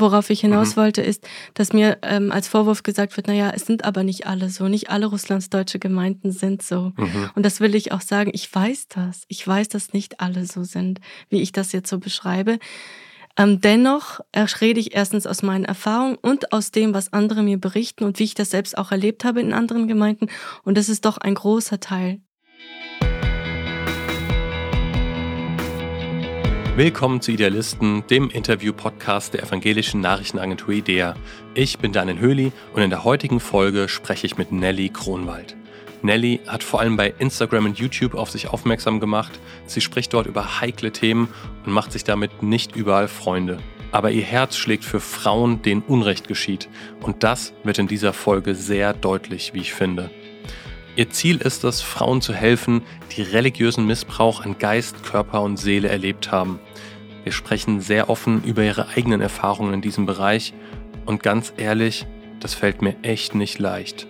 worauf ich hinaus mhm. wollte, ist, dass mir ähm, als Vorwurf gesagt wird, naja, es sind aber nicht alle so, nicht alle russlandsdeutsche Gemeinden sind so. Mhm. Und das will ich auch sagen, ich weiß das. Ich weiß, dass nicht alle so sind, wie ich das jetzt so beschreibe. Ähm, dennoch rede ich erstens aus meinen Erfahrungen und aus dem, was andere mir berichten und wie ich das selbst auch erlebt habe in anderen Gemeinden. Und das ist doch ein großer Teil Willkommen zu Idealisten, dem Interview-Podcast der evangelischen Nachrichtenagentur IDEA. Ich bin Daniel Höhli und in der heutigen Folge spreche ich mit Nelly Kronwald. Nelly hat vor allem bei Instagram und YouTube auf sich aufmerksam gemacht. Sie spricht dort über heikle Themen und macht sich damit nicht überall Freunde. Aber ihr Herz schlägt für Frauen, denen Unrecht geschieht. Und das wird in dieser Folge sehr deutlich, wie ich finde. Ihr Ziel ist es, Frauen zu helfen, die religiösen Missbrauch an Geist, Körper und Seele erlebt haben. Wir sprechen sehr offen über ihre eigenen Erfahrungen in diesem Bereich und ganz ehrlich, das fällt mir echt nicht leicht.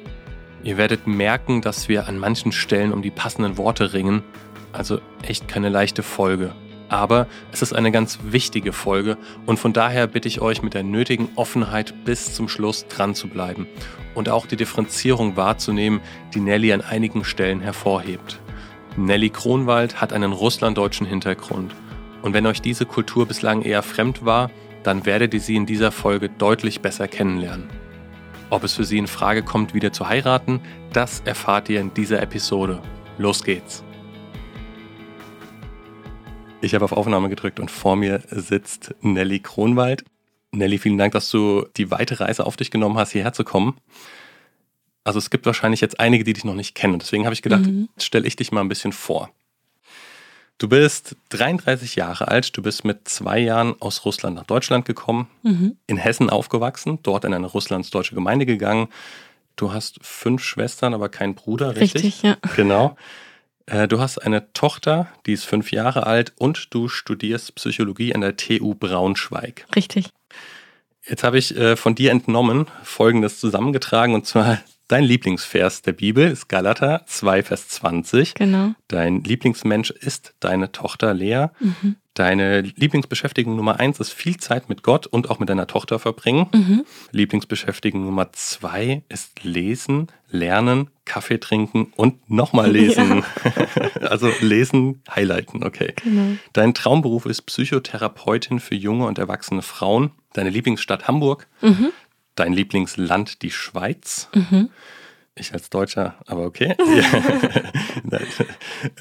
Ihr werdet merken, dass wir an manchen Stellen um die passenden Worte ringen, also echt keine leichte Folge. Aber es ist eine ganz wichtige Folge und von daher bitte ich euch mit der nötigen Offenheit bis zum Schluss dran zu bleiben und auch die Differenzierung wahrzunehmen, die Nelly an einigen Stellen hervorhebt. Nelly Kronwald hat einen russlanddeutschen Hintergrund und wenn euch diese Kultur bislang eher fremd war, dann werdet ihr sie in dieser Folge deutlich besser kennenlernen. Ob es für sie in Frage kommt, wieder zu heiraten, das erfahrt ihr in dieser Episode. Los geht's! Ich habe auf Aufnahme gedrückt und vor mir sitzt Nelly Kronwald. Nelly, vielen Dank, dass du die weite Reise auf dich genommen hast, hierher zu kommen. Also es gibt wahrscheinlich jetzt einige, die dich noch nicht kennen. Deswegen habe ich gedacht, mhm. stelle ich dich mal ein bisschen vor. Du bist 33 Jahre alt, du bist mit zwei Jahren aus Russland nach Deutschland gekommen, mhm. in Hessen aufgewachsen, dort in eine russlandsdeutsche Gemeinde gegangen. Du hast fünf Schwestern, aber keinen Bruder, richtig? Richtig, ja. Genau. Äh, du hast eine Tochter, die ist fünf Jahre alt und du studierst Psychologie an der TU Braunschweig. Richtig. Jetzt habe ich äh, von dir entnommen Folgendes zusammengetragen und zwar dein Lieblingsvers der Bibel ist Galater 2, Vers 20. Genau. Dein Lieblingsmensch ist deine Tochter Lea. Mhm. Deine Lieblingsbeschäftigung Nummer eins ist viel Zeit mit Gott und auch mit deiner Tochter verbringen. Mhm. Lieblingsbeschäftigung Nummer zwei ist Lesen, Lernen, Kaffee trinken und nochmal lesen. Ja. also lesen, highlighten, okay. Genau. Dein Traumberuf ist Psychotherapeutin für junge und erwachsene Frauen. Deine Lieblingsstadt Hamburg. Mhm. Dein Lieblingsland die Schweiz. Mhm. Ich als Deutscher, aber okay.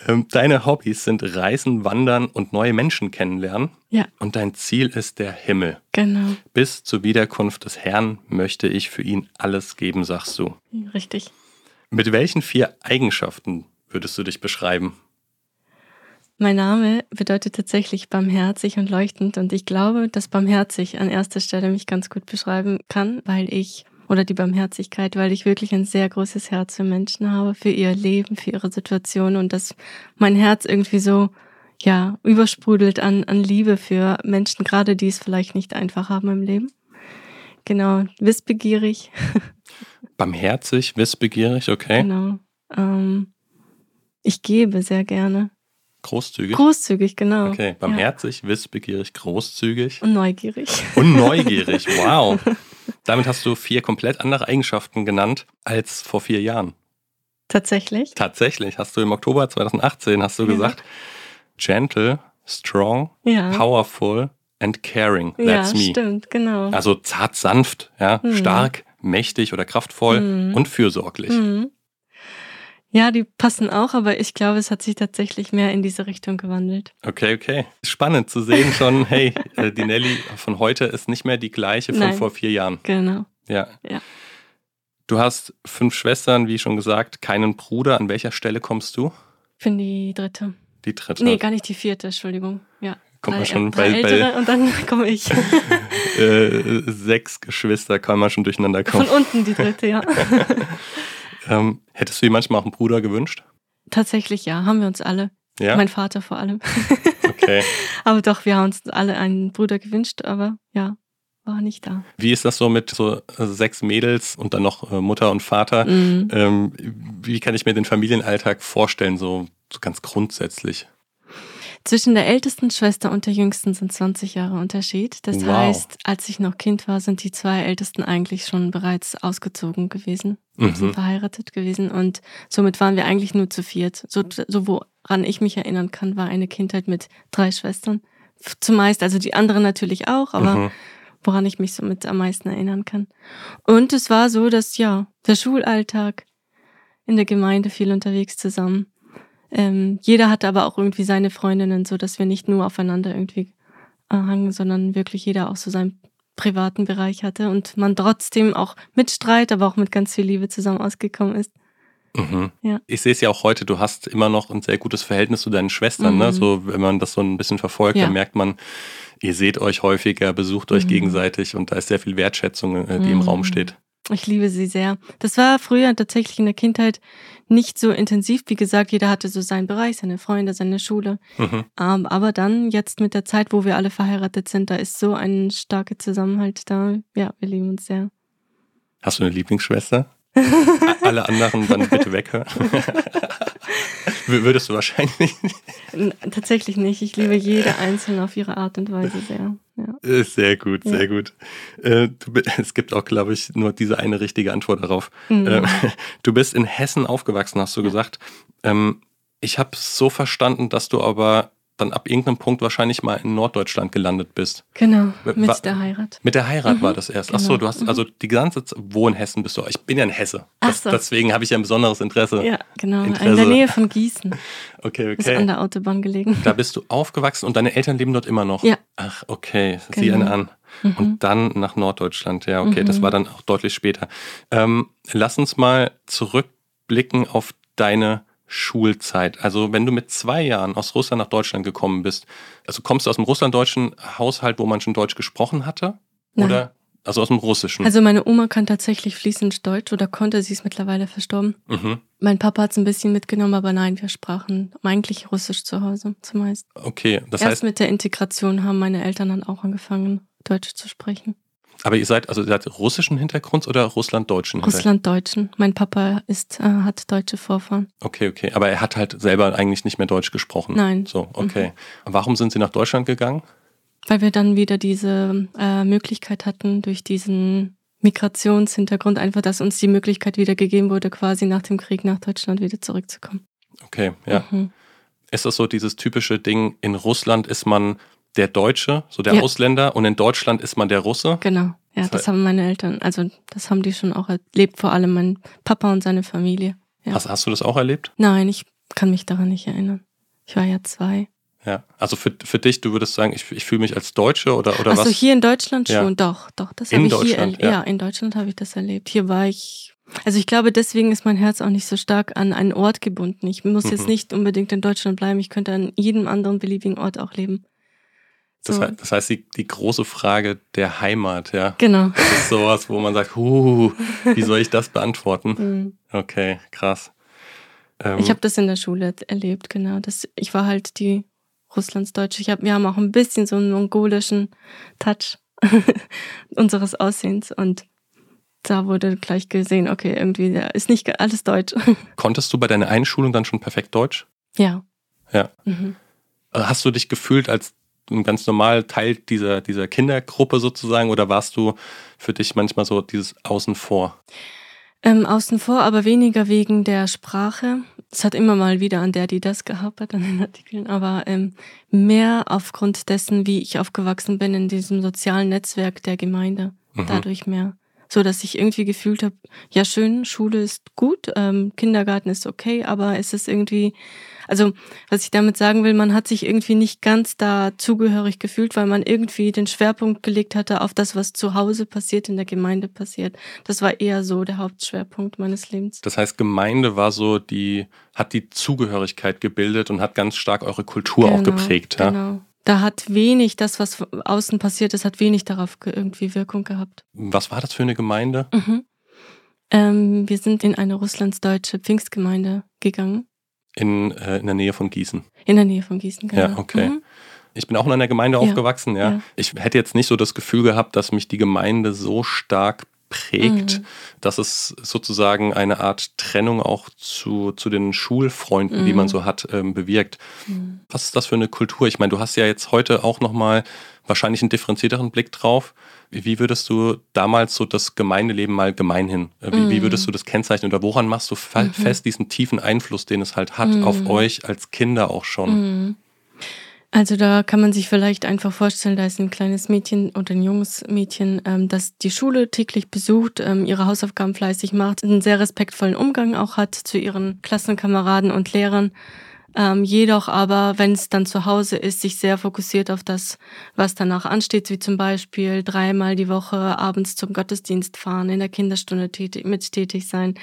Ähm, deine Hobbys sind Reisen, Wandern und neue Menschen kennenlernen. Ja. Und dein Ziel ist der Himmel. Genau. Bis zur Wiederkunft des Herrn möchte ich für ihn alles geben, sagst du. Richtig. Mit welchen vier Eigenschaften würdest du dich beschreiben? Mein Name bedeutet tatsächlich barmherzig und leuchtend und ich glaube, dass barmherzig an erster Stelle mich ganz gut beschreiben kann, weil ich oder die Barmherzigkeit, weil ich wirklich ein sehr großes Herz für Menschen habe, für ihr Leben, für ihre Situation und dass mein Herz irgendwie so, ja, übersprudelt an, an Liebe für Menschen, gerade die es vielleicht nicht einfach haben im Leben. Genau, wissbegierig. Barmherzig, wissbegierig, okay. Genau. Ähm, ich gebe sehr gerne. Großzügig? Großzügig, genau. Okay, barmherzig, ja. wissbegierig, großzügig. Und neugierig. Und neugierig, wow. Damit hast du vier komplett andere Eigenschaften genannt als vor vier Jahren. Tatsächlich? Tatsächlich. Hast du im Oktober 2018 hast du ja. gesagt, gentle, strong, ja. powerful and caring. That's ja, me. stimmt, genau. Also zart, sanft, ja, mhm. stark, mächtig oder kraftvoll mhm. und fürsorglich. Mhm. Ja, die passen auch, aber ich glaube, es hat sich tatsächlich mehr in diese Richtung gewandelt. Okay, okay. Spannend zu sehen schon, hey, äh, die Nelly von heute ist nicht mehr die gleiche von Nein, vor vier Jahren. Genau. Ja. ja. Du hast fünf Schwestern, wie schon gesagt, keinen Bruder. An welcher Stelle kommst du? Ich bin die dritte. Die dritte? Nee, gar nicht die vierte, Entschuldigung. Ja. Kommt man schon bei, bei, und dann komme ich. äh, sechs Geschwister kann man schon durcheinander kommen. Von unten die dritte, ja. Ähm, hättest du dir manchmal auch einen Bruder gewünscht? Tatsächlich ja, haben wir uns alle. Ja? Mein Vater vor allem. Okay. aber doch, wir haben uns alle einen Bruder gewünscht, aber ja, war nicht da. Wie ist das so mit so äh, sechs Mädels und dann noch äh, Mutter und Vater? Mhm. Ähm, wie kann ich mir den Familienalltag vorstellen, so, so ganz grundsätzlich? Zwischen der ältesten Schwester und der jüngsten sind 20 Jahre Unterschied. Das Wow. heißt, als ich noch Kind war, sind die zwei ältesten eigentlich schon bereits ausgezogen gewesen Mhm. verheiratet gewesen. Und somit waren wir eigentlich nur zu viert. So, so woran ich mich erinnern kann, war eine Kindheit mit drei Schwestern. Zumeist, also die anderen natürlich auch, aber Mhm. woran ich mich somit am meisten erinnern kann. Und es war so, dass ja, der Schulalltag in der Gemeinde viel unterwegs zusammen. Ähm, jeder hatte aber auch irgendwie seine Freundinnen, so dass wir nicht nur aufeinander irgendwie äh, hangen, sondern wirklich jeder auch so seinen privaten Bereich hatte und man trotzdem auch mit Streit, aber auch mit ganz viel Liebe zusammen ausgekommen ist. Mhm. Ja. Ich sehe es ja auch heute, du hast immer noch ein sehr gutes Verhältnis zu deinen Schwestern. Ne? Mhm. So, wenn man das so ein bisschen verfolgt, Ja. dann merkt man, ihr seht euch häufiger, besucht euch Mhm. gegenseitig und da ist sehr viel Wertschätzung, äh, die im Mhm. Raum steht. Ich liebe sie sehr. Das war früher tatsächlich in der Kindheit nicht so intensiv. Wie gesagt, jeder hatte so seinen Bereich, seine Freunde, seine Schule. Mhm. Ähm, aber dann, jetzt mit der Zeit, wo wir alle verheiratet sind, da ist so ein starker Zusammenhalt da. Ja, wir lieben uns sehr. Hast du eine Lieblingsschwester? Alle anderen dann bitte weghören. Würdest du wahrscheinlich. N- Tatsächlich nicht. Ich liebe jede einzelne auf ihre Art und Weise sehr. Ja. Äh, Sehr gut, sehr Ja. gut. Äh, du, es gibt auch, glaube ich, nur diese eine richtige Antwort darauf. Mhm. Äh, Du bist in Hessen aufgewachsen, hast du gesagt. Ähm, Ich habe es so verstanden, dass du aber dann ab irgendeinem Punkt wahrscheinlich mal in Norddeutschland gelandet bist. Genau, mit der Heirat. Mit der Heirat Mhm, war das erst. Ach so, genau. du hast Mhm. also die ganze Zeit, wo in Hessen bist du? Ich bin ja in Hesse. Ach Das, so. Deswegen habe ich ja ein besonderes Interesse. Ja, genau. Interesse. In der Nähe von Gießen. Okay, Ist an okay. der Autobahn gelegen. Da bist du aufgewachsen und deine Eltern leben dort immer noch. Ja. Ach, okay. Sieh Genau. eine an. Mhm. Und dann nach Norddeutschland. Ja, okay, das Mhm. war dann auch deutlich später. Ähm, lass uns mal zurückblicken auf deine Schulzeit. Also wenn du mit zwei Jahren aus Russland nach Deutschland gekommen bist, also kommst du aus dem russlanddeutschen Haushalt, wo man schon Deutsch gesprochen hatte? Nein. Oder also aus dem russischen? Also meine Oma kann tatsächlich fließend Deutsch oder konnte, sie ist mittlerweile verstorben. mhm. Mein Papa hat es ein bisschen mitgenommen, aber nein, wir sprachen eigentlich Russisch zu Hause zumeist. Okay, das Erst heißt, mit der Integration haben meine Eltern dann auch angefangen, Deutsch zu sprechen. Aber ihr seid also ihr seid russischen Hintergrunds oder russlanddeutschen? Russlanddeutschen. Mein Papa ist, äh, hat deutsche Vorfahren. Okay, okay. Aber er hat halt selber eigentlich nicht mehr Deutsch gesprochen. Nein. So, okay. Warum sind Sie nach Deutschland gegangen? Weil wir dann wieder diese äh, Möglichkeit hatten, durch diesen Migrationshintergrund einfach, dass uns die Möglichkeit wieder gegeben wurde, quasi nach dem Krieg nach Deutschland wieder zurückzukommen. Okay, ja. Mhm. Ist das so dieses typische Ding, in Russland ist man der Deutsche, so der Ja. Ausländer, und in Deutschland ist man der Russe? Genau. Ja, Das das haben meine Eltern, also das haben die schon auch erlebt, vor allem mein Papa und seine Familie. Ja. Hast, hast du das auch erlebt? Nein, ich kann mich daran nicht erinnern. Ich war ja zwei. Ja. Also für, für dich, du würdest sagen, ich, ich fühle mich als Deutsche oder, oder Also was? hier in Deutschland Ja. schon, doch, doch. Das habe ich hier erlebt. ja. Ja. in Deutschland habe ich das erlebt. Hier war ich. Also ich glaube, deswegen ist mein Herz auch nicht so stark an einen Ort gebunden. Ich muss Mhm. jetzt nicht unbedingt in Deutschland bleiben. Ich könnte an jedem anderen beliebigen Ort auch leben. Das, heißt, das heißt, die, die große Frage der Heimat, ja. genau. Das ist sowas, wo man sagt, huh, wie soll ich das beantworten? Mhm. Okay, krass. Ähm, Ich habe das in der Schule erlebt, genau. Das, ich war halt die Russlandsdeutsche. Ich hab, wir haben auch ein bisschen so einen mongolischen Touch unseres Aussehens und da wurde gleich gesehen, okay, irgendwie ist nicht alles deutsch. konntest du bei deiner Einschulung dann schon perfekt Deutsch? ja. Ja. Mhm. Also Hast du dich gefühlt als ganz normal Teil dieser, dieser Kindergruppe sozusagen oder warst du für dich manchmal so dieses Außen vor? Ähm, außen vor, aber weniger wegen der Sprache. Es hat immer mal wieder an der, die das gehapert an den Artikeln, aber ähm, mehr aufgrund dessen, wie ich aufgewachsen bin in diesem sozialen Netzwerk der Gemeinde. Mhm. Dadurch mehr. So dass ich irgendwie gefühlt habe, ja schön, Schule ist gut, ähm, Kindergarten ist okay, aber es ist irgendwie, also was ich damit sagen will, man hat sich irgendwie nicht ganz da zugehörig gefühlt, weil man irgendwie den Schwerpunkt gelegt hatte auf das, was zu Hause passiert, in der Gemeinde passiert. Das war eher so der Hauptschwerpunkt meines Lebens. Das heißt, Gemeinde war so die, hat die Zugehörigkeit gebildet und hat ganz stark eure Kultur auch Genau, geprägt. Ja? Genau. Da hat wenig, das, was außen passiert ist, hat wenig darauf ge- irgendwie Wirkung gehabt. Was war das für eine Gemeinde? Mhm. Ähm, wir sind in eine russlandsdeutsche Pfingstgemeinde gegangen. In, äh, in der Nähe von Gießen. In der Nähe von Gießen, genau. Ja, okay. Mhm. Ich bin auch in einer Gemeinde Ja, aufgewachsen, ja. ja. Ich hätte jetzt nicht so das Gefühl gehabt, dass mich die Gemeinde so stark prägt, mhm. dass es sozusagen eine Art Trennung auch zu, zu den Schulfreunden, mhm. die man mhm. so hat, ähm, bewirkt. Mhm. Was ist das für eine Kultur? Ich meine, du hast ja jetzt heute auch nochmal wahrscheinlich einen differenzierteren Blick drauf. Wie würdest du damals so das Gemeindeleben mal gemeinhin, äh, wie, wie, würdest du das kennzeichnen oder woran machst du mhm. fest diesen tiefen Einfluss, den es halt hat auf euch als Kinder auch schon? Also da kann man sich vielleicht einfach vorstellen, da ist ein kleines Mädchen oder ein junges Mädchen, ähm, das die Schule täglich besucht, ähm, ihre Hausaufgaben fleißig macht, einen sehr respektvollen Umgang auch hat zu ihren Klassenkameraden und Lehrern ähm, jedoch aber, wenn es dann zu Hause ist, sich sehr fokussiert auf das, was danach ansteht, wie zum Beispiel dreimal die Woche abends zum Gottesdienst fahren, in der Kinderstunde tätig, mit tätig sein,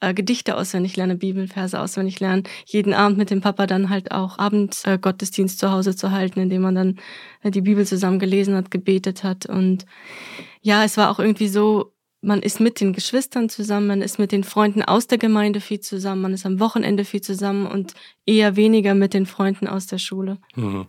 äh, Gedichte auswendig lernen, Bibelverse auswendig lernen, jeden Abend mit dem Papa dann halt auch Abend äh, zu Hause zu halten, indem man dann äh, die Bibel zusammen gelesen hat, gebetet hat. Und ja, es war auch irgendwie so, man ist mit den Geschwistern zusammen, man ist mit den Freunden aus der Gemeinde viel zusammen, man ist am Wochenende viel zusammen und eher weniger mit den Freunden aus der Schule. Mhm.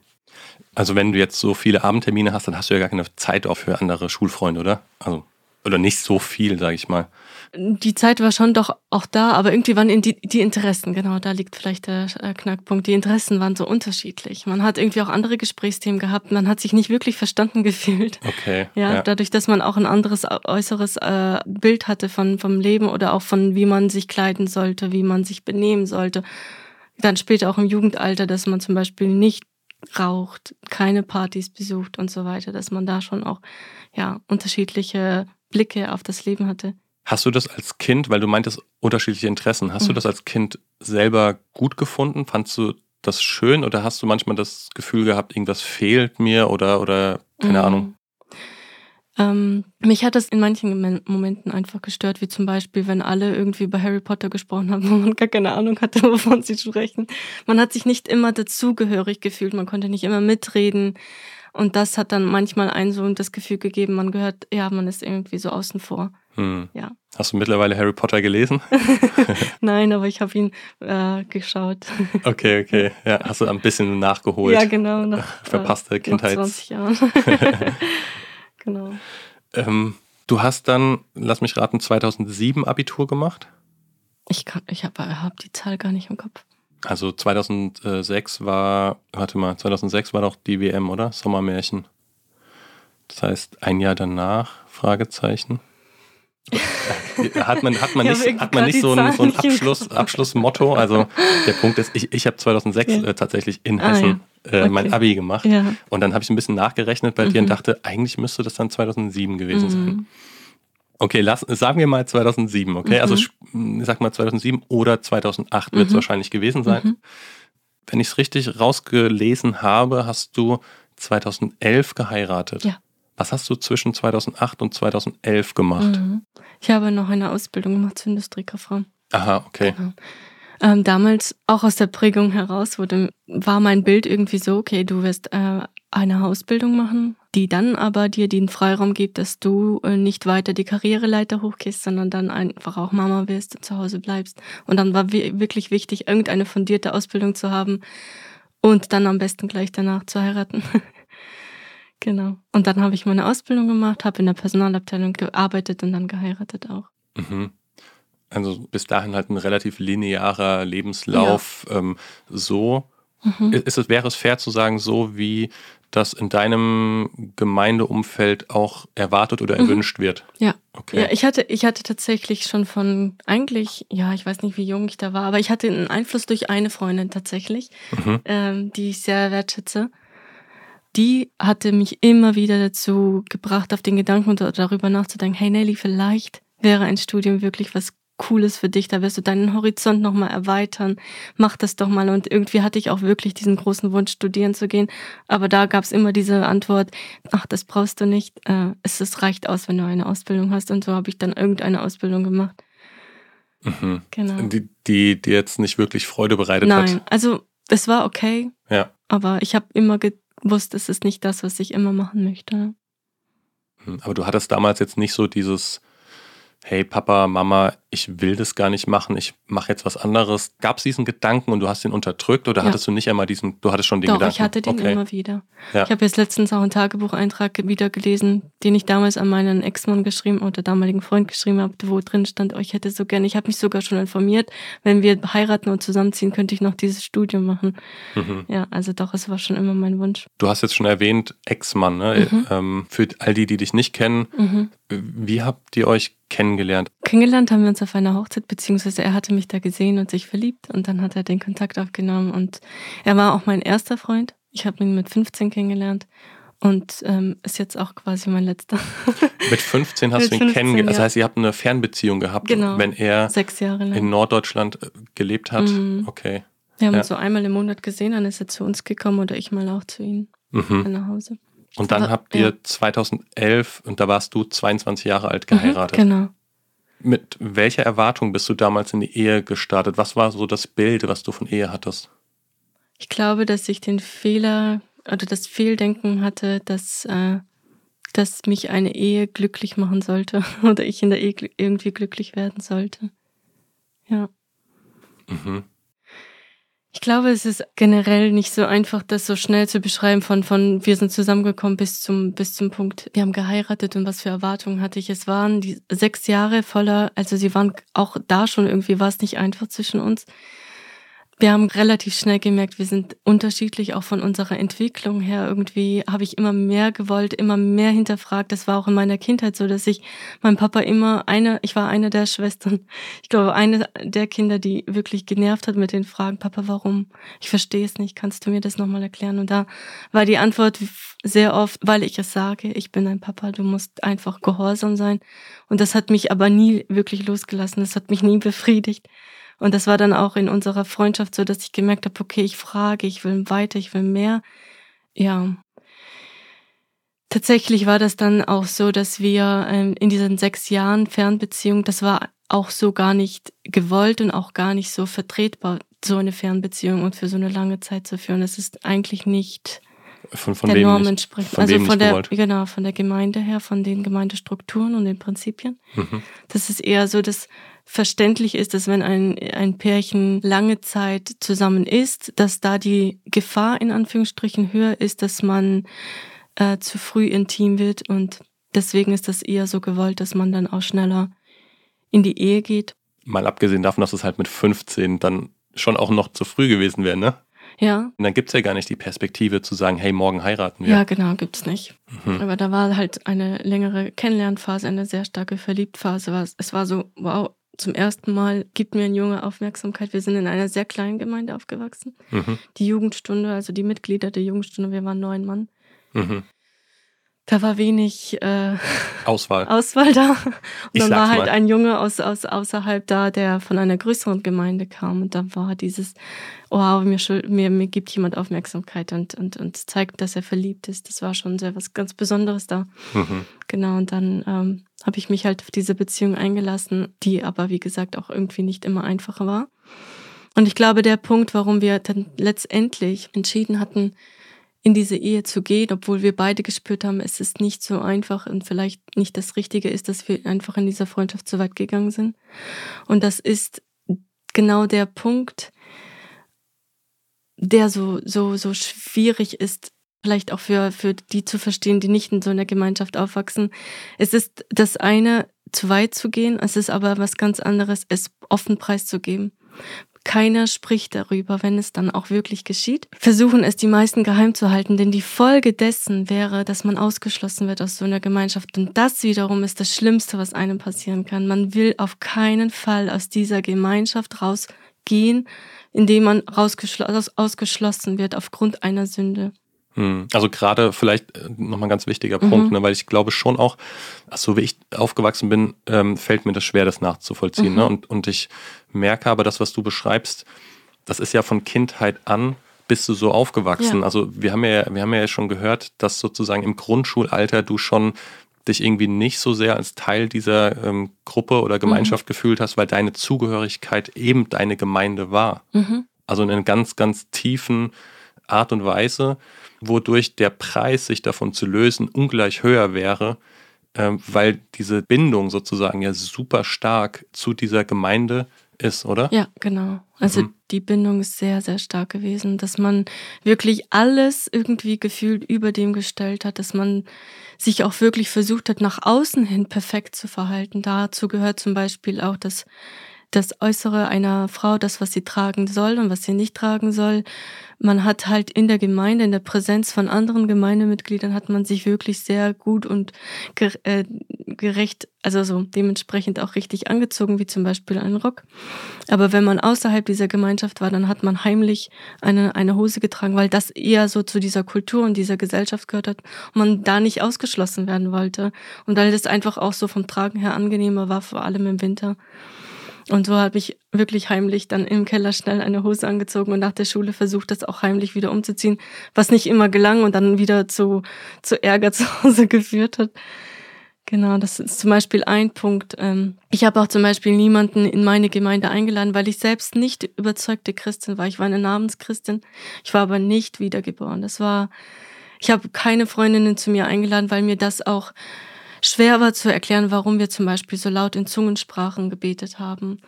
Also wenn du jetzt so viele Abendtermine hast, dann hast du ja gar keine Zeit auch für andere Schulfreunde, oder? Also oder nicht so viel, sage ich mal. Die Zeit war schon doch auch da, aber irgendwie waren die, die Interessen, genau, da liegt vielleicht der äh, Knackpunkt. Die Interessen waren so unterschiedlich. Man hat irgendwie auch andere Gesprächsthemen gehabt, man hat sich nicht wirklich verstanden gefühlt. Okay. Ja, ja. dadurch, dass man auch ein anderes äußeres äh, Bild hatte von, vom Leben oder auch von, wie man sich kleiden sollte, wie man sich benehmen sollte. Dann später auch im Jugendalter, dass man zum Beispiel nicht raucht, keine Partys besucht und so weiter, dass man da schon auch ja unterschiedliche Blicke auf das Leben hatte. Hast du das als Kind, weil du meintest unterschiedliche Interessen, hast mhm. du das als Kind selber gut gefunden? Fandst du das schön oder hast du manchmal das Gefühl gehabt, irgendwas fehlt mir oder, oder keine mhm. Ahnung? Ähm, mich hat das in manchen Momenten einfach gestört, wie zum Beispiel, wenn alle irgendwie bei Harry Potter gesprochen haben, wo man gar keine Ahnung hatte, wovon sie sprechen. Man hat sich nicht immer dazugehörig gefühlt, man konnte nicht immer mitreden. Und das hat dann manchmal ein so das Gefühl gegeben, man gehört, ja, man ist irgendwie so außen vor. Hm. Ja. Hast du mittlerweile Harry Potter gelesen? Nein, aber ich habe ihn äh, geschaut. okay, okay. Ja, hast du ein bisschen nachgeholt. Ja, genau. Nach, Verpasste äh, Kindheit. 20 Jahren. genau. Ähm, du hast dann, lass mich raten, 2007 Abitur gemacht? Ich, ich habe hab die Zahl gar nicht im Kopf. Also 2006 war, warte mal, 2006 war doch die WM, oder? Sommermärchen. Das heißt, ein Jahr danach, Fragezeichen. hat man, hat man nicht, hat man nicht so ein, so ein Abschluss, Abschlussmotto? Also der Punkt ist, ich, ich habe 2006 ja. äh, tatsächlich in ah, Hessen ja. äh, okay. mein Abi gemacht. Ja. Und dann habe ich ein bisschen nachgerechnet bei mhm. dir und mhm. dachte, eigentlich müsste das dann 2007 gewesen mhm. sein. Okay, lass, sagen wir mal 2007, okay? Also, mhm. Also ich sag mal 2007 oder 2008 mhm. wird es wahrscheinlich gewesen sein. Mhm. Wenn ich es richtig rausgelesen habe, hast du 2011 geheiratet. Ja. Was hast du zwischen 2008 und 2011 gemacht? Mhm. Ich habe noch eine Ausbildung gemacht zur Industriekauffrau. Aha, okay. Genau. Ähm, damals auch aus der Prägung heraus wurde, war mein Bild irgendwie so, okay, du wirst äh, eine Ausbildung machen, die dann aber dir den Freiraum gibt, dass du äh, nicht weiter die Karriereleiter hochgehst, sondern dann einfach auch Mama wirst und zu Hause bleibst. Und dann war wirklich wichtig, irgendeine fundierte Ausbildung zu haben und dann am besten gleich danach zu heiraten. genau. Und dann habe ich meine Ausbildung gemacht, habe in der Personalabteilung gearbeitet und dann geheiratet auch. Mhm. Also bis dahin halt ein relativ linearer Lebenslauf. Ja. Ähm, so mhm. ist es, wäre es fair zu sagen, so wie das in deinem Gemeindeumfeld auch erwartet oder mhm. erwünscht mhm. wird. Ja. Okay. Ja, ich hatte, ich hatte tatsächlich schon von eigentlich, ja, ich weiß nicht, wie jung ich da war, aber ich hatte einen Einfluss durch eine Freundin tatsächlich, mhm. ähm, die ich sehr wertschätze. Die hatte mich immer wieder dazu gebracht, auf den Gedanken darüber nachzudenken, hey Nelly, vielleicht wäre ein Studium wirklich was Cooles für dich, da wirst du deinen Horizont nochmal erweitern. Mach das doch mal. Und irgendwie hatte ich auch wirklich diesen großen Wunsch, studieren zu gehen. Aber da gab es immer diese Antwort, ach, das brauchst du nicht. Äh, es, es reicht aus, wenn du eine Ausbildung hast. Und so habe ich dann irgendeine Ausbildung gemacht. Mhm. Genau. Die, die dir jetzt nicht wirklich Freude bereitet Nein, hat. Nein, also es war okay. Ja. Aber ich habe immer gewusst, es ist nicht das, was ich immer machen möchte. Mhm. Aber du hattest damals jetzt nicht so dieses hey Papa, Mama, ich will das gar nicht machen, ich mache jetzt was anderes. Gab es diesen Gedanken und du hast ihn unterdrückt oder ja. hattest du nicht einmal diesen, du hattest schon den Doch, Gedanken? ich hatte den okay. immer wieder. Ja. Ich habe jetzt letztens auch einen Tagebucheintrag wieder gelesen, den ich damals an meinen Ex-Mann geschrieben oder damaligen Freund geschrieben habe, wo drin stand, oh, ich hätte so gerne, ich habe mich sogar schon informiert, wenn wir heiraten und zusammenziehen, könnte ich noch dieses Studium machen. Mhm. Ja, also doch, es war schon immer mein Wunsch. Du hast jetzt schon erwähnt, Ex-Mann, ne? Mhm. Ähm, für all die, die dich nicht kennen, mhm. wie habt ihr euch kennengelernt? Kennengelernt haben wir uns auf einer Hochzeit, beziehungsweise er hatte mich da gesehen und sich verliebt und dann hat er den Kontakt aufgenommen und er war auch mein erster Freund. Ich habe ihn mit 15 kennengelernt und ähm, ist jetzt auch quasi mein letzter. Mit 15 hast mit du ihn kennengelernt. Ja. Das heißt, ihr habt eine Fernbeziehung gehabt, genau. wenn er Sechs Jahre in Norddeutschland äh, gelebt hat. Mhm. Okay. Wir haben ja. uns so einmal im Monat gesehen, dann ist er zu uns gekommen oder ich mal auch zu ihm mhm. nach Hause. Und dann habt ihr ja. 2011, und da warst du 22 Jahre alt, geheiratet. Mhm, genau. Mit welcher Erwartung bist du damals in die Ehe gestartet? Was war so das Bild, was du von Ehe hattest? Ich glaube, dass ich den Fehler oder das Fehldenken hatte, dass, äh, dass mich eine Ehe glücklich machen sollte oder ich in der Ehe irgendwie glücklich werden sollte. Ja. Mhm. Ich glaube, es ist generell nicht so einfach, das so schnell zu beschreiben von, von wir sind zusammengekommen bis zum, bis zum Punkt, wir haben geheiratet und was für Erwartungen hatte ich. Es waren die sechs Jahre voller, also sie waren auch da schon irgendwie, war es nicht einfach zwischen uns. Wir haben relativ schnell gemerkt, wir sind unterschiedlich, auch von unserer Entwicklung her. Irgendwie habe ich immer mehr gewollt, immer mehr hinterfragt. Das war auch in meiner Kindheit so, dass ich mein Papa immer eine, ich war eine der Schwestern, ich glaube, eine der Kinder, die wirklich genervt hat mit den Fragen, Papa, warum? Ich verstehe es nicht, kannst du mir das nochmal erklären? Und da war die Antwort sehr oft, weil ich es sage, ich bin ein Papa, du musst einfach gehorsam sein. Und das hat mich aber nie wirklich losgelassen, das hat mich nie befriedigt. Und das war dann auch in unserer Freundschaft so, dass ich gemerkt habe, okay, ich frage, ich will weiter, ich will mehr. Ja. Tatsächlich war das dann auch so, dass wir ähm, in diesen sechs Jahren Fernbeziehung, das war auch so gar nicht gewollt und auch gar nicht so vertretbar, so eine Fernbeziehung und für so eine lange Zeit zu führen. Das ist eigentlich nicht von, von der Norm entspricht. Also von der, gewollt. genau, von der Gemeinde her, von den Gemeindestrukturen und den Prinzipien. Mhm. Das ist eher so, dass verständlich ist, dass wenn ein, ein Pärchen lange Zeit zusammen ist, dass da die Gefahr in Anführungsstrichen höher ist, dass man äh, zu früh intim wird und deswegen ist das eher so gewollt, dass man dann auch schneller in die Ehe geht. Mal abgesehen davon, dass es halt mit 15 dann schon auch noch zu früh gewesen wäre, ne? Ja. Und dann gibt es ja gar nicht die Perspektive zu sagen, hey, morgen heiraten wir. Ja, genau, gibt es nicht. Mhm. Aber da war halt eine längere Kennenlernphase, eine sehr starke Verliebtphase. Es war so, wow, zum ersten Mal gibt mir ein Junge Aufmerksamkeit. Wir sind in einer sehr kleinen Gemeinde aufgewachsen. Mhm. Die Jugendstunde, also die Mitglieder der Jugendstunde, wir waren neun Mann. Mhm da war wenig äh, Auswahl. Auswahl da. Und ich dann war halt mal. ein Junge aus, aus außerhalb da, der von einer größeren Gemeinde kam. Und dann war dieses, wow, mir, mir, mir gibt jemand Aufmerksamkeit und, und, und zeigt, dass er verliebt ist. Das war schon sehr was ganz Besonderes da. Mhm. Genau, und dann ähm, habe ich mich halt auf diese Beziehung eingelassen, die aber, wie gesagt, auch irgendwie nicht immer einfacher war. Und ich glaube, der Punkt, warum wir dann letztendlich entschieden hatten, in diese Ehe zu gehen, obwohl wir beide gespürt haben, es ist nicht so einfach und vielleicht nicht das Richtige ist, dass wir einfach in dieser Freundschaft zu weit gegangen sind. Und das ist genau der Punkt, der so, so, so schwierig ist, vielleicht auch für, für die zu verstehen, die nicht in so einer Gemeinschaft aufwachsen. Es ist das eine, zu weit zu gehen, es ist aber was ganz anderes, es offen preiszugeben. Keiner spricht darüber, wenn es dann auch wirklich geschieht. Versuchen es die meisten geheim zu halten, denn die Folge dessen wäre, dass man ausgeschlossen wird aus so einer Gemeinschaft. Und das wiederum ist das Schlimmste, was einem passieren kann. Man will auf keinen Fall aus dieser Gemeinschaft rausgehen, indem man ausgeschlossen wird aufgrund einer Sünde. Hm. Also gerade vielleicht äh, nochmal ein ganz wichtiger Punkt, mhm. ne, weil ich glaube schon auch, so wie ich aufgewachsen bin, ähm, fällt mir das schwer, das nachzuvollziehen. Mhm. Ne? Und, und ich merke aber, das, was du beschreibst, das ist ja von Kindheit an bist du so aufgewachsen. Ja. Also wir haben ja, wir haben ja schon gehört, dass sozusagen im Grundschulalter du schon dich irgendwie nicht so sehr als Teil dieser ähm, Gruppe oder Gemeinschaft mhm. gefühlt hast, weil deine Zugehörigkeit eben deine Gemeinde war. Mhm. Also in einer ganz, ganz tiefen Art und Weise wodurch der Preis, sich davon zu lösen, ungleich höher wäre, ähm, weil diese Bindung sozusagen ja super stark zu dieser Gemeinde ist, oder? Ja, genau. Also mhm. die Bindung ist sehr, sehr stark gewesen, dass man wirklich alles irgendwie gefühlt über dem gestellt hat, dass man sich auch wirklich versucht hat, nach außen hin perfekt zu verhalten. Dazu gehört zum Beispiel auch das das Äußere einer Frau, das, was sie tragen soll und was sie nicht tragen soll. Man hat halt in der Gemeinde, in der Präsenz von anderen Gemeindemitgliedern, hat man sich wirklich sehr gut und äh, gerecht, also so dementsprechend auch richtig angezogen, wie zum Beispiel einen Rock. Aber wenn man außerhalb dieser Gemeinschaft war, dann hat man heimlich eine, eine Hose getragen, weil das eher so zu dieser Kultur und dieser Gesellschaft gehört hat und man da nicht ausgeschlossen werden wollte. Und weil das einfach auch so vom Tragen her angenehmer war, vor allem im Winter. Und so habe ich wirklich heimlich dann im Keller schnell eine Hose angezogen und nach der Schule versucht, das auch heimlich wieder umzuziehen, was nicht immer gelang und dann wieder zu, zu Ärger zu Hause geführt hat. Genau, das ist zum Beispiel ein Punkt. Ähm, ich habe auch zum Beispiel niemanden in meine Gemeinde eingeladen, weil ich selbst nicht überzeugte Christin war. Ich war eine Namenschristin, ich war aber nicht wiedergeboren. Das war, ich habe keine Freundinnen zu mir eingeladen, weil mir das auch schwer war zu erklären, warum wir zum Beispiel so laut in Zungensprachen gebetet haben.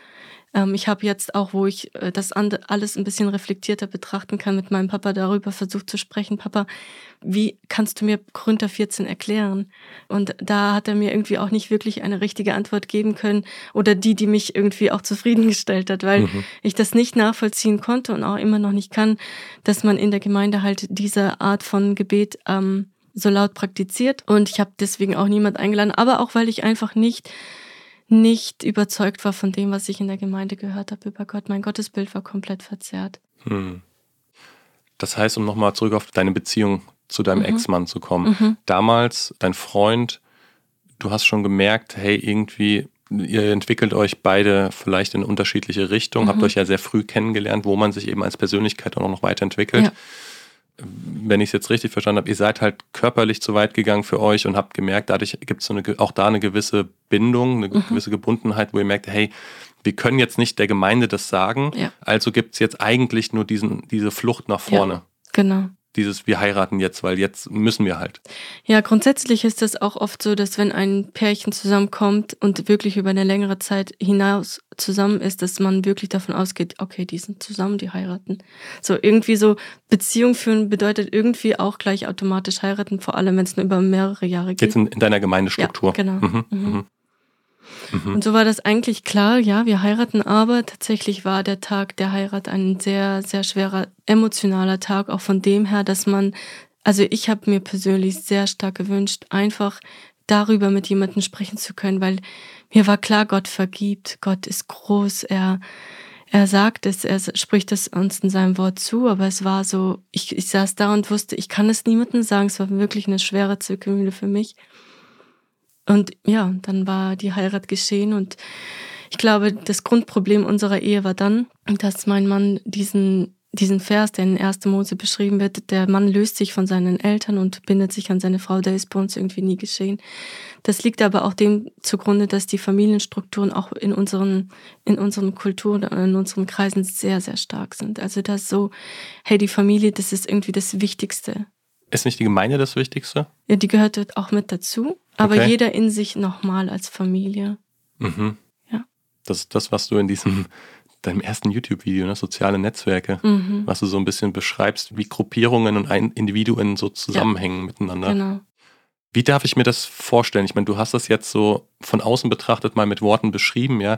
Ähm, ich habe jetzt auch, wo ich äh, das alles ein bisschen reflektierter betrachten kann, mit meinem Papa darüber versucht zu sprechen. Papa, wie kannst du mir Gründer 14 erklären? Und da hat er mir irgendwie auch nicht wirklich eine richtige Antwort geben können oder die, die mich irgendwie auch zufriedengestellt hat, weil mhm. ich das nicht nachvollziehen konnte und auch immer noch nicht kann, dass man in der Gemeinde halt diese Art von Gebet ähm, so laut praktiziert und ich habe deswegen auch niemand eingeladen, aber auch weil ich einfach nicht nicht überzeugt war von dem, was ich in der Gemeinde gehört habe über Gott. Mein Gottesbild war komplett verzerrt. Hm. Das heißt, um nochmal zurück auf deine Beziehung zu deinem mhm. Ex-Mann zu kommen. Mhm. Damals, dein Freund, du hast schon gemerkt, hey, irgendwie, ihr entwickelt euch beide vielleicht in unterschiedliche Richtungen, mhm. habt euch ja sehr früh kennengelernt, wo man sich eben als Persönlichkeit auch noch weiterentwickelt. Ja wenn ich es jetzt richtig verstanden habe, ihr seid halt körperlich zu weit gegangen für euch und habt gemerkt, dadurch gibt es so auch da eine gewisse Bindung, eine mhm. gewisse Gebundenheit, wo ihr merkt, hey, wir können jetzt nicht der Gemeinde das sagen, ja. also gibt es jetzt eigentlich nur diesen, diese Flucht nach vorne. Ja, genau dieses wir heiraten jetzt, weil jetzt müssen wir halt. Ja, grundsätzlich ist es auch oft so, dass wenn ein Pärchen zusammenkommt und wirklich über eine längere Zeit hinaus zusammen ist, dass man wirklich davon ausgeht, okay, die sind zusammen, die heiraten. So irgendwie so Beziehung führen bedeutet irgendwie auch gleich automatisch heiraten, vor allem wenn es nur über mehrere Jahre geht. Jetzt in, in deiner Gemeindestruktur. Ja, genau. Mhm, mhm. Mhm. Mhm. Und so war das eigentlich klar, ja, wir heiraten, aber tatsächlich war der Tag der Heirat ein sehr, sehr schwerer emotionaler Tag, auch von dem her, dass man, also ich habe mir persönlich sehr stark gewünscht, einfach darüber mit jemandem sprechen zu können, weil mir war klar, Gott vergibt, Gott ist groß, er, er sagt es, er spricht es uns in seinem Wort zu, aber es war so, ich, ich saß da und wusste, ich kann es niemandem sagen, es war wirklich eine schwere Zirkelmühle für mich. Und ja, dann war die Heirat geschehen und ich glaube, das Grundproblem unserer Ehe war dann, dass mein Mann diesen, diesen Vers, der in 1. Mose beschrieben wird, der Mann löst sich von seinen Eltern und bindet sich an seine Frau, der ist bei uns irgendwie nie geschehen. Das liegt aber auch dem zugrunde, dass die Familienstrukturen auch in unseren, in unseren Kulturen, in unseren Kreisen sehr, sehr stark sind. Also das so, hey, die Familie, das ist irgendwie das Wichtigste. Ist nicht die Gemeinde das Wichtigste? Ja, die gehört auch mit dazu. Aber okay. jeder in sich nochmal als Familie. Mhm. Ja. Das ist das, was du in diesem deinem ersten YouTube-Video, ne, soziale Netzwerke, mhm. was du so ein bisschen beschreibst, wie Gruppierungen und Individuen so zusammenhängen ja. miteinander. Genau. Wie darf ich mir das vorstellen? Ich meine, du hast das jetzt so von außen betrachtet mal mit Worten beschrieben, ja.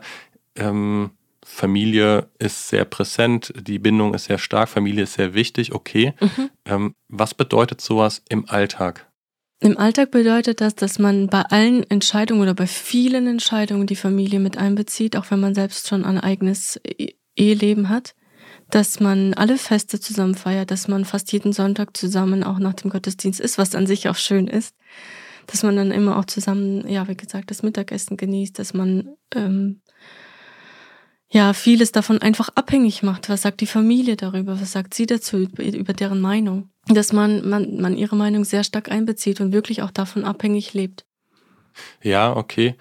Ähm, Familie ist sehr präsent, die Bindung ist sehr stark, Familie ist sehr wichtig, okay. Mhm. Ähm, was bedeutet sowas im Alltag? Im Alltag bedeutet das, dass man bei allen Entscheidungen oder bei vielen Entscheidungen die Familie mit einbezieht, auch wenn man selbst schon ein eigenes e-, Eheleben hat, dass man alle Feste zusammen feiert, dass man fast jeden Sonntag zusammen auch nach dem Gottesdienst ist, was an sich auch schön ist, dass man dann immer auch zusammen, ja, wie gesagt, das Mittagessen genießt, dass man ähm, ja vieles davon einfach abhängig macht. Was sagt die Familie darüber? Was sagt sie dazu über deren Meinung? Dass man, man, man ihre Meinung sehr stark einbezieht und wirklich auch davon abhängig lebt. Ja, okay.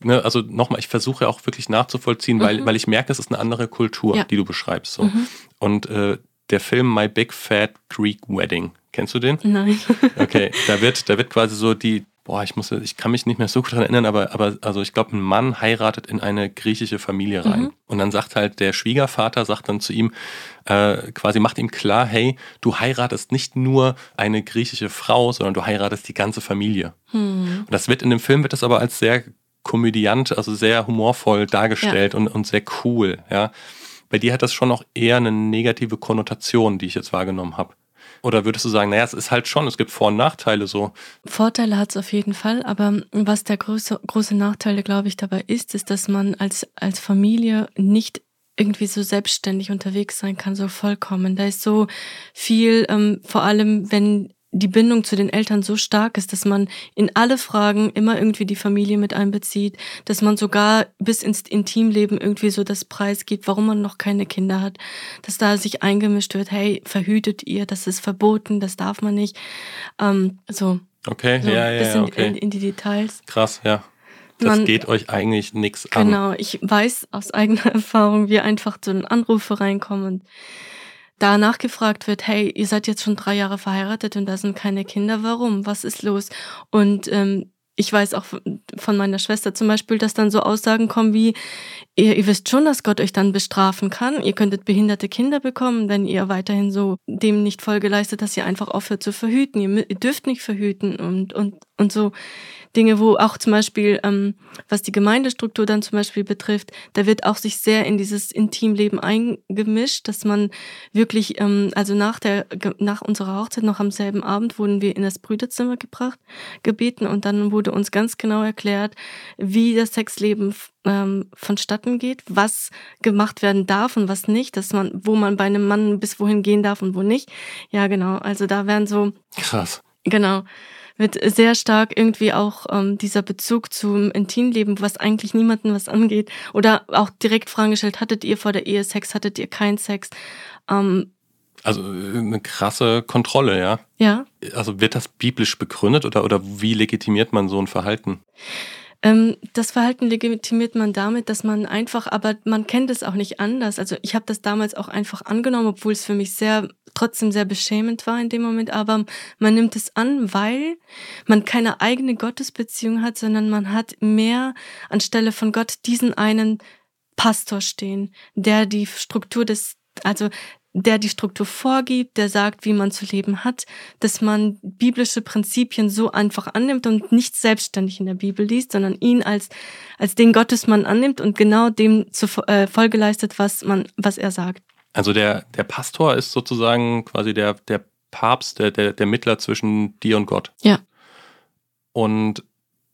Ne, also nochmal, ich versuche auch wirklich nachzuvollziehen, mhm. weil, weil ich merke, das ist eine andere Kultur, ja. die du beschreibst. So. Mhm. Und äh, der Film My Big Fat Greek Wedding, kennst du den? Nein. okay, da wird, da wird quasi so die, boah, ich muss, ich kann mich nicht mehr so gut daran erinnern, aber, aber also ich glaube, ein Mann heiratet in eine griechische Familie rein. Mhm. Und dann sagt halt der Schwiegervater, sagt dann zu ihm, äh, quasi macht ihm klar, hey, du heiratest nicht nur eine griechische Frau, sondern du heiratest die ganze Familie. Mhm. Und das wird in dem Film wird das aber als sehr komödiant, also sehr humorvoll dargestellt ja. und, und sehr cool, ja. Bei dir hat das schon auch eher eine negative Konnotation, die ich jetzt wahrgenommen habe. Oder würdest du sagen, naja, es ist halt schon, es gibt Vor- und Nachteile so? Vorteile hat es auf jeden Fall, aber was der große, große Nachteil, glaube ich, dabei ist, ist, dass man als, als Familie nicht irgendwie so selbstständig unterwegs sein kann, so vollkommen. Da ist so viel, ähm, vor allem wenn die Bindung zu den Eltern so stark ist, dass man in alle Fragen immer irgendwie die Familie mit einbezieht, dass man sogar bis ins Intimleben irgendwie so das Preis gibt, warum man noch keine Kinder hat, dass da sich eingemischt wird, hey, verhütet ihr, das ist verboten, das darf man nicht. Ähm, so. Okay, so ja, ja, bisschen okay. In, in die Details. Krass, ja. Das man, geht euch eigentlich nichts an. Genau, ich weiß aus eigener Erfahrung, wie einfach so Anrufe reinkommen und da nachgefragt wird, hey, ihr seid jetzt schon drei Jahre verheiratet und da sind keine Kinder, warum? Was ist los? Und ähm, ich weiß auch von meiner Schwester zum Beispiel, dass dann so Aussagen kommen wie, ihr, ihr wisst schon, dass Gott euch dann bestrafen kann. Ihr könntet behinderte Kinder bekommen, wenn ihr weiterhin so dem nicht Folge leistet, dass ihr einfach aufhört zu verhüten. Ihr, ihr dürft nicht verhüten und, und, und so. Dinge, wo auch zum Beispiel, ähm, was die Gemeindestruktur dann zum Beispiel betrifft, da wird auch sich sehr in dieses Intimleben eingemischt, dass man wirklich, ähm, also nach der, nach unserer Hochzeit noch am selben Abend wurden wir in das Brüderzimmer gebracht, gebeten und dann wurde uns ganz genau erklärt, wie das Sexleben ähm, vonstatten geht, was gemacht werden darf und was nicht, dass man, wo man bei einem Mann bis wohin gehen darf und wo nicht. Ja, genau. Also da werden so. Krass. Genau wird sehr stark irgendwie auch ähm, dieser Bezug zum Intimleben, was eigentlich niemanden was angeht. Oder auch direkt Fragen gestellt, hattet ihr vor der Ehe Sex, hattet ihr keinen Sex? Ähm, also äh, eine krasse Kontrolle, ja? Ja. Also wird das biblisch begründet oder, oder wie legitimiert man so ein Verhalten? Ähm, das Verhalten legitimiert man damit, dass man einfach, aber man kennt es auch nicht anders. Also ich habe das damals auch einfach angenommen, obwohl es für mich sehr, trotzdem sehr beschämend war in dem Moment, aber man nimmt es an, weil man keine eigene Gottesbeziehung hat, sondern man hat mehr anstelle von Gott diesen einen Pastor stehen, der die Struktur des, also der die Struktur vorgibt, der sagt, wie man zu leben hat, dass man biblische Prinzipien so einfach annimmt und nicht selbstständig in der Bibel liest, sondern ihn als, als den Gottesmann annimmt und genau dem zu äh, Folge leistet, was man, was er sagt. Also der, der Pastor ist sozusagen quasi der, der Papst, der, der, der Mittler zwischen dir und Gott. Ja. Und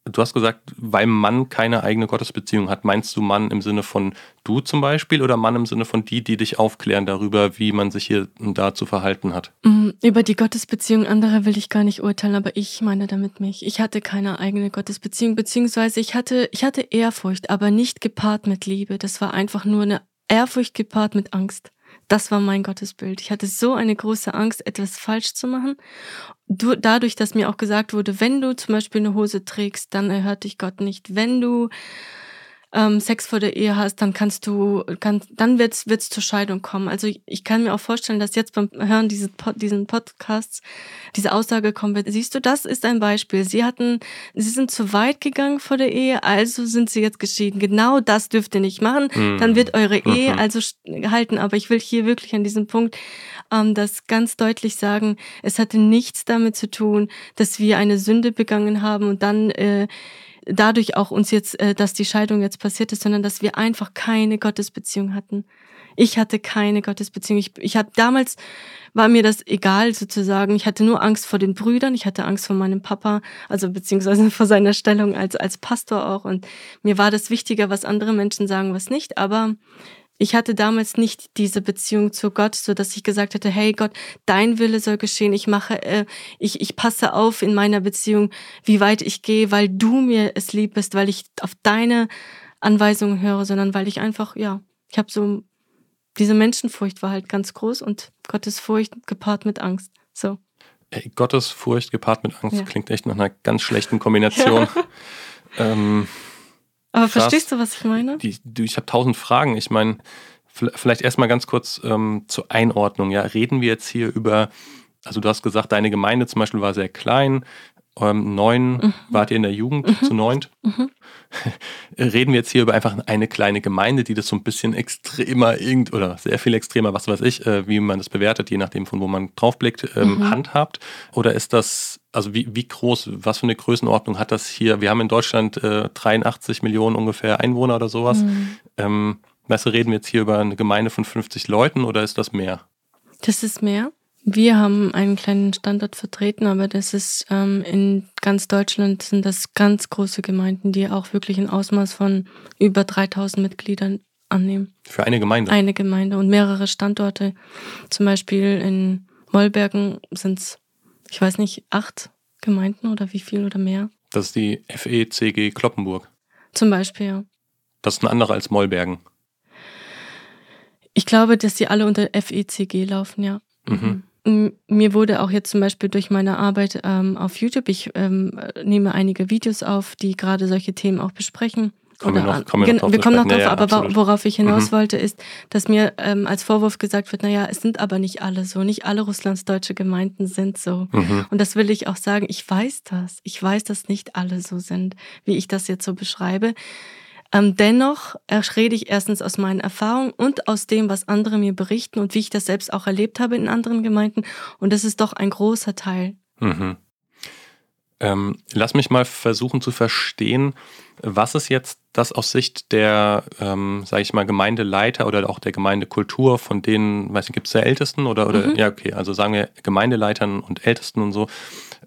Du hast gesagt, weil Mann keine eigene Gottesbeziehung hat. Meinst du Mann im Sinne von du zum Beispiel oder Mann im Sinne von die, die dich aufklären darüber, wie man sich hier und da zu verhalten hat? Mm, über die Gottesbeziehung anderer will ich gar nicht urteilen, aber ich meine damit mich. Ich hatte keine eigene Gottesbeziehung, beziehungsweise ich hatte, ich hatte Ehrfurcht, aber nicht gepaart mit Liebe. Das war einfach nur eine Ehrfurcht gepaart mit Angst. Das war mein Gottesbild. Ich hatte so eine große Angst, etwas falsch zu machen. Du, dadurch, dass mir auch gesagt wurde, wenn du zum Beispiel eine Hose trägst, dann erhört dich Gott nicht. Wenn du ähm, Sex vor der Ehe hast, dann kannst du, kann, dann wird's wird's zur Scheidung kommen. Also ich, ich kann mir auch vorstellen, dass jetzt beim Hören dieses diesen Podcasts diese Aussage kommen wird. Siehst du, das ist ein Beispiel. Sie hatten, sie sind zu weit gegangen vor der Ehe, also sind sie jetzt geschieden. Genau das dürft ihr nicht machen. Mhm. Dann wird eure Ehe mhm. also halten. Aber ich will hier wirklich an diesem Punkt ähm, das ganz deutlich sagen. Es hatte nichts damit zu tun, dass wir eine Sünde begangen haben und dann äh, dadurch auch uns jetzt, äh, dass die Scheidung jetzt passiert ist, sondern dass wir einfach keine Gottesbeziehung hatten. Ich hatte keine Gottesbeziehung. Ich, ich habe damals war mir das egal sozusagen. Ich hatte nur Angst vor den Brüdern. Ich hatte Angst vor meinem Papa, also beziehungsweise vor seiner Stellung als als Pastor auch. Und mir war das wichtiger, was andere Menschen sagen, was nicht. Aber ich hatte damals nicht diese Beziehung zu Gott, so dass ich gesagt hätte, hey Gott, dein Wille soll geschehen. Ich mache, äh, ich, ich passe auf in meiner Beziehung, wie weit ich gehe, weil du mir es lieb bist, weil ich auf deine Anweisungen höre, sondern weil ich einfach, ja, ich habe so, diese Menschenfurcht war halt ganz groß und Gottes Furcht gepaart mit Angst. So. Ey, Gottes Furcht gepaart mit Angst ja. klingt echt nach einer ganz schlechten Kombination. Ja. Ähm, aber Krass. verstehst du, was ich meine? Die, die, ich habe tausend Fragen. Ich meine, vielleicht erstmal ganz kurz ähm, zur Einordnung. Ja, reden wir jetzt hier über, also du hast gesagt, deine Gemeinde zum Beispiel war sehr klein. Ähm, neun mhm. wart ihr in der Jugend mhm. zu neunt. Mhm. Reden wir jetzt hier über einfach eine kleine Gemeinde, die das so ein bisschen extremer irgend oder sehr viel extremer, was weiß ich, äh, wie man das bewertet, je nachdem von wo man draufblickt, ähm, mhm. handhabt? Oder ist das, also wie, wie groß, was für eine Größenordnung hat das hier? Wir haben in Deutschland äh, 83 Millionen ungefähr Einwohner oder sowas. Mhm. Ähm, weißt du, reden wir jetzt hier über eine Gemeinde von 50 Leuten oder ist das mehr? Das ist mehr. Wir haben einen kleinen Standort vertreten, aber das ist ähm, in ganz Deutschland sind das ganz große Gemeinden, die auch wirklich ein Ausmaß von über 3000 Mitgliedern annehmen. Für eine Gemeinde? Eine Gemeinde und mehrere Standorte. Zum Beispiel in Mollbergen sind es, ich weiß nicht, acht Gemeinden oder wie viel oder mehr. Das ist die FECG Kloppenburg. Zum Beispiel, ja. Das ist eine andere als Mollbergen. Ich glaube, dass sie alle unter FECG laufen, ja. Mhm. Mir wurde auch jetzt zum Beispiel durch meine Arbeit ähm, auf YouTube, ich ähm, nehme einige Videos auf, die gerade solche Themen auch besprechen. Kommen wir, noch, kommen wir, noch wir kommen noch drauf, ja, aber absolut. worauf ich hinaus mhm. wollte, ist, dass mir ähm, als Vorwurf gesagt wird, naja, es sind aber nicht alle so, nicht alle russlandsdeutsche Gemeinden sind so. Mhm. Und das will ich auch sagen, ich weiß das. Ich weiß, dass nicht alle so sind, wie ich das jetzt so beschreibe. Ähm, dennoch rede ich erstens aus meinen Erfahrungen und aus dem, was andere mir berichten und wie ich das selbst auch erlebt habe in anderen Gemeinden. Und das ist doch ein großer Teil. Mhm. Ähm, lass mich mal versuchen zu verstehen, was ist jetzt das aus Sicht der, ähm, sage ich mal, Gemeindeleiter oder auch der Gemeindekultur, von denen, weiß ich, gibt es der Ältesten oder, oder mhm. ja, okay, also sagen wir Gemeindeleitern und Ältesten und so,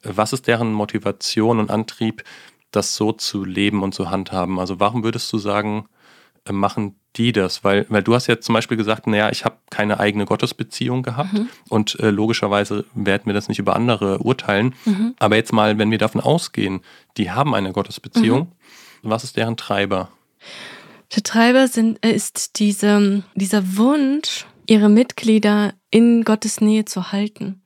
was ist deren Motivation und Antrieb, das so zu leben und zu handhaben? Also warum würdest du sagen, äh, machen die das? Weil, weil du hast ja zum Beispiel gesagt, naja, ich habe keine eigene Gottesbeziehung gehabt mhm. und äh, logischerweise werden wir das nicht über andere urteilen. Mhm. Aber jetzt mal, wenn wir davon ausgehen, die haben eine Gottesbeziehung, mhm. was ist deren Treiber? Der Treiber sind, äh, ist diese, dieser Wunsch, ihre Mitglieder in Gottes Nähe zu halten.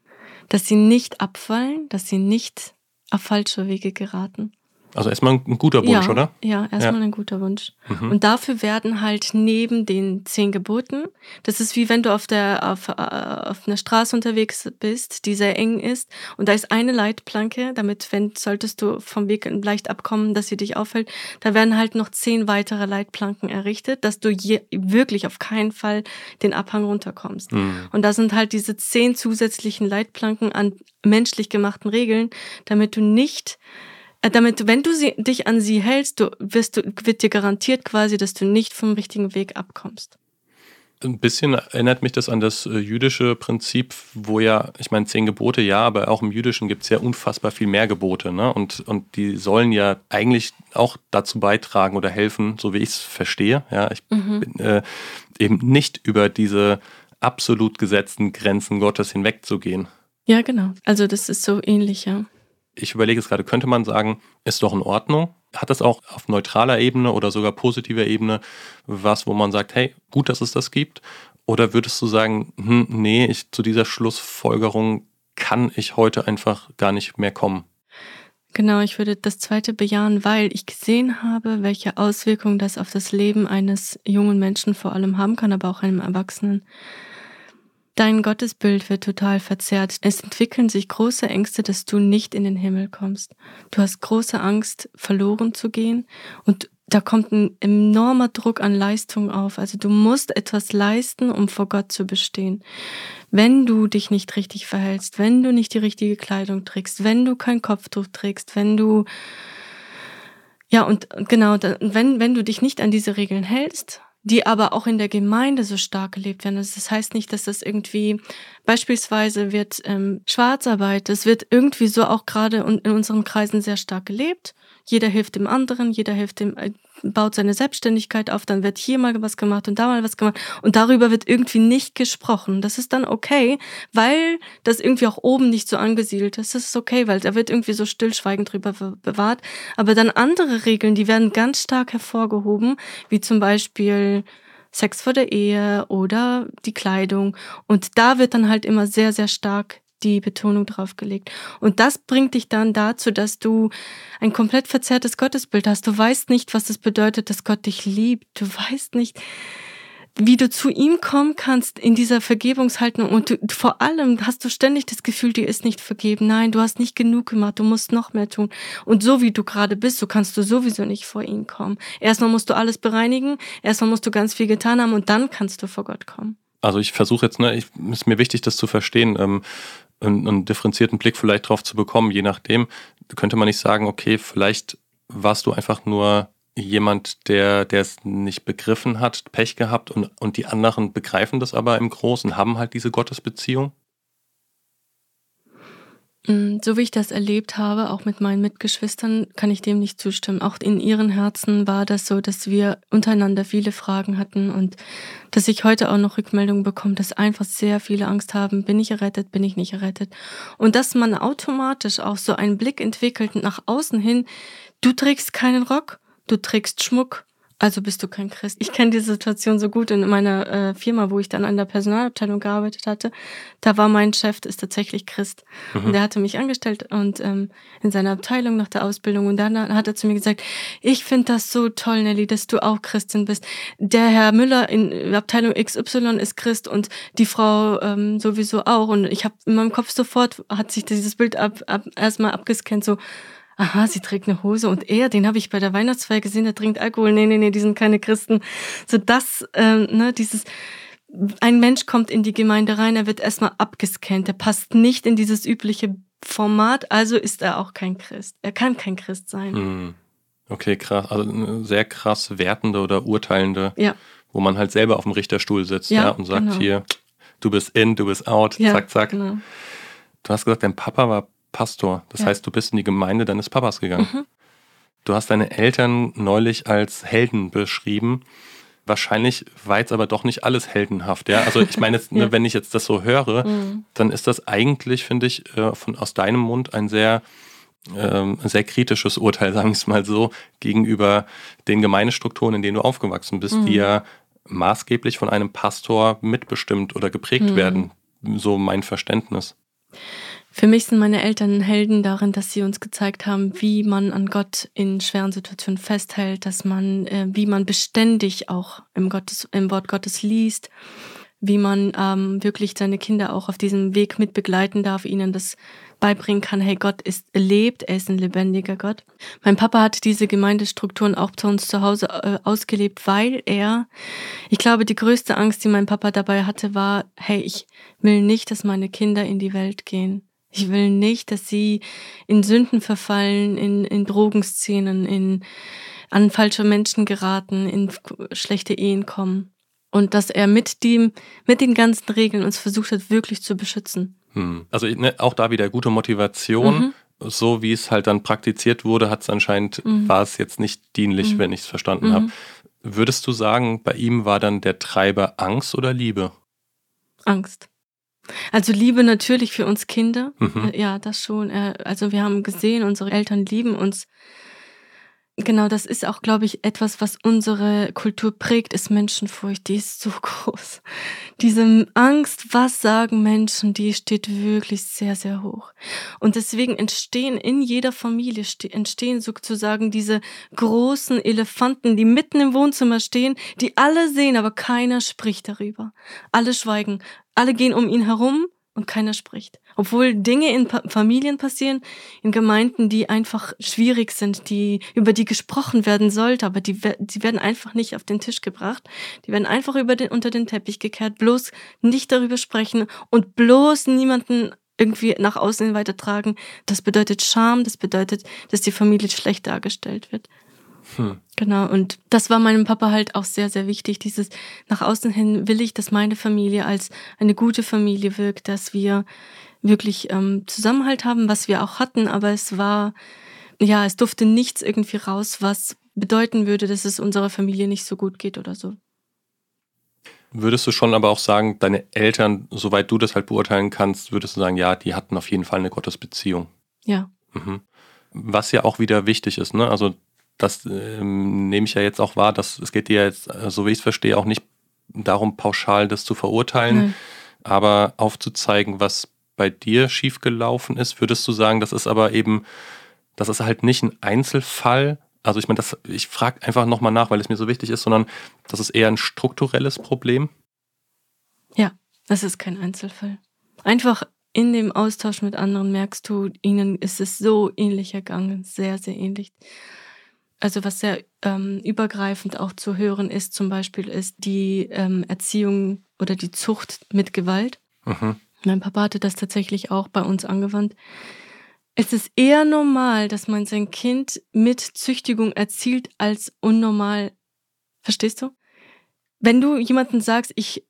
Dass sie nicht abfallen, dass sie nicht auf falsche Wege geraten. Also erstmal ein guter Wunsch, ja, oder? Ja, erstmal ja. ein guter Wunsch. Mhm. Und dafür werden halt neben den zehn Geboten, das ist wie wenn du auf der auf, äh, auf einer Straße unterwegs bist, die sehr eng ist und da ist eine Leitplanke, damit wenn solltest du vom Weg leicht abkommen, dass sie dich auffällt, da werden halt noch zehn weitere Leitplanken errichtet, dass du je, wirklich auf keinen Fall den Abhang runterkommst. Mhm. Und da sind halt diese zehn zusätzlichen Leitplanken an menschlich gemachten Regeln, damit du nicht damit, wenn du sie, dich an sie hältst, du wirst du, wird dir garantiert quasi, dass du nicht vom richtigen Weg abkommst. Ein bisschen erinnert mich das an das äh, jüdische Prinzip, wo ja, ich meine, zehn Gebote ja, aber auch im Jüdischen gibt es ja unfassbar viel mehr Gebote. Ne? Und, und die sollen ja eigentlich auch dazu beitragen oder helfen, so wie ich es verstehe. Ja, ich mhm. bin äh, eben nicht über diese absolut gesetzten Grenzen Gottes hinwegzugehen. Ja, genau. Also das ist so ähnlich, ja ich überlege es gerade, könnte man sagen, ist doch in Ordnung? Hat das auch auf neutraler Ebene oder sogar positiver Ebene was, wo man sagt, hey, gut, dass es das gibt? Oder würdest du sagen, hm, nee, ich, zu dieser Schlussfolgerung kann ich heute einfach gar nicht mehr kommen? Genau, ich würde das zweite bejahen, weil ich gesehen habe, welche Auswirkungen das auf das Leben eines jungen Menschen vor allem haben kann, aber auch einem Erwachsenen. Dein Gottesbild wird total verzerrt. Es entwickeln sich große Ängste, dass du nicht in den Himmel kommst. Du hast große Angst, verloren zu gehen und da kommt ein enormer Druck an Leistung auf. Also du musst etwas leisten, um vor Gott zu bestehen. Wenn du dich nicht richtig verhältst, wenn du nicht die richtige Kleidung trägst, wenn du kein Kopftuch trägst, wenn du ja und genau, wenn wenn du dich nicht an diese Regeln hältst, die aber auch in der Gemeinde so stark gelebt werden. Also das heißt nicht, dass das irgendwie beispielsweise wird ähm, Schwarzarbeit, das wird irgendwie so auch gerade in unseren Kreisen sehr stark gelebt. Jeder hilft dem anderen, jeder hilft dem, äh, baut seine Selbstständigkeit auf, dann wird hier mal was gemacht und da mal was gemacht und darüber wird irgendwie nicht gesprochen. Das ist dann okay, weil das irgendwie auch oben nicht so angesiedelt ist. Das ist okay, weil da wird irgendwie so stillschweigend drüber bewahrt. Aber dann andere Regeln, die werden ganz stark hervorgehoben, wie zum Beispiel Sex vor der Ehe oder die Kleidung. Und da wird dann halt immer sehr, sehr stark die Betonung drauf gelegt. Und das bringt dich dann dazu, dass du ein komplett verzerrtes Gottesbild hast. Du weißt nicht, was es bedeutet, dass Gott dich liebt. Du weißt nicht, wie du zu ihm kommen kannst in dieser Vergebungshaltung und du, vor allem hast du ständig das Gefühl, dir ist nicht vergeben. Nein, du hast nicht genug gemacht, du musst noch mehr tun. Und so wie du gerade bist, so kannst du sowieso nicht vor ihn kommen. Erstmal musst du alles bereinigen, erstmal musst du ganz viel getan haben und dann kannst du vor Gott kommen. Also ich versuche jetzt, ne, ich, ist mir wichtig, das zu verstehen, ähm, einen, einen differenzierten Blick vielleicht drauf zu bekommen, je nachdem, könnte man nicht sagen, okay, vielleicht warst du einfach nur jemand, der, der es nicht begriffen hat, Pech gehabt und, und die anderen begreifen das aber im Großen, haben halt diese Gottesbeziehung? Mm, so wie ich das erlebt habe, auch mit meinen Mitgeschwistern, kann ich dem nicht zustimmen. Auch in ihren Herzen war das so, dass wir untereinander viele Fragen hatten und dass ich heute auch noch Rückmeldungen bekomme, dass einfach sehr viele Angst haben, bin ich errettet, bin ich nicht errettet. Und dass man automatisch auch so einen Blick entwickelt nach außen hin, du trägst keinen Rock, du trägst Schmuck, also bist du kein Christ. Ich kenne die Situation so gut in meiner äh, Firma, wo ich dann an der Personalabteilung gearbeitet hatte. Da war mein Chef, ist tatsächlich Christ. Mhm. Und der hatte mich angestellt und ähm, in seiner Abteilung nach der Ausbildung. Und dann hat er zu mir gesagt, ich finde das so toll, Nelly, dass du auch Christin bist. Der Herr Müller in Abteilung XY ist Christ und die Frau ähm, sowieso auch. Und ich habe in meinem Kopf sofort, hat sich dieses Bild ab, ab, erstmal abgescannt, so, aha, sie trägt eine Hose und er, den habe ich bei der Weihnachtsfeier gesehen, der trinkt Alkohol. Nee, nee, nee, die sind keine Christen. So das, ähm, ne, dieses, ein Mensch kommt in die Gemeinde rein, er wird erstmal abgescannt, er passt nicht in dieses übliche Format, also ist er auch kein Christ. Er kann kein Christ sein. Hm. Okay, krass. Also sehr krass wertende oder urteilende, ja. wo man halt selber auf dem Richterstuhl sitzt ja, ja und sagt genau. hier, du bist in, du bist out, ja, zack, zack. Genau. Du hast gesagt, dein Papa war Pastor. Das ja. heißt, du bist in die Gemeinde deines Papas gegangen. Mhm. Du hast deine Eltern neulich als Helden beschrieben. Wahrscheinlich war jetzt aber doch nicht alles heldenhaft. Ja? Also ich meine, jetzt, ne, ja. wenn ich jetzt das so höre, mhm. dann ist das eigentlich, finde ich, äh, von, aus deinem Mund ein sehr, ähm, sehr kritisches Urteil, sagen wir es mal so, gegenüber den Gemeindestrukturen, in denen du aufgewachsen bist, mhm. die ja maßgeblich von einem Pastor mitbestimmt oder geprägt mhm. werden. So mein Verständnis. Für mich sind meine Eltern Helden darin, dass sie uns gezeigt haben, wie man an Gott in schweren Situationen festhält, dass man, äh, wie man beständig auch im, Gottes, im Wort Gottes liest, wie man ähm, wirklich seine Kinder auch auf diesem Weg mit begleiten darf, ihnen das beibringen kann, hey, Gott ist lebt, er ist ein lebendiger Gott. Mein Papa hat diese Gemeindestrukturen auch zu uns zu Hause äh, ausgelebt, weil er, ich glaube, die größte Angst, die mein Papa dabei hatte, war, hey, ich will nicht, dass meine Kinder in die Welt gehen. Ich will nicht, dass sie in Sünden verfallen, in, in Drogenszenen, in, an falsche Menschen geraten, in schlechte Ehen kommen. Und dass er mit dem, mit den ganzen Regeln uns versucht hat, wirklich zu beschützen. Hm. Also ne, auch da wieder gute Motivation. Mhm. So wie es halt dann praktiziert wurde, hat es anscheinend, mhm. war es jetzt nicht dienlich, mhm. wenn ich es verstanden habe. Mhm. Würdest du sagen, bei ihm war dann der Treiber Angst oder Liebe? Angst. Also Liebe natürlich für uns Kinder. Mhm. Ja, das schon. Also wir haben gesehen, unsere Eltern lieben uns Genau, das ist auch, glaube ich, etwas, was unsere Kultur prägt, ist Menschenfurcht. Die ist so groß. Diese Angst, was sagen Menschen, die steht wirklich sehr, sehr hoch. Und deswegen entstehen in jeder Familie, entstehen sozusagen diese großen Elefanten, die mitten im Wohnzimmer stehen, die alle sehen, aber keiner spricht darüber. Alle schweigen. Alle gehen um ihn herum und keiner spricht. Obwohl Dinge in pa Familien passieren, in Gemeinden, die einfach schwierig sind, die, über die gesprochen werden sollte, aber die, die werden einfach nicht auf den Tisch gebracht. Die werden einfach über den, unter den Teppich gekehrt, bloß nicht darüber sprechen und bloß niemanden irgendwie nach außen weitertragen. Das bedeutet Scham, das bedeutet, dass die Familie schlecht dargestellt wird. Hm. Genau, und das war meinem Papa halt auch sehr, sehr wichtig. Dieses nach außen hin will ich, dass meine Familie als eine gute Familie wirkt, dass wir wirklich ähm, Zusammenhalt haben, was wir auch hatten, aber es war, ja, es durfte nichts irgendwie raus, was bedeuten würde, dass es unserer Familie nicht so gut geht oder so. Würdest du schon aber auch sagen, deine Eltern, soweit du das halt beurteilen kannst, würdest du sagen, ja, die hatten auf jeden Fall eine Gottesbeziehung? Ja. Mhm. Was ja auch wieder wichtig ist, ne? Also das ähm, nehme ich ja jetzt auch wahr, dass es geht dir jetzt, äh, so wie ich es verstehe, auch nicht darum, pauschal das zu verurteilen, Nein. aber aufzuzeigen, was bei dir schiefgelaufen ist. Würdest du sagen, das ist aber eben, das ist halt nicht ein Einzelfall, Also ich meine, das, ich frage einfach nochmal nach, weil es mir so wichtig ist, sondern das ist eher ein strukturelles Problem. Ja, das ist kein Einzelfall. Einfach in dem Austausch mit anderen merkst du, ihnen ist es so ähnlich ergangen, sehr, sehr ähnlich. Also was sehr ähm, übergreifend auch zu hören ist, zum Beispiel ist die ähm, Erziehung oder die Zucht mit Gewalt. Mhm. Mein Papa hatte das tatsächlich auch bei uns angewandt. Es ist eher normal, dass man sein Kind mit Züchtigung erzielt, als unnormal. Verstehst du? Wenn du jemanden sagst, ich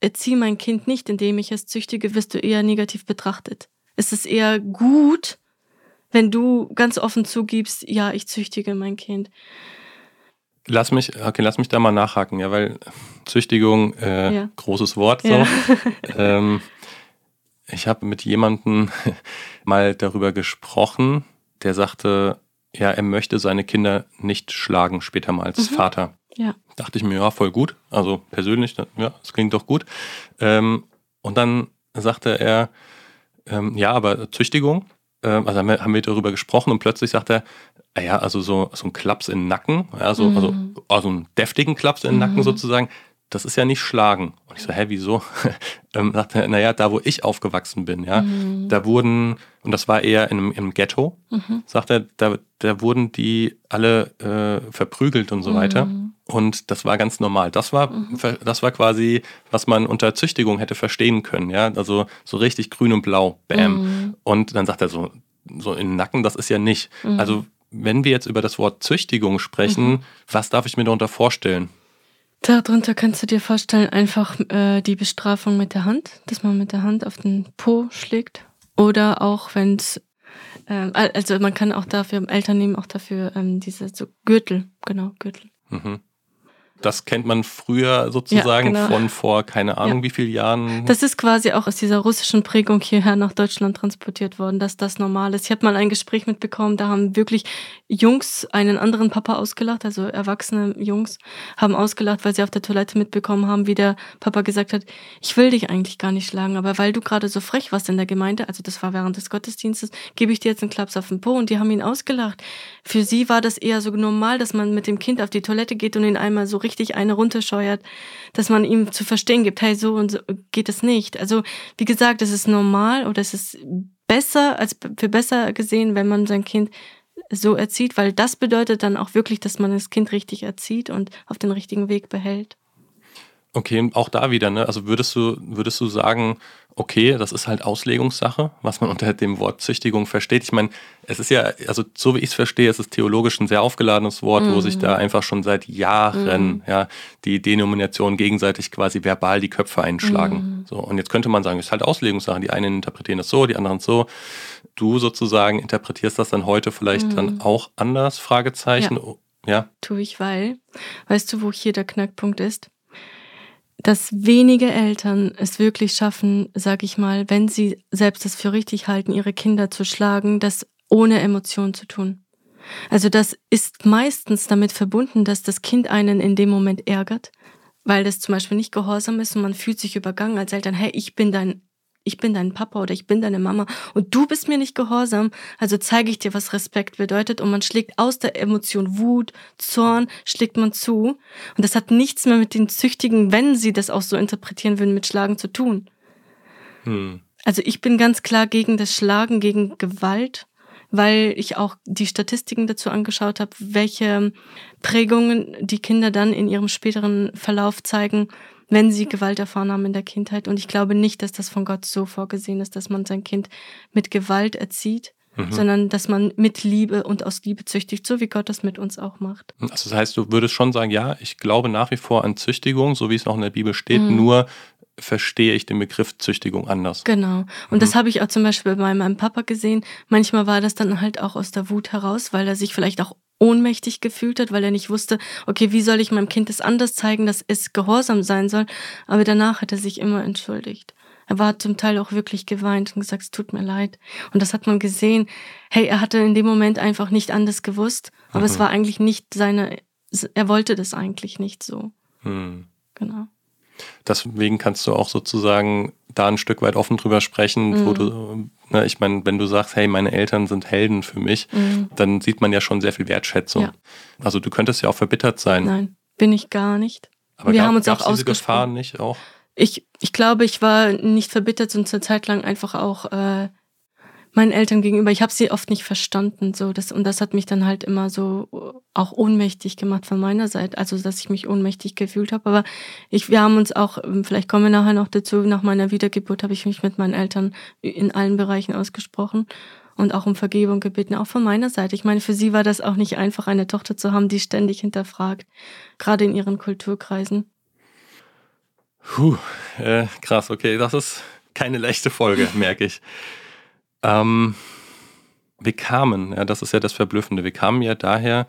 erziehe mein Kind nicht, indem ich es züchtige, wirst du eher negativ betrachtet. Es ist eher gut, wenn du ganz offen zugibst, ja, ich züchtige mein Kind. Lass mich, okay, lass mich da mal nachhaken, ja, weil Züchtigung, äh, ja. großes Wort so. Ja. ähm, ich habe mit jemandem mal darüber gesprochen, der sagte, ja, er möchte seine Kinder nicht schlagen, später mal als mhm. Vater. Ja. Dachte ich mir, ja, voll gut. Also persönlich, ja, das klingt doch gut. Ähm, und dann sagte er, ähm, ja, aber Züchtigung, also haben wir, haben wir darüber gesprochen und plötzlich sagt er, ah ja, also so, so ein Klaps in den Nacken, also, mhm. also, also einen deftigen Klaps in den Nacken mhm. sozusagen, das ist ja nicht schlagen. Und ich so, hä, wieso? ähm, sagte er, naja, da wo ich aufgewachsen bin, ja, mhm. da wurden, und das war eher im, im Ghetto, mhm. sagt er, da, da wurden die alle äh, verprügelt und so mhm. weiter. Und das war ganz normal. Das war, mhm. das war quasi, was man unter Züchtigung hätte verstehen können, ja. Also so richtig grün und blau, bam. Mhm. Und dann sagt er so, so in den Nacken, das ist ja nicht. Mhm. Also wenn wir jetzt über das Wort Züchtigung sprechen, was darf ich mir darunter vorstellen? Darunter kannst du dir vorstellen, einfach äh, die Bestrafung mit der Hand, dass man mit der Hand auf den Po schlägt. Oder auch wenn es, äh, also man kann auch dafür, Eltern nehmen auch dafür ähm, diese so Gürtel, genau, Gürtel. Mhm das kennt man früher sozusagen ja, genau. von vor keine Ahnung ja. wie vielen Jahren. Das ist quasi auch aus dieser russischen Prägung hierher nach Deutschland transportiert worden, dass das normal ist. Ich habe mal ein Gespräch mitbekommen, da haben wirklich Jungs einen anderen Papa ausgelacht, also erwachsene Jungs haben ausgelacht, weil sie auf der Toilette mitbekommen haben, wie der Papa gesagt hat, ich will dich eigentlich gar nicht schlagen, aber weil du gerade so frech warst in der Gemeinde, also das war während des Gottesdienstes, gebe ich dir jetzt einen Klaps auf den Po und die haben ihn ausgelacht. Für sie war das eher so normal, dass man mit dem Kind auf die Toilette geht und ihn einmal so richtig richtig eine runterscheuert, dass man ihm zu verstehen gibt, hey, so und so geht es nicht. Also, wie gesagt, es ist normal oder es ist besser als für besser gesehen, wenn man sein Kind so erzieht, weil das bedeutet dann auch wirklich, dass man das Kind richtig erzieht und auf den richtigen Weg behält. Okay, auch da wieder, ne? Also würdest du, würdest du sagen, okay, das ist halt Auslegungssache, was man unter dem Wort Züchtigung versteht. Ich meine, es ist ja, also so wie ich es verstehe, es ist theologisch ein sehr aufgeladenes Wort, mhm. wo sich da mhm. einfach schon seit Jahren mhm. ja die Denominationen gegenseitig quasi verbal die Köpfe einschlagen. Mhm. So und jetzt könnte man sagen, es ist halt Auslegungssache. Die einen interpretieren das so, die anderen so. Du sozusagen interpretierst das dann heute vielleicht dann mhm. auch anders? Fragezeichen. Ja. ja. Tue ich, weil, weißt du, wo hier der Knackpunkt ist? Dass wenige Eltern es wirklich schaffen, sag ich mal, wenn sie selbst es für richtig halten, ihre Kinder zu schlagen, das ohne Emotion zu tun. Also das ist meistens damit verbunden, dass das Kind einen in dem Moment ärgert, weil das zum Beispiel nicht gehorsam ist und man fühlt sich übergangen als Eltern, hey, ich bin dein ich bin dein Papa oder ich bin deine Mama und du bist mir nicht gehorsam, also zeige ich dir, was Respekt bedeutet und man schlägt aus der Emotion Wut, Zorn, schlägt man zu und das hat nichts mehr mit den Züchtigen, wenn sie das auch so interpretieren würden, mit Schlagen zu tun. Hm. Also ich bin ganz klar gegen das Schlagen, gegen Gewalt, weil ich auch die Statistiken dazu angeschaut habe, welche Prägungen die Kinder dann in ihrem späteren Verlauf zeigen, wenn sie Gewalt erfahren haben in der Kindheit. Und ich glaube nicht, dass das von Gott so vorgesehen ist, dass man sein Kind mit Gewalt erzieht, mhm. sondern dass man mit Liebe und aus Liebe züchtigt, so wie Gott das mit uns auch macht. Also das heißt, du würdest schon sagen, ja, ich glaube nach wie vor an Züchtigung, so wie es auch in der Bibel steht, mhm. nur verstehe ich den Begriff Züchtigung anders. Genau. Und mhm. das habe ich auch zum Beispiel bei meinem Papa gesehen. Manchmal war das dann halt auch aus der Wut heraus, weil er sich vielleicht auch ohnmächtig gefühlt hat, weil er nicht wusste, okay, wie soll ich meinem Kind das anders zeigen, dass es gehorsam sein soll. Aber danach hat er sich immer entschuldigt. Er war zum Teil auch wirklich geweint und gesagt, es tut mir leid. Und das hat man gesehen. Hey, er hatte in dem Moment einfach nicht anders gewusst, aber mhm. es war eigentlich nicht seine, er wollte das eigentlich nicht so. Mhm. Genau. Deswegen kannst du auch sozusagen da ein Stück weit offen drüber sprechen, mhm. wo du, ne, ich meine, wenn du sagst, hey, meine Eltern sind Helden für mich, mhm. dann sieht man ja schon sehr viel Wertschätzung. Ja. Also du könntest ja auch verbittert sein. Nein, bin ich gar nicht. Aber wir gab, haben uns auch diese Gefahr nicht auch? Ich, ich glaube, ich war nicht verbittert und zur Zeit lang einfach auch äh, meinen Eltern gegenüber. Ich habe sie oft nicht verstanden, so das und das hat mich dann halt immer so auch ohnmächtig gemacht von meiner Seite, also dass ich mich ohnmächtig gefühlt habe. Aber ich, wir haben uns auch, vielleicht kommen wir nachher noch dazu. Nach meiner Wiedergeburt habe ich mich mit meinen Eltern in allen Bereichen ausgesprochen und auch um Vergebung gebeten, auch von meiner Seite. Ich meine, für sie war das auch nicht einfach, eine Tochter zu haben, die ständig hinterfragt, gerade in ihren Kulturkreisen. Puh, äh, krass, okay, das ist keine leichte Folge, merke ich. Ähm, wir kamen, ja, das ist ja das Verblüffende, wir kamen ja daher,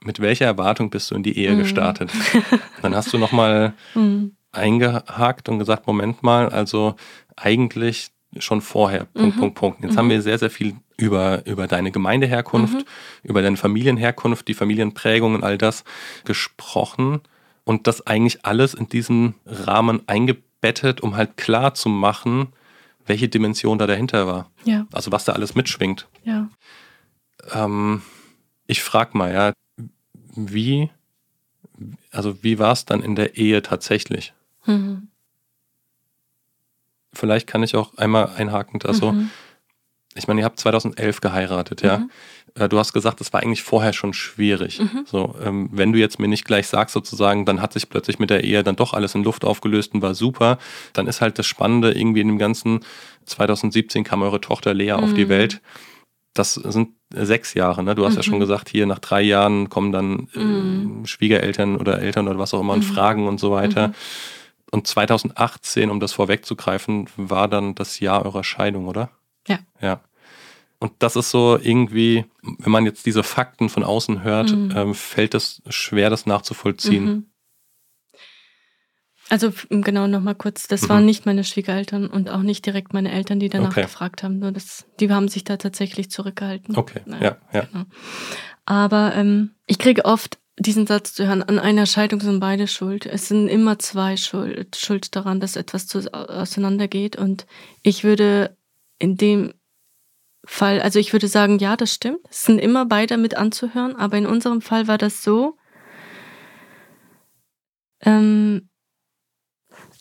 mit welcher Erwartung bist du in die Ehe mhm. gestartet? Dann hast du nochmal mhm. eingehakt und gesagt, Moment mal, also eigentlich schon vorher, Punkt, mhm. Punkt, Punkt. Jetzt haben mhm. wir sehr, sehr viel über, über deine Gemeindeherkunft, mhm. über deine Familienherkunft, die Familienprägung und all das gesprochen und das eigentlich alles in diesen Rahmen eingebettet, um halt klar zu machen, welche Dimension da dahinter war. Ja. Also was da alles mitschwingt. Ja. Ähm, ich frage mal, ja, wie, also wie war es dann in der Ehe tatsächlich? Mhm. Vielleicht kann ich auch einmal einhakend, also mhm ich meine, ihr habt 2011 geheiratet, ja. Mhm. Äh, du hast gesagt, es war eigentlich vorher schon schwierig. Mhm. So, ähm, wenn du jetzt mir nicht gleich sagst, sozusagen, dann hat sich plötzlich mit der Ehe dann doch alles in Luft aufgelöst und war super, dann ist halt das Spannende irgendwie in dem ganzen 2017 kam eure Tochter Lea mhm. auf die mhm. Welt. Das sind sechs Jahre, ne? Du hast ja schon mhm. gesagt, hier nach drei Jahren kommen dann äh, mhm. Schwiegereltern oder Eltern oder was auch immer und fragen und so weiter. Und 2018, um das vorwegzugreifen, war dann das Jahr eurer Scheidung, oder? Ja. Ja. Und das ist so irgendwie, wenn man jetzt diese Fakten von außen hört, mhm. ähm, fällt es schwer, das nachzuvollziehen. Mhm. Also genau nochmal kurz, das mhm. waren nicht meine Schwiegereltern und auch nicht direkt meine Eltern, die danach okay. gefragt haben. Nur das, die haben sich da tatsächlich zurückgehalten. Okay, naja, ja, ja. Genau. Aber ähm, ich kriege oft diesen Satz zu hören, an einer Scheidung sind beide schuld. Es sind immer zwei schuld, schuld daran, dass etwas zu, auseinandergeht. Und ich würde in dem Fall, also ich würde sagen, ja, das stimmt. Es sind immer beide mit anzuhören, aber in unserem Fall war das so, ähm,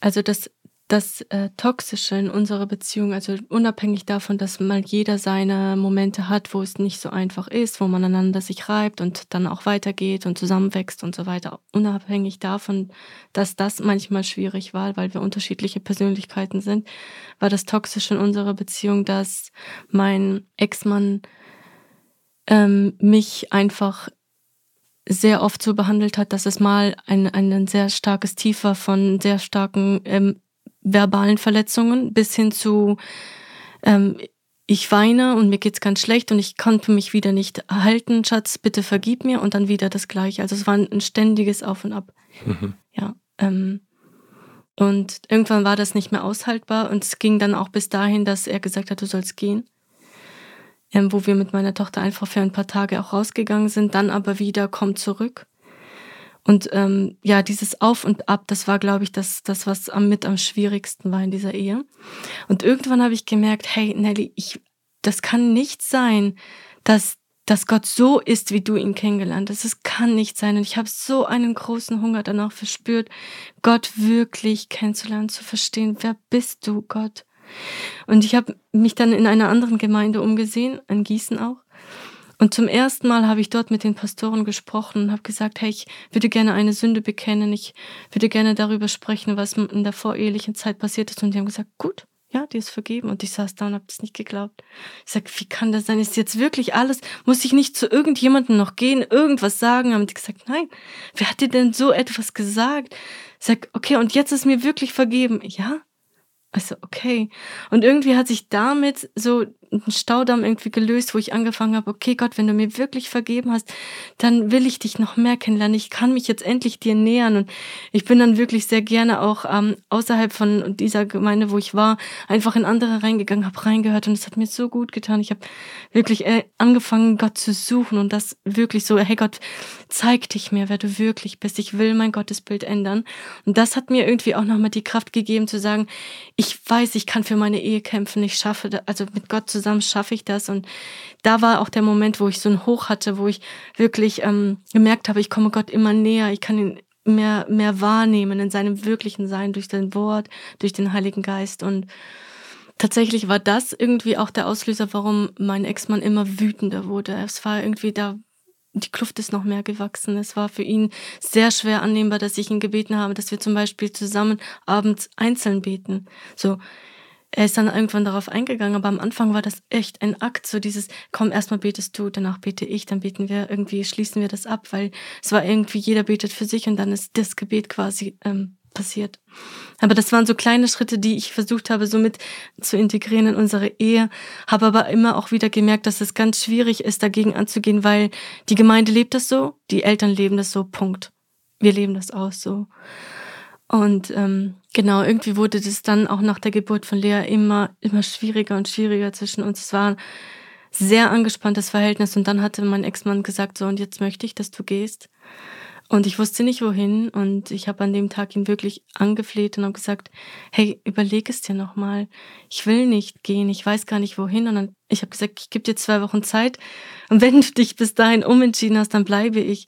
also dass das äh, Toxische in unserer Beziehung, also unabhängig davon, dass mal jeder seine Momente hat, wo es nicht so einfach ist, wo man einander sich reibt und dann auch weitergeht und zusammenwächst und so weiter, unabhängig davon, dass das manchmal schwierig war, weil wir unterschiedliche Persönlichkeiten sind, war das Toxische in unserer Beziehung, dass mein Ex-Mann ähm, mich einfach sehr oft so behandelt hat, dass es mal ein, ein sehr starkes Tief war von sehr starken ähm, verbalen Verletzungen bis hin zu ähm, ich weine und mir geht's ganz schlecht und ich konnte mich wieder nicht halten, Schatz, bitte vergib mir und dann wieder das Gleiche. Also es war ein ständiges Auf und Ab. Mhm. Ja. Ähm, und irgendwann war das nicht mehr aushaltbar und es ging dann auch bis dahin, dass er gesagt hat, du sollst gehen. Ähm, wo wir mit meiner Tochter einfach für ein paar Tage auch rausgegangen sind, dann aber wieder komm zurück. Und ähm, ja, dieses Auf und Ab, das war, glaube ich, das, das, was am, mit am schwierigsten war in dieser Ehe. Und irgendwann habe ich gemerkt, hey Nelly, ich, das kann nicht sein, dass, dass Gott so ist, wie du ihn kennengelernt hast. Es kann nicht sein. Und ich habe so einen großen Hunger danach verspürt, Gott wirklich kennenzulernen, zu verstehen, wer bist du, Gott? Und ich habe mich dann in einer anderen Gemeinde umgesehen, in Gießen auch. Und zum ersten Mal habe ich dort mit den Pastoren gesprochen und habe gesagt, hey, ich würde gerne eine Sünde bekennen, ich würde gerne darüber sprechen, was in der vorehelichen Zeit passiert ist. Und die haben gesagt, gut, ja, die ist vergeben. Und ich saß da und habe das nicht geglaubt. Ich sag, wie kann das sein? Ist jetzt wirklich alles? Muss ich nicht zu irgendjemandem noch gehen, irgendwas sagen? Haben die gesagt, nein. Wer hat dir denn so etwas gesagt? Ich sag, okay, und jetzt ist mir wirklich vergeben. Ja, also okay. Und irgendwie hat sich damit so ein Staudamm irgendwie gelöst, wo ich angefangen habe, okay Gott, wenn du mir wirklich vergeben hast, dann will ich dich noch mehr kennenlernen. Ich kann mich jetzt endlich dir nähern. Und ich bin dann wirklich sehr gerne auch ähm, außerhalb von dieser Gemeinde, wo ich war, einfach in andere reingegangen, habe reingehört und es hat mir so gut getan. Ich habe wirklich äh, angefangen, Gott zu suchen und das wirklich so, hey Gott, zeig dich mir, wer du wirklich bist. Ich will mein Gottesbild ändern. Und das hat mir irgendwie auch nochmal die Kraft gegeben zu sagen, ich weiß, ich kann für meine Ehe kämpfen, ich schaffe, also mit Gott zusammen schaffe ich das. Und da war auch der Moment, wo ich so ein Hoch hatte, wo ich wirklich ähm, gemerkt habe, ich komme Gott immer näher, ich kann ihn mehr, mehr wahrnehmen in seinem wirklichen Sein durch sein Wort, durch den Heiligen Geist. Und tatsächlich war das irgendwie auch der Auslöser, warum mein Ex-Mann immer wütender wurde. Es war irgendwie da, die Kluft ist noch mehr gewachsen. Es war für ihn sehr schwer annehmbar, dass ich ihn gebeten habe, dass wir zum Beispiel zusammen abends einzeln beten. So, er ist dann irgendwann darauf eingegangen, aber am Anfang war das echt ein Akt, so dieses, komm, erstmal betest du, danach bete ich, dann beten wir, irgendwie schließen wir das ab, weil es war irgendwie, jeder betet für sich und dann ist das Gebet quasi ähm, passiert. Aber das waren so kleine Schritte, die ich versucht habe, so mit zu integrieren in unsere Ehe, habe aber immer auch wieder gemerkt, dass es ganz schwierig ist, dagegen anzugehen, weil die Gemeinde lebt das so, die Eltern leben das so, Punkt. Wir leben das aus so. Und ähm, genau, irgendwie wurde das dann auch nach der Geburt von Lea immer, immer schwieriger und schwieriger zwischen uns. Es war ein sehr angespanntes Verhältnis und dann hatte mein Ex-Mann gesagt, so und jetzt möchte ich, dass du gehst. Und ich wusste nicht wohin und ich habe an dem Tag ihn wirklich angefleht und habe gesagt, hey, überleg es dir nochmal. Ich will nicht gehen, ich weiß gar nicht wohin. Und dann, ich habe gesagt, ich gebe dir zwei Wochen Zeit und wenn du dich bis dahin umentschieden hast, dann bleibe ich.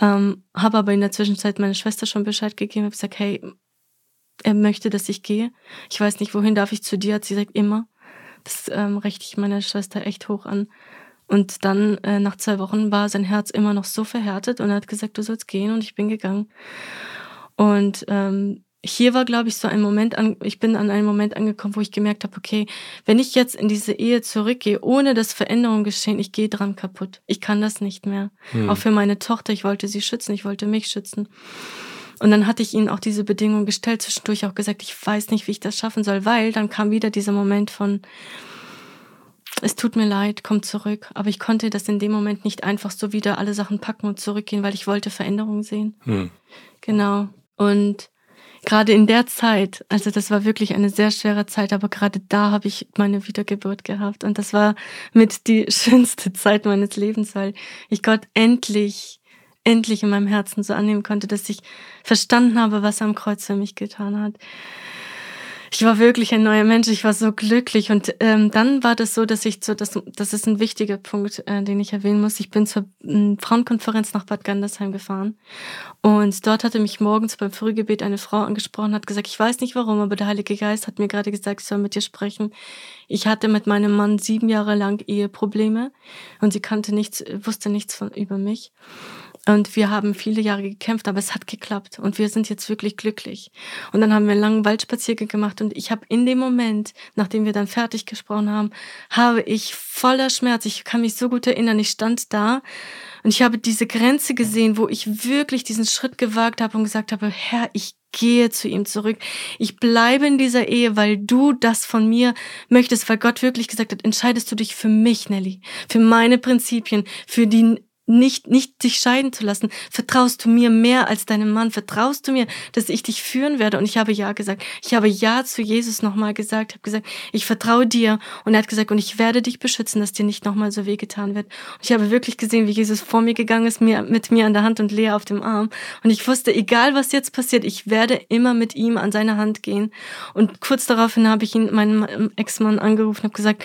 Ähm, habe aber in der Zwischenzeit meine Schwester schon Bescheid gegeben, habe gesagt, hey, er möchte, dass ich gehe. Ich weiß nicht, wohin darf ich zu dir? Hat sie gesagt, immer. Das ähm, rechte ich meiner Schwester echt hoch an. Und dann äh, nach zwei Wochen war sein Herz immer noch so verhärtet und er hat gesagt, du sollst gehen und ich bin gegangen. Und ähm, hier war, glaube ich, so ein Moment an, ich bin an einem Moment angekommen, wo ich gemerkt habe, okay, wenn ich jetzt in diese Ehe zurückgehe, ohne dass Veränderungen geschehen, ich gehe dran kaputt. Ich kann das nicht mehr. Hm. Auch für meine Tochter, ich wollte sie schützen, ich wollte mich schützen. Und dann hatte ich ihnen auch diese Bedingungen gestellt, zwischendurch auch gesagt, ich weiß nicht, wie ich das schaffen soll, weil dann kam wieder dieser Moment von, es tut mir leid, komm zurück. Aber ich konnte das in dem Moment nicht einfach so wieder alle Sachen packen und zurückgehen, weil ich wollte Veränderungen sehen. Hm. Genau. Und gerade in der Zeit, also das war wirklich eine sehr schwere Zeit, aber gerade da habe ich meine Wiedergeburt gehabt. Und das war mit die schönste Zeit meines Lebens, weil ich Gott endlich, endlich in meinem Herzen so annehmen konnte, dass ich verstanden habe, was er am Kreuz für mich getan hat ich war wirklich ein neuer Mensch, ich war so glücklich. Und ähm, dann war das so, dass ich so, das, das ist ein wichtiger Punkt, äh, den ich erwähnen muss. Ich bin zur äh, Frauenkonferenz nach Bad Gandersheim gefahren. Und dort hatte mich morgens beim Frühgebet eine Frau angesprochen, hat gesagt, ich weiß nicht warum, aber der Heilige Geist hat mir gerade gesagt, ich soll mit dir sprechen. Ich hatte mit meinem Mann sieben Jahre lang Eheprobleme und sie kannte nichts, wusste nichts von über mich. Und wir haben viele Jahre gekämpft, aber es hat geklappt und wir sind jetzt wirklich glücklich. Und dann haben wir einen langen Waldspaziergang gemacht und ich habe in dem Moment, nachdem wir dann fertig gesprochen haben, habe ich voller Schmerz, ich kann mich so gut erinnern, ich stand da und ich habe diese Grenze gesehen, wo ich wirklich diesen Schritt gewagt habe und gesagt habe, Herr, ich gehe zu ihm zurück. Ich bleibe in dieser Ehe, weil du das von mir möchtest, weil Gott wirklich gesagt hat, entscheidest du dich für mich, Nelly, für meine Prinzipien, für die nicht, nicht dich scheiden zu lassen. Vertraust du mir mehr als deinem Mann? Vertraust du mir, dass ich dich führen werde? Und ich habe Ja gesagt. Ich habe Ja zu Jesus nochmal gesagt. Ich habe gesagt, ich vertraue dir. Und er hat gesagt, und ich werde dich beschützen, dass dir nicht nochmal so wehgetan wird. Und ich habe wirklich gesehen, wie Jesus vor mir gegangen ist, mir, mit mir an der Hand und Lea auf dem Arm. Und ich wusste, egal was jetzt passiert, ich werde immer mit ihm an seine Hand gehen. Und kurz daraufhin habe ich ihn, meinen Ex-Mann angerufen habe gesagt,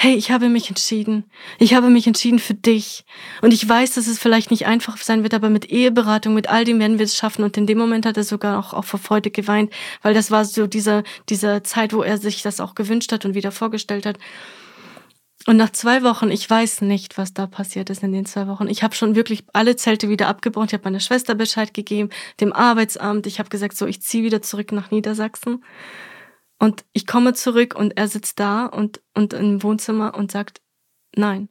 hey, ich habe mich entschieden. Ich habe mich entschieden für dich. Und ich weiß, dass es vielleicht nicht einfach sein wird, aber mit Eheberatung, mit all dem werden wir es schaffen. Und in dem Moment hat er sogar auch, auch vor Freude geweint, weil das war so dieser, dieser Zeit, wo er sich das auch gewünscht hat und wieder vorgestellt hat. Und nach zwei Wochen, ich weiß nicht, was da passiert ist in den zwei Wochen. Ich habe schon wirklich alle Zelte wieder abgebrochen. Ich habe meiner Schwester Bescheid gegeben, dem Arbeitsamt. Ich habe gesagt, so, ich ziehe wieder zurück nach Niedersachsen. Und ich komme zurück und er sitzt da und, und im Wohnzimmer und sagt, nein,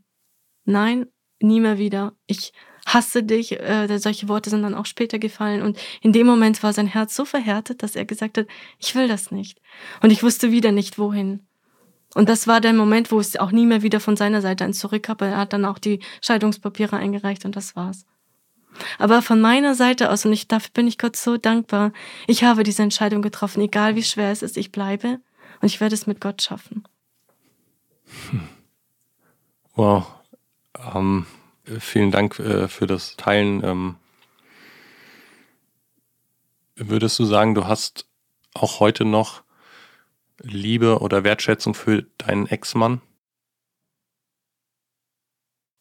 nein, nie mehr wieder. Ich hasse dich. Äh, solche Worte sind dann auch später gefallen. Und in dem Moment war sein Herz so verhärtet, dass er gesagt hat, ich will das nicht. Und ich wusste wieder nicht, wohin. Und das war der Moment, wo es auch nie mehr wieder von seiner Seite ein Zurück gab. Er hat dann auch die Scheidungspapiere eingereicht und das war's. Aber von meiner Seite aus, und ich, dafür bin ich Gott so dankbar, ich habe diese Entscheidung getroffen, egal wie schwer es ist, ich bleibe und ich werde es mit Gott schaffen. Hm. Wow. Ähm, vielen Dank äh, für das Teilen. Ähm, würdest du sagen, du hast auch heute noch Liebe oder Wertschätzung für deinen Ex-Mann?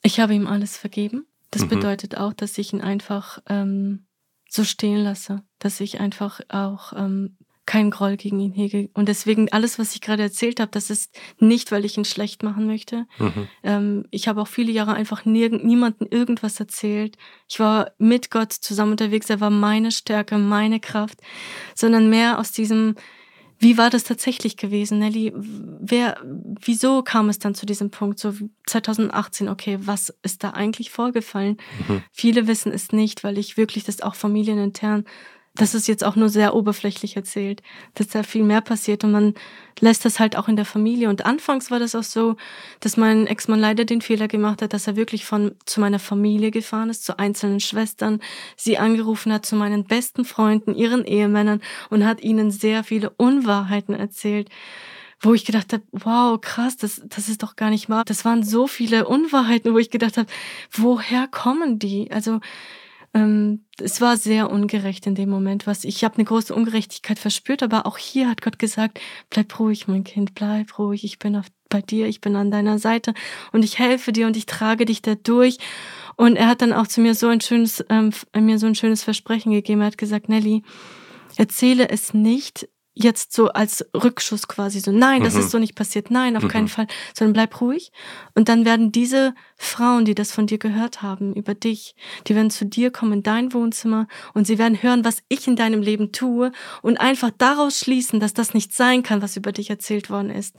Ich habe ihm alles vergeben. Das mhm. bedeutet auch, dass ich ihn einfach ähm, so stehen lasse, dass ich einfach auch ähm, keinen Groll gegen ihn hege. Und deswegen alles, was ich gerade erzählt habe, das ist nicht, weil ich ihn schlecht machen möchte. Mhm. Ähm, ich habe auch viele Jahre einfach nirgend, niemandem irgendwas erzählt. Ich war mit Gott zusammen unterwegs. Er war meine Stärke, meine Kraft, sondern mehr aus diesem wie war das tatsächlich gewesen, Nelly? Wer, wieso kam es dann zu diesem Punkt? So 2018, okay, was ist da eigentlich vorgefallen? Mhm. Viele wissen es nicht, weil ich wirklich das auch familienintern das ist jetzt auch nur sehr oberflächlich erzählt, dass da viel mehr passiert und man lässt das halt auch in der Familie. Und anfangs war das auch so, dass mein Ex-Mann leider den Fehler gemacht hat, dass er wirklich von zu meiner Familie gefahren ist, zu einzelnen Schwestern, sie angerufen hat, zu meinen besten Freunden, ihren Ehemännern und hat ihnen sehr viele Unwahrheiten erzählt wo ich gedacht habe, wow, krass, das, das ist doch gar nicht wahr. Das waren so viele Unwahrheiten, wo ich gedacht habe, woher kommen die? Also ähm, es war sehr ungerecht in dem Moment, was ich habe eine große Ungerechtigkeit verspürt, aber auch hier hat Gott gesagt, bleib ruhig, mein Kind, bleib ruhig, ich bin auf, bei dir, ich bin an deiner Seite und ich helfe dir und ich trage dich da durch. Und er hat dann auch zu mir so ein schönes, ähm, mir so ein schönes Versprechen gegeben. Er hat gesagt, Nelly, erzähle es nicht jetzt so als Rückschuss quasi so, nein, das mhm. ist so nicht passiert, nein, auf mhm. keinen Fall, sondern bleib ruhig. Und dann werden diese Frauen, die das von dir gehört haben, über dich, die werden zu dir kommen in dein Wohnzimmer und sie werden hören, was ich in deinem Leben tue und einfach daraus schließen, dass das nicht sein kann, was über dich erzählt worden ist.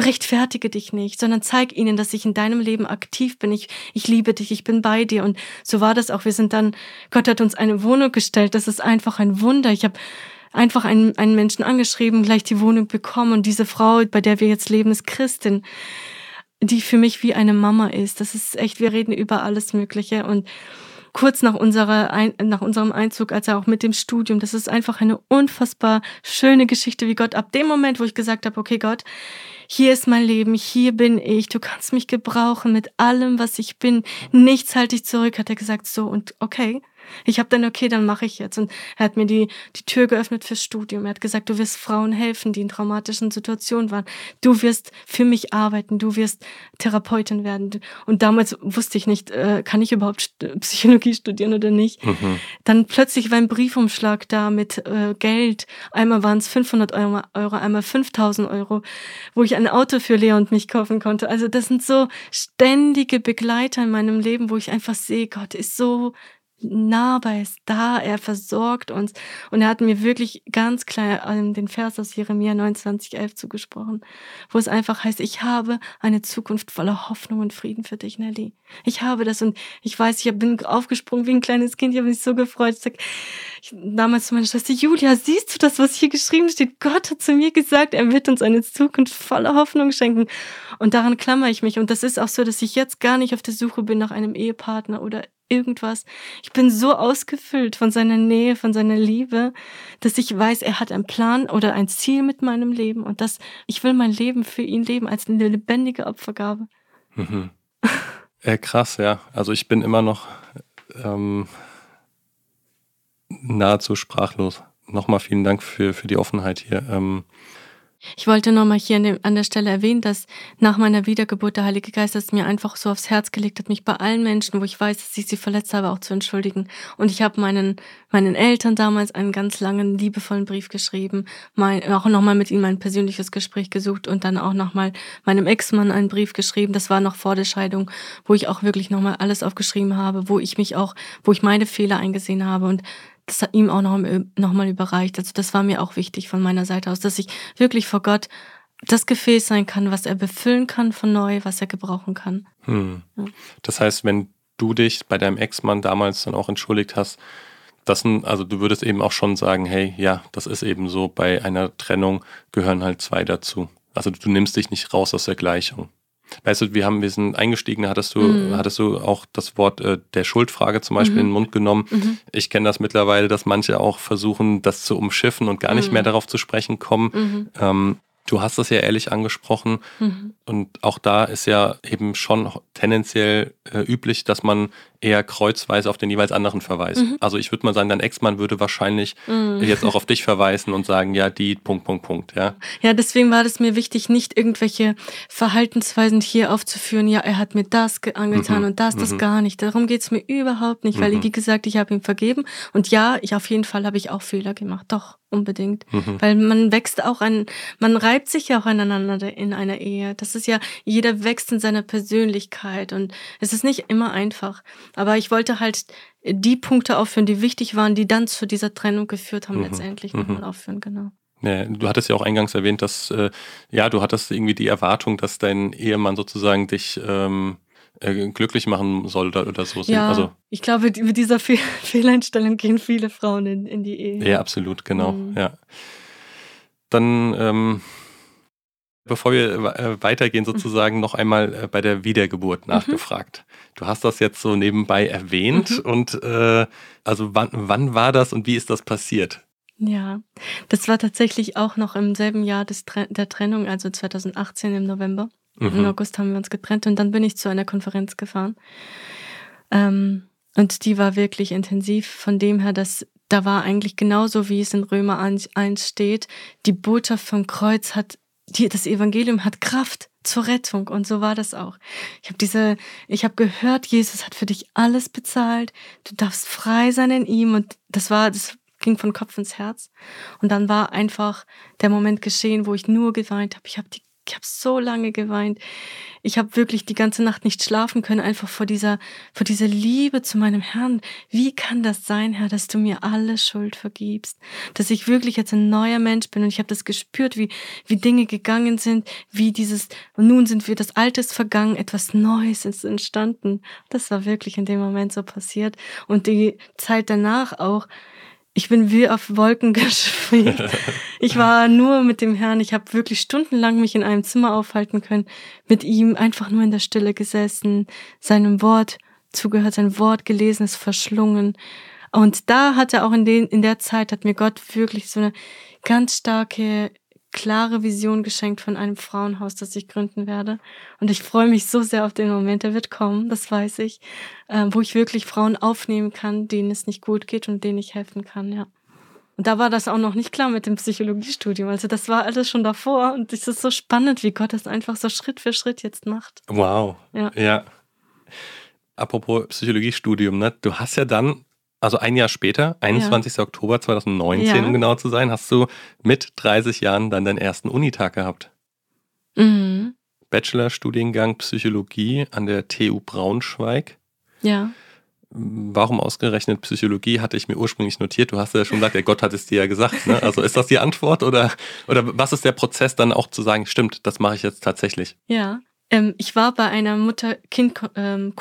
Rechtfertige dich nicht, sondern zeig ihnen, dass ich in deinem Leben aktiv bin. Ich, ich liebe dich, ich bin bei dir. Und so war das auch. Wir sind dann, Gott hat uns eine Wohnung gestellt. Das ist einfach ein Wunder. Ich habe einfach einen, einen Menschen angeschrieben, gleich die Wohnung bekommen und diese Frau, bei der wir jetzt leben, ist Christin, die für mich wie eine Mama ist. Das ist echt, wir reden über alles Mögliche. Und kurz nach, unserer nach unserem Einzug, als er auch mit dem Studium, das ist einfach eine unfassbar schöne Geschichte, wie Gott ab dem Moment, wo ich gesagt habe, okay Gott, hier ist mein Leben, hier bin ich, du kannst mich gebrauchen mit allem, was ich bin, nichts halte ich zurück, hat er gesagt, so und okay, ich habe dann, okay, dann mache ich jetzt. Und er hat mir die, die Tür geöffnet fürs Studium. Er hat gesagt, du wirst Frauen helfen, die in traumatischen Situationen waren. Du wirst für mich arbeiten, du wirst Therapeutin werden. Und damals wusste ich nicht, äh, kann ich überhaupt Psychologie studieren oder nicht. Mhm. Dann plötzlich war ein Briefumschlag da mit äh, Geld. Einmal waren es 500 Euro, Euro, einmal 5000 Euro, wo ich ein Auto für Lea und mich kaufen konnte. Also das sind so ständige Begleiter in meinem Leben, wo ich einfach sehe, Gott ist so nahbar ist da, er versorgt uns. Und er hat mir wirklich ganz klar ähm, den Vers aus Jeremia 29,11 zugesprochen, wo es einfach heißt, ich habe eine Zukunft voller Hoffnung und Frieden für dich, Nelly. Ich habe das und ich weiß, ich bin aufgesprungen wie ein kleines Kind, ich habe mich so gefreut. Ich sag, ich, damals zu meiner Schwester, Julia, siehst du das, was hier geschrieben steht? Gott hat zu mir gesagt, er wird uns eine Zukunft voller Hoffnung schenken. Und daran klammer ich mich. Und das ist auch so, dass ich jetzt gar nicht auf der Suche bin nach einem Ehepartner oder irgendwas. Ich bin so ausgefüllt von seiner Nähe, von seiner Liebe, dass ich weiß, er hat einen Plan oder ein Ziel mit meinem Leben und dass ich will mein Leben für ihn leben als eine lebendige Opfergabe. Mhm. Äh, krass, ja. Also ich bin immer noch ähm, nahezu sprachlos. Nochmal vielen Dank für, für die Offenheit hier. Ähm, ich wollte nochmal hier an der Stelle erwähnen, dass nach meiner Wiedergeburt der Heilige Geist es mir einfach so aufs Herz gelegt hat, mich bei allen Menschen, wo ich weiß, dass ich sie verletzt habe, auch zu entschuldigen. Und ich habe meinen, meinen Eltern damals einen ganz langen, liebevollen Brief geschrieben, mein, auch nochmal mit ihnen mein persönliches Gespräch gesucht und dann auch nochmal meinem Ex-Mann einen Brief geschrieben. Das war noch vor der Scheidung, wo ich auch wirklich nochmal alles aufgeschrieben habe, wo ich mich auch, wo ich meine Fehler eingesehen habe. Und das hat ihm auch noch, noch mal überreicht. Also das war mir auch wichtig von meiner Seite aus, dass ich wirklich vor Gott das Gefäß sein kann, was er befüllen kann von neu, was er gebrauchen kann. Hm. Ja. Das heißt, wenn du dich bei deinem Ex-Mann damals dann auch entschuldigt hast, das, also du würdest eben auch schon sagen, hey, ja, das ist eben so, bei einer Trennung gehören halt zwei dazu. Also du nimmst dich nicht raus aus der Gleichung. Weißt du, wir haben, wir sind eingestiegen, da hattest du, mhm. hattest du auch das Wort äh, der Schuldfrage zum Beispiel mhm. in den Mund genommen. Mhm. Ich kenne das mittlerweile, dass manche auch versuchen, das zu umschiffen und gar nicht mehr mhm. darauf zu sprechen kommen. Mhm. Ähm, Du hast das ja ehrlich angesprochen mhm. und auch da ist ja eben schon tendenziell äh, üblich, dass man eher kreuzweise auf den jeweils anderen verweist. Mhm. Also ich würde mal sagen, dein Ex-Mann würde wahrscheinlich mhm. jetzt auch auf dich verweisen und sagen, ja, die Punkt, Punkt, Punkt, ja. Ja, deswegen war das mir wichtig, nicht irgendwelche Verhaltensweisen hier aufzuführen, ja, er hat mir das angetan mhm. und das, das mhm. gar nicht. Darum geht's mir überhaupt nicht, weil, mhm. wie gesagt, ich habe ihm vergeben und ja, ich auf jeden Fall habe ich auch Fehler gemacht, doch unbedingt. Mhm. Weil man wächst auch an, man reibt sich ja auch aneinander in einer Ehe. Das ist ja, jeder wächst in seiner Persönlichkeit und es ist nicht immer einfach. Aber ich wollte halt die Punkte aufführen, die wichtig waren, die dann zu dieser Trennung geführt haben, mhm. letztendlich mhm. nochmal aufführen, genau. Ja, du hattest ja auch eingangs erwähnt, dass, äh, ja, du hattest irgendwie die Erwartung, dass dein Ehemann sozusagen dich ähm, äh, glücklich machen soll oder, oder so. Ja, also, ich glaube, mit dieser Fe Fehleinstellung gehen viele Frauen in, in die Ehe. Ja, absolut, genau, mhm. ja. Dann ähm, bevor wir äh, weitergehen, sozusagen noch einmal äh, bei der Wiedergeburt mhm. nachgefragt. Mhm. Du hast das jetzt so nebenbei erwähnt mhm. und äh, also wann, wann war das und wie ist das passiert? Ja, das war tatsächlich auch noch im selben Jahr des, der Trennung, also 2018 im November. Mhm. Im August haben wir uns getrennt und dann bin ich zu einer Konferenz gefahren. Ähm, und die war wirklich intensiv, von dem her, dass da war eigentlich genauso, wie es in Römer 1 steht, die Botschaft vom Kreuz hat die, das Evangelium hat Kraft zur Rettung und so war das auch. Ich habe diese, ich habe gehört, Jesus hat für dich alles bezahlt. Du darfst frei sein in ihm und das war, das ging von Kopf ins Herz. Und dann war einfach der Moment geschehen, wo ich nur geweint habe. Ich habe die ich habe so lange geweint. Ich habe wirklich die ganze Nacht nicht schlafen können, einfach vor dieser, vor dieser Liebe zu meinem Herrn. Wie kann das sein, Herr, dass du mir alle Schuld vergibst? Dass ich wirklich jetzt ein neuer Mensch bin und ich habe das gespürt, wie, wie Dinge gegangen sind, wie dieses, nun sind wir das Altes vergangen, etwas Neues ist entstanden. Das war wirklich in dem Moment so passiert. Und die Zeit danach auch, ich bin wie auf Wolken geschwebt. Ich war nur mit dem Herrn. Ich habe wirklich stundenlang mich in einem Zimmer aufhalten können, mit ihm einfach nur in der Stille gesessen, seinem Wort zugehört, sein Wort gelesen, es verschlungen. Und da hat er auch in, den, in der Zeit, hat mir Gott wirklich so eine ganz starke klare Vision geschenkt von einem Frauenhaus, das ich gründen werde. Und ich freue mich so sehr auf den Moment, der wird kommen, das weiß ich, äh, wo ich wirklich Frauen aufnehmen kann, denen es nicht gut geht und denen ich helfen kann, ja. Und da war das auch noch nicht klar mit dem Psychologiestudium. Also das war alles schon davor und es ist so spannend, wie Gott das einfach so Schritt für Schritt jetzt macht. Wow. Ja. ja. Apropos Psychologiestudium, ne? Du hast ja dann also ein Jahr später, 21. Ja. Oktober 2019, ja. um genau zu sein, hast du mit 30 Jahren dann deinen ersten Unitag gehabt. Mhm. Bachelorstudiengang Psychologie an der TU Braunschweig. Ja. Warum ausgerechnet Psychologie hatte ich mir ursprünglich notiert? Du hast ja schon gesagt, der Gott hat es dir ja gesagt. Ne? Also ist das die Antwort oder, oder was ist der Prozess dann auch zu sagen, stimmt, das mache ich jetzt tatsächlich? Ja, ähm, ich war bei einer Mutter-Kind-Kur ähm,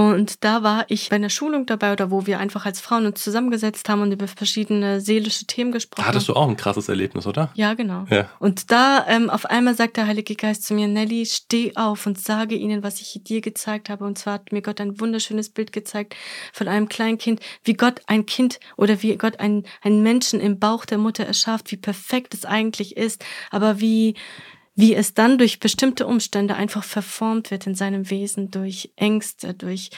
und da war ich bei einer Schulung dabei oder wo wir einfach als Frauen uns zusammengesetzt haben und über verschiedene seelische Themen gesprochen haben. Hattest du auch ein krasses Erlebnis, oder? Ja, genau. Ja. Und da ähm, auf einmal sagt der Heilige Geist zu mir, Nelly, steh auf und sage ihnen, was ich dir gezeigt habe. Und zwar hat mir Gott ein wunderschönes Bild gezeigt von einem kleinen Kind, wie Gott ein Kind oder wie Gott einen, einen Menschen im Bauch der Mutter erschafft, wie perfekt es eigentlich ist, aber wie wie es dann durch bestimmte Umstände einfach verformt wird in seinem Wesen, durch Ängste, durch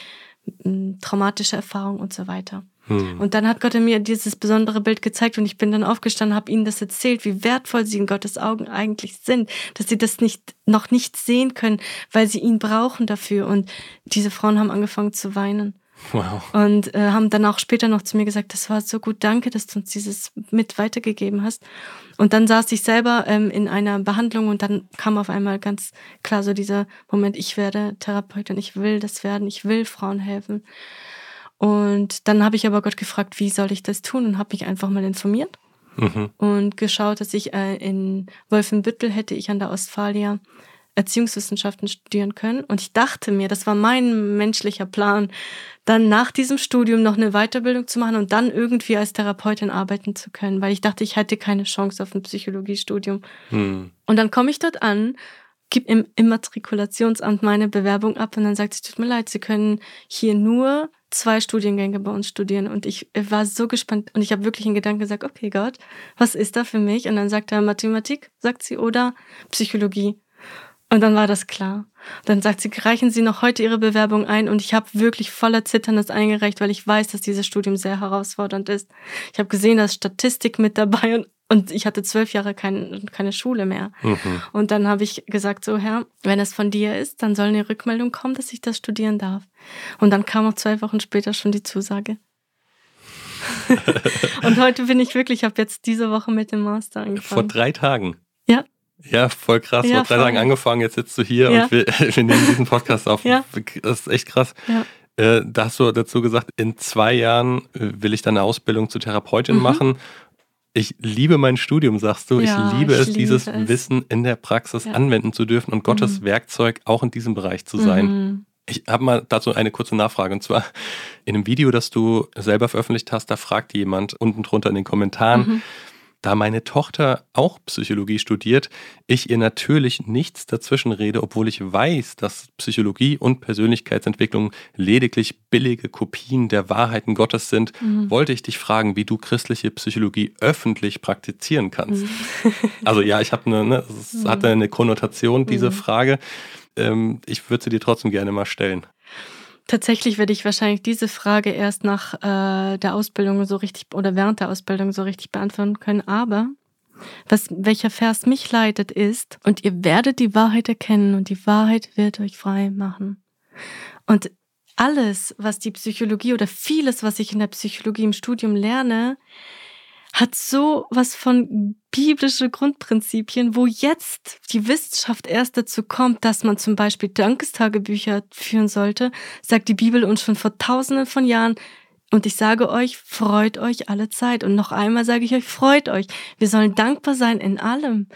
mm, traumatische Erfahrungen und so weiter. Hm. Und dann hat Gott mir dieses besondere Bild gezeigt und ich bin dann aufgestanden, habe ihnen das erzählt, wie wertvoll sie in Gottes Augen eigentlich sind, dass sie das nicht noch nicht sehen können, weil sie ihn brauchen dafür. Und diese Frauen haben angefangen zu weinen. Wow. Und äh, haben dann auch später noch zu mir gesagt, das war so gut, danke, dass du uns dieses mit weitergegeben hast. Und dann saß ich selber ähm, in einer Behandlung und dann kam auf einmal ganz klar so dieser Moment, ich werde Therapeutin, ich will das werden, ich will Frauen helfen. Und dann habe ich aber Gott gefragt, wie soll ich das tun und habe mich einfach mal informiert mhm. und geschaut, dass ich äh, in Wolfenbüttel hätte ich an der Ostfalia Erziehungswissenschaften studieren können. Und ich dachte mir, das war mein menschlicher Plan, dann nach diesem Studium noch eine Weiterbildung zu machen und dann irgendwie als Therapeutin arbeiten zu können, weil ich dachte, ich hätte keine Chance auf ein Psychologiestudium. Hm. Und dann komme ich dort an, gebe im Immatrikulationsamt meine Bewerbung ab und dann sagt sie, tut mir leid, Sie können hier nur zwei Studiengänge bei uns studieren. Und ich war so gespannt und ich habe wirklich in Gedanken gesagt, okay Gott, was ist da für mich? Und dann sagt er Mathematik, sagt sie, oder Psychologie. Und dann war das klar. Dann sagt sie, reichen Sie noch heute Ihre Bewerbung ein. Und ich habe wirklich voller Zittern das eingereicht, weil ich weiß, dass dieses Studium sehr herausfordernd ist. Ich habe gesehen, da ist Statistik mit dabei und, und ich hatte zwölf Jahre kein, keine Schule mehr. Mhm. Und dann habe ich gesagt, so Herr, wenn es von dir ist, dann soll eine Rückmeldung kommen, dass ich das studieren darf. Und dann kam auch zwei Wochen später schon die Zusage. und heute bin ich wirklich, ich habe jetzt diese Woche mit dem Master angefangen. Vor drei Tagen. Ja. Voll krass. Ja, Vor drei Tagen angefangen, jetzt sitzt du hier ja. und wir, wir, nehmen diesen Podcast auf. Ja. Das ist echt krass. Äh, da hast du dazu gesagt, in zwei Jahren äh, will ich dann eine Ausbildung zur Therapeutin mhm. machen. Ich liebe mein Studium, sagst du. Ich liebe ich es, liebe dieses es. Wissen in der Praxis anwenden zu dürfen und Gottes mhm. Werkzeug auch in diesem Bereich zu sein. Mhm. Ich habe mal dazu eine kurze Nachfrage. Und zwar in einem Video, das du selber veröffentlicht hast, da fragt jemand unten drunter in den Kommentaren, mhm da meine Tochter auch Psychologie studiert, ich ihr natürlich nichts dazwischen rede, obwohl ich weiß, dass Psychologie und Persönlichkeitsentwicklung lediglich billige Kopien der Wahrheiten Gottes sind, mhm. wollte ich dich fragen, wie du christliche Psychologie öffentlich praktizieren kannst. Mhm. also ja, ich habe eine, ne, es mhm. hatte eine Konnotation, diese mhm. Frage. Ähm, ich würde sie dir trotzdem gerne mal stellen. Tatsächlich werde ich wahrscheinlich diese Frage erst nach äh, der Ausbildung so richtig oder während der Ausbildung so richtig beantworten können. Aber was, welcher Vers mich leitet ist, und ihr werdet die Wahrheit erkennen und die Wahrheit wird euch frei machen. Und alles, was die Psychologie oder vieles, was ich in der Psychologie im Studium lerne, hat so was von biblische Grundprinzipien, wo jetzt die Wissenschaft erst dazu kommt, dass man zum Beispiel Dankestagebücher führen sollte, sagt die Bibel uns schon vor tausenden von Jahren, und ich sage euch, freut euch alle Zeit. Und noch einmal sage ich euch, freut euch. Wir sollen dankbar sein in allem.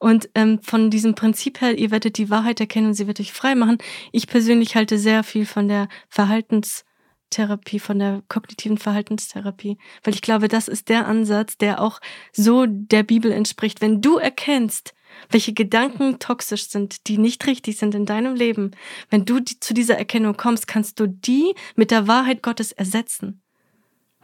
Und ähm, von diesem Prinzip her, ihr werdet die Wahrheit erkennen und sie wird euch frei machen. Ich persönlich halte sehr viel von der Verhaltens- Therapie, von der kognitiven Verhaltenstherapie, weil ich glaube, das ist der Ansatz, der auch so der Bibel entspricht. Wenn du erkennst, welche Gedanken toxisch sind, die nicht richtig sind in deinem Leben, wenn du die, zu dieser Erkennung kommst, kannst du die mit der Wahrheit Gottes ersetzen.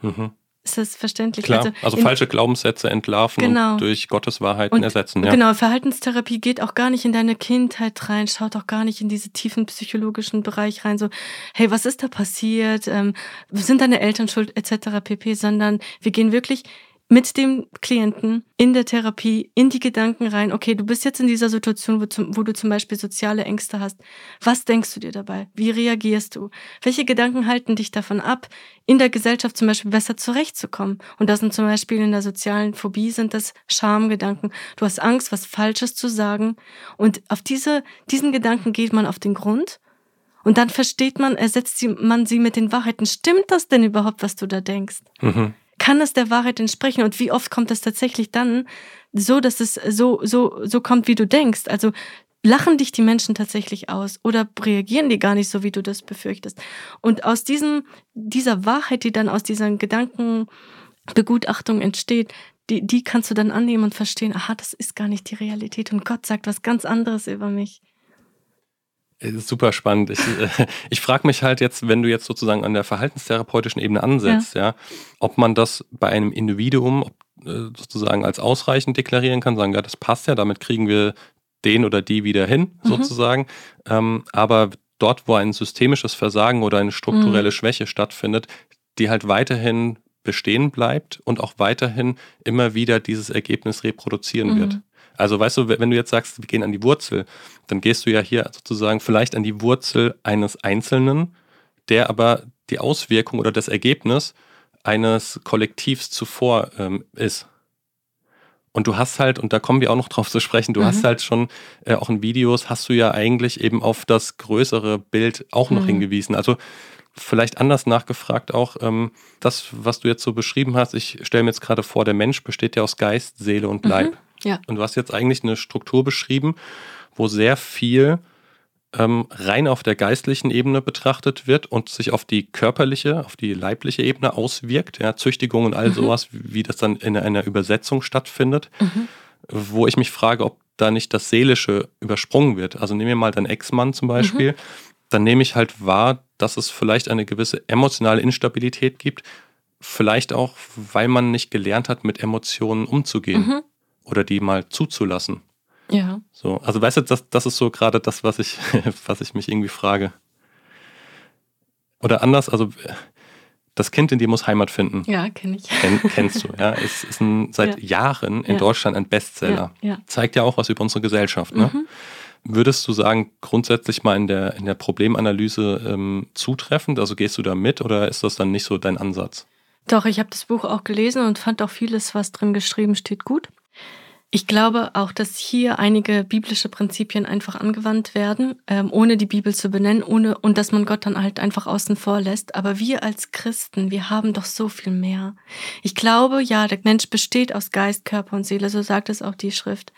Mhm. Ist das verständlich? Klar, also, also falsche Glaubenssätze entlarven genau. und durch Gottes Wahrheiten und, ersetzen. Ja. Genau, Verhaltenstherapie geht auch gar nicht in deine Kindheit rein, schaut auch gar nicht in diese tiefen psychologischen Bereich rein, so, hey, was ist da passiert? Ähm, sind deine Eltern schuld, etc. pp, sondern wir gehen wirklich mit dem Klienten in der Therapie in die Gedanken rein, okay, du bist jetzt in dieser Situation, wo, zum, wo, du zum Beispiel soziale Ängste hast. Was denkst du dir dabei? Wie reagierst du? Welche Gedanken halten dich davon ab, in der Gesellschaft zum Beispiel besser zurechtzukommen? Und das sind zum Beispiel in der sozialen Phobie sind das Schamgedanken. Du hast Angst, was Falsches zu sagen. Und auf diese, diesen Gedanken geht man auf den Grund. Und dann versteht man, ersetzt man sie mit den Wahrheiten. Stimmt das denn überhaupt, was du da denkst? Mhm kann es der Wahrheit entsprechen und wie oft kommt es tatsächlich dann so, dass es so, so, so kommt, wie du denkst? Also lachen dich die Menschen tatsächlich aus oder reagieren die gar nicht so, wie du das befürchtest? Und aus diesem, dieser Wahrheit, die dann aus dieser Gedankenbegutachtung entsteht, die, die kannst du dann annehmen und verstehen, aha, das ist gar nicht die Realität und Gott sagt was ganz anderes über mich. Super spannend. Ich, äh, ich frage mich halt jetzt, wenn du jetzt sozusagen an der verhaltenstherapeutischen Ebene ansetzt, ja, ja ob man das bei einem Individuum äh, sozusagen als ausreichend deklarieren kann, sagen, ja, das passt ja, damit kriegen wir den oder die wieder hin, mhm. sozusagen. Ähm, aber dort, wo ein systemisches Versagen oder eine strukturelle mhm. Schwäche stattfindet, die halt weiterhin bestehen bleibt und auch weiterhin immer wieder dieses Ergebnis reproduzieren mhm. wird. Also weißt du, wenn du jetzt sagst, wir gehen an die Wurzel, dann gehst du ja hier sozusagen vielleicht an die Wurzel eines Einzelnen, der aber die Auswirkung oder das Ergebnis eines Kollektivs zuvor ähm, ist. Und du hast halt, und da kommen wir auch noch drauf zu sprechen, du mhm. hast halt schon äh, auch in Videos, hast du ja eigentlich eben auf das größere Bild auch noch mhm. hingewiesen. Also vielleicht anders nachgefragt auch, ähm, das, was du jetzt so beschrieben hast, ich stelle mir jetzt gerade vor, der Mensch besteht ja aus Geist, Seele und Leib. Mhm. Ja. Und du hast jetzt eigentlich eine Struktur beschrieben, wo sehr viel ähm, rein auf der geistlichen Ebene betrachtet wird und sich auf die körperliche, auf die leibliche Ebene auswirkt, ja, Züchtigung und all mhm. sowas, wie das dann in einer Übersetzung stattfindet, mhm. wo ich mich frage, ob da nicht das Seelische übersprungen wird. Also nehmen wir mal deinen Ex-Mann zum Beispiel, mhm. dann nehme ich halt wahr, dass es vielleicht eine gewisse emotionale Instabilität gibt, vielleicht auch, weil man nicht gelernt hat, mit Emotionen umzugehen mhm. Oder die mal zuzulassen. Ja. So, also weißt du, das, das ist so gerade das, was ich, was ich mich irgendwie frage. Oder anders, also das Kind in dir muss Heimat finden. Ja, kenn ich. Kenn, kennst du, ja. Es ist ein, seit ja. Jahren in ja. Deutschland ein Bestseller. Ja. Zeigt ja auch was über unsere Gesellschaft. Ne? Mhm. Würdest du sagen, grundsätzlich mal in der, in der Problemanalyse ähm, zutreffend? Also gehst du da mit oder ist das dann nicht so dein Ansatz? Doch, ich habe das Buch auch gelesen und fand auch vieles, was drin geschrieben steht, gut. Ich glaube auch, dass hier einige biblische Prinzipien einfach angewandt werden, ähm, ohne die Bibel zu benennen, ohne und dass man Gott dann halt einfach außen vor lässt. Aber wir als Christen, wir haben doch so viel mehr. Ich glaube, ja, der Mensch besteht aus Geist, Körper und Seele, so sagt es auch die Schrift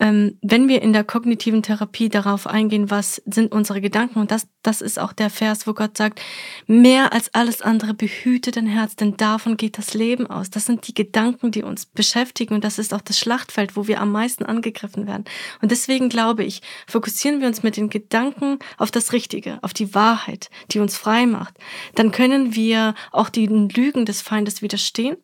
wenn wir in der kognitiven Therapie darauf eingehen, was sind unsere Gedanken, und das, das ist auch der Vers, wo Gott sagt, mehr als alles andere behüte dein Herz, denn davon geht das Leben aus. Das sind die Gedanken, die uns beschäftigen und das ist auch das Schlachtfeld, wo wir am meisten angegriffen werden. Und deswegen glaube ich, fokussieren wir uns mit den Gedanken auf das Richtige, auf die Wahrheit, die uns frei macht. Dann können wir auch den Lügen des Feindes widerstehen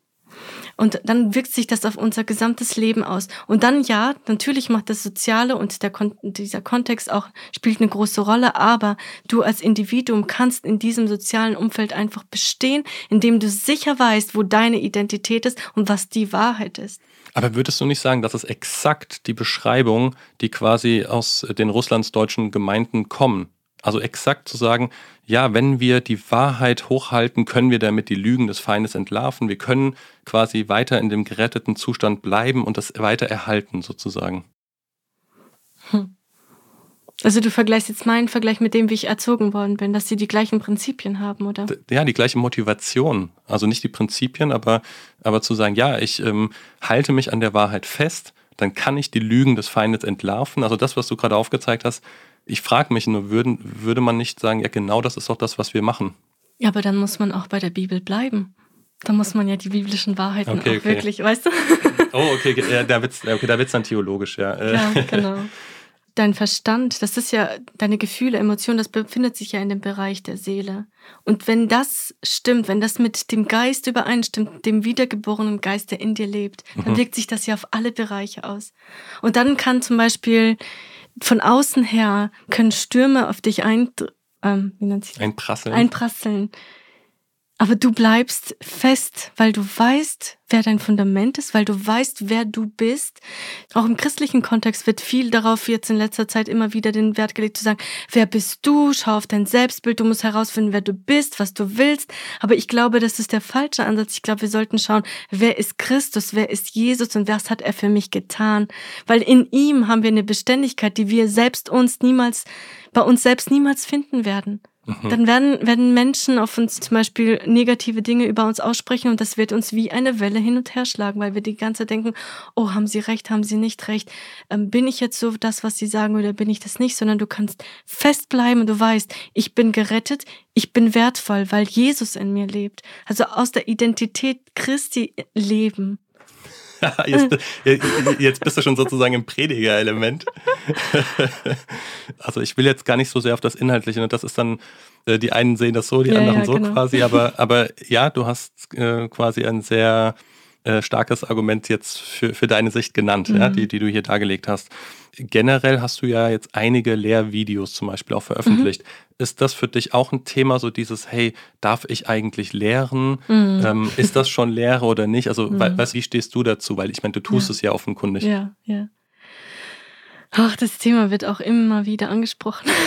und dann wirkt sich das auf unser gesamtes Leben aus. Und dann ja, natürlich macht das Soziale und der Kon dieser Kontext auch, spielt eine große Rolle, aber du als Individuum kannst in diesem sozialen Umfeld einfach bestehen, indem du sicher weißt, wo deine Identität ist und was die Wahrheit ist. Aber würdest du nicht sagen, dass es exakt die Beschreibung, die quasi aus den russlandsdeutschen Gemeinden kommen, also exakt zu sagen, ja, wenn wir die Wahrheit hochhalten, können wir damit die Lügen des Feindes entlarven. Wir können quasi weiter in dem geretteten Zustand bleiben und das weiter erhalten, sozusagen. Hm. Also du vergleichst jetzt meinen Vergleich mit dem, wie ich erzogen worden bin, dass sie die gleichen Prinzipien haben, oder? Ja, die gleiche Motivation. Also nicht die Prinzipien, aber, aber zu sagen, ja, ich ähm, halte mich an der Wahrheit fest, dann kann ich die Lügen des Feindes entlarven. Also das, was du gerade aufgezeigt hast, ich frage mich nur, würden, würde man nicht sagen, ja genau das ist doch das, was wir machen? Ja, aber dann muss man auch bei der Bibel bleiben. Da muss man ja die biblischen Wahrheiten okay, auch okay. wirklich, weißt du? Oh, okay, ja, da wird es okay, dann theologisch, ja. Ja, genau. Dein Verstand, das ist ja deine Gefühle, Emotionen, das befindet sich ja in dem Bereich der Seele. Und wenn das stimmt, wenn das mit dem Geist übereinstimmt, dem wiedergeborenen Geist, der in dir lebt, dann mhm. wirkt sich das ja auf alle Bereiche aus. Und dann kann zum Beispiel von außen her können Stürme auf dich ein, ähm, wie nennt sich Einprasseln. Einprasseln. Aber du bleibst fest, weil du weißt, wer dein Fundament ist, weil du weißt, wer du bist. Auch im christlichen Kontext wird viel darauf jetzt in letzter Zeit immer wieder den Wert gelegt zu sagen, wer bist du? Schau auf dein Selbstbild, du musst herausfinden, wer du bist, was du willst. Aber ich glaube, das ist der falsche Ansatz. Ich glaube, wir sollten schauen, wer ist Christus, wer ist Jesus und was hat er für mich getan? Weil in ihm haben wir eine Beständigkeit, die wir selbst uns niemals, bei uns selbst niemals finden werden. Mhm. Dann werden, werden Menschen auf uns zum Beispiel negative Dinge über uns aussprechen und das wird uns wie eine Welle hin und her schlagen, weil wir die ganze Zeit denken, oh, haben sie recht, haben sie nicht recht, ähm, bin ich jetzt so das, was sie sagen oder bin ich das nicht, sondern du kannst festbleiben und du weißt, ich bin gerettet, ich bin wertvoll, weil Jesus in mir lebt. Also aus der Identität Christi leben. jetzt, jetzt, bist du schon sozusagen im Prediger-Element. also ich will jetzt gar nicht so sehr auf das Inhaltliche. Ne? Das ist dann, äh, die einen sehen das so, die ja, anderen ja, so genau. quasi. Aber, aber ja, du hast äh, quasi ein sehr äh, starkes Argument jetzt für, für deine Sicht genannt, mhm. ja, die, die du hier dargelegt hast. Generell hast du ja jetzt einige Lehrvideos zum Beispiel auch veröffentlicht. Mhm. Ist das für dich auch ein Thema, so dieses, hey, darf ich eigentlich lehren? Mhm. Ähm, ist das schon Lehre oder nicht? Also, mhm. weißt, wie stehst du dazu? Weil ich meine, du tust ja. es ja offenkundig. Ja, ja. Ach, das Thema wird auch immer wieder angesprochen.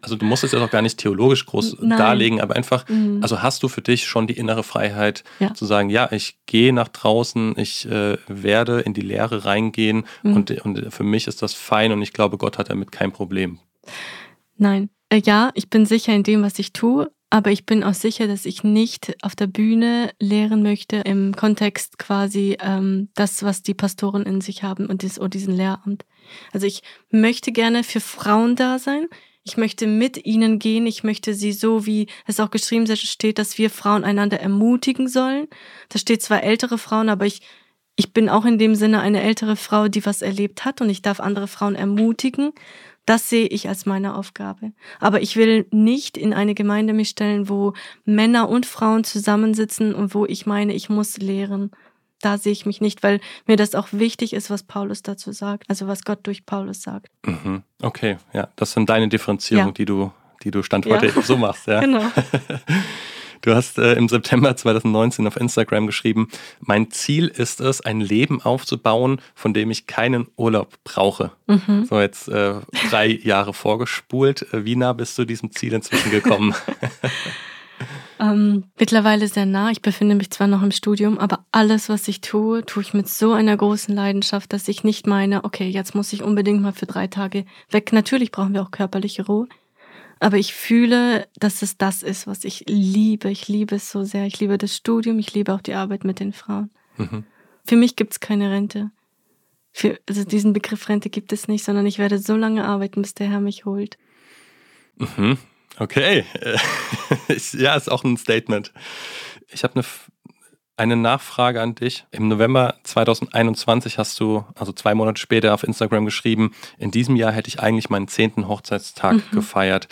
Also du musst es ja doch gar nicht theologisch groß Nein. darlegen, aber einfach, mhm. also hast du für dich schon die innere Freiheit ja. zu sagen, ja, ich gehe nach draußen, ich äh, werde in die Lehre reingehen mhm. und, und für mich ist das fein und ich glaube, Gott hat damit kein Problem. Nein, äh, ja, ich bin sicher in dem, was ich tue, Aber ich bin auch sicher, dass ich nicht auf der Bühne lehren möchte, im Kontext quasi ähm, das, was die Pastoren in sich haben und, dies, und diesen Lehramt. Also ich möchte gerne für Frauen da sein. Ich möchte mit ihnen gehen. Ich möchte sie so, wie es auch geschrieben steht, dass wir Frauen einander ermutigen sollen. Da steht zwar ältere Frauen, aber ich, ich bin auch in dem Sinne eine ältere Frau, die was erlebt hat und ich darf andere Frauen ermutigen. Das sehe ich als meine Aufgabe. Aber ich will nicht in eine Gemeinde mich stellen, wo Männer und Frauen zusammensitzen und wo ich meine, ich muss lehren. Da sehe ich mich nicht, weil mir das auch wichtig ist, was Paulus dazu sagt, also was Gott durch Paulus sagt. Mhm. Okay, ja, das sind deine Differenzierungen, ja. die du, die du Stand heute ja. so machst, ja. genau. Du hast äh, im September 2019 auf Instagram geschrieben, mein Ziel ist es, ein Leben aufzubauen, von dem ich keinen Urlaub brauche. Mhm. So jetzt äh, drei Jahre vorgespult. Äh, wie nah bist du diesem Ziel inzwischen gekommen? ähm, mittlerweile sehr nah. Ich befinde mich zwar noch im Studium, aber alles, was ich tue, tue ich mit so einer großen Leidenschaft, dass ich nicht meine, okay, jetzt muss ich unbedingt mal für drei Tage weg. Natürlich brauchen wir auch körperliche Ruhe. Aber ich fühle, dass es das ist, was ich liebe. Ich liebe es so sehr. Ich liebe das Studium, ich liebe auch die Arbeit mit den Frauen. Mhm. Für mich gibt es keine Rente. Für, also diesen Begriff Rente gibt es nicht, sondern ich werde so lange arbeiten, bis der Herr mich holt. Mhm. Okay. ja, ist auch ein Statement. Ich habe eine, eine Nachfrage an dich. Im November 2021 hast du, also zwei Monate später, auf Instagram geschrieben, in diesem Jahr hätte ich eigentlich meinen zehnten Hochzeitstag mhm. gefeiert.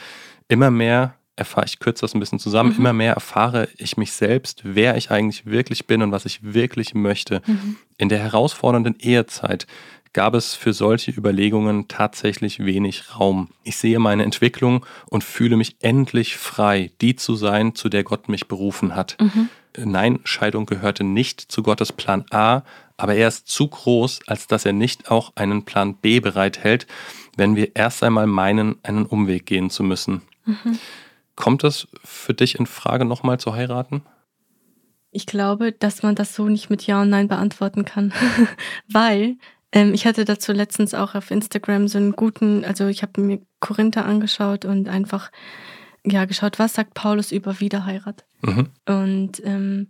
Immer mehr erfahre, ich kürze das ein bisschen zusammen, mhm. immer mehr erfahre ich mich selbst, wer ich eigentlich wirklich bin und was ich wirklich möchte. Mhm. In der herausfordernden Ehezeit gab es für solche Überlegungen tatsächlich wenig Raum. Ich sehe meine Entwicklung und fühle mich endlich frei, die zu sein, zu der Gott mich berufen hat. Mhm. Nein, Scheidung gehörte nicht zu Gottes Plan A, aber er ist zu groß, als dass er nicht auch einen Plan B bereithält, wenn wir erst einmal meinen, einen Umweg gehen zu müssen. Mhm. Kommt es für dich in Frage, nochmal zu heiraten? Ich glaube, dass man das so nicht mit Ja und Nein beantworten kann, weil ähm, ich hatte dazu letztens auch auf Instagram so einen guten, also ich habe mir Korinther angeschaut und einfach ja geschaut, was sagt Paulus über Wiederheirat. Mhm. Und ähm,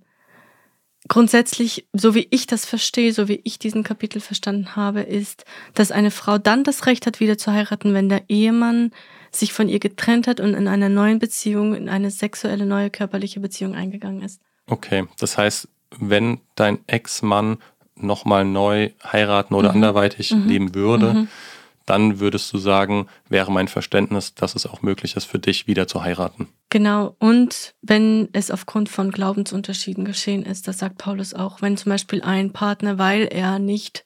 grundsätzlich, so wie ich das verstehe, so wie ich diesen Kapitel verstanden habe, ist, dass eine Frau dann das Recht hat, wieder zu heiraten, wenn der Ehemann sich von ihr getrennt hat und in einer neuen Beziehung, in eine sexuelle neue körperliche Beziehung eingegangen ist. Okay, das heißt, wenn dein Ex-Mann nochmal neu heiraten oder mhm. anderweitig mhm. leben würde, mhm. Dann würdest du sagen, wäre mein Verständnis, dass es auch möglich ist, für dich wieder zu heiraten. Genau, und wenn es aufgrund von Glaubensunterschieden geschehen ist, das sagt Paulus auch, wenn zum Beispiel ein Partner, weil er nicht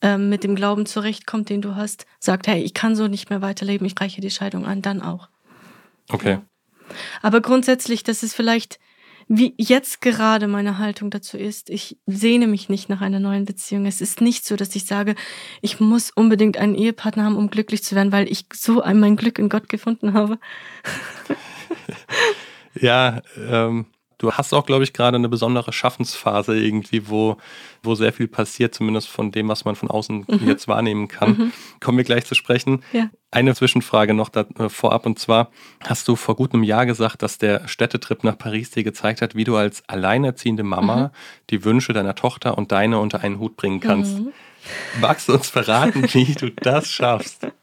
ähm, mit dem Glauben zurechtkommt, den du hast, sagt, hey, ich kann so nicht mehr weiterleben, ich reiche die Scheidung an, dann auch. Okay. Ja. Aber grundsätzlich, das ist vielleicht wie jetzt gerade meine Haltung dazu ist, ich sehne mich nicht nach einer neuen Beziehung. Es ist nicht so, dass ich sage, ich muss unbedingt einen Ehepartner haben, um glücklich zu werden, weil ich so mein Glück in Gott gefunden habe. ja, ähm, Du hast auch, glaube ich, gerade eine besondere Schaffensphase irgendwie, wo, wo sehr viel passiert, zumindest von dem, was man von außen mhm. jetzt wahrnehmen kann. Mhm. Kommen wir gleich zu sprechen. Ja. Eine Zwischenfrage noch da, äh, vorab und zwar hast du vor gut einem Jahr gesagt, dass der Städtetrip nach Paris dir gezeigt hat, wie du als alleinerziehende Mama mhm. die Wünsche deiner Tochter und deine unter einen Hut bringen kannst. Mhm. Magst du uns verraten, wie du das schaffst?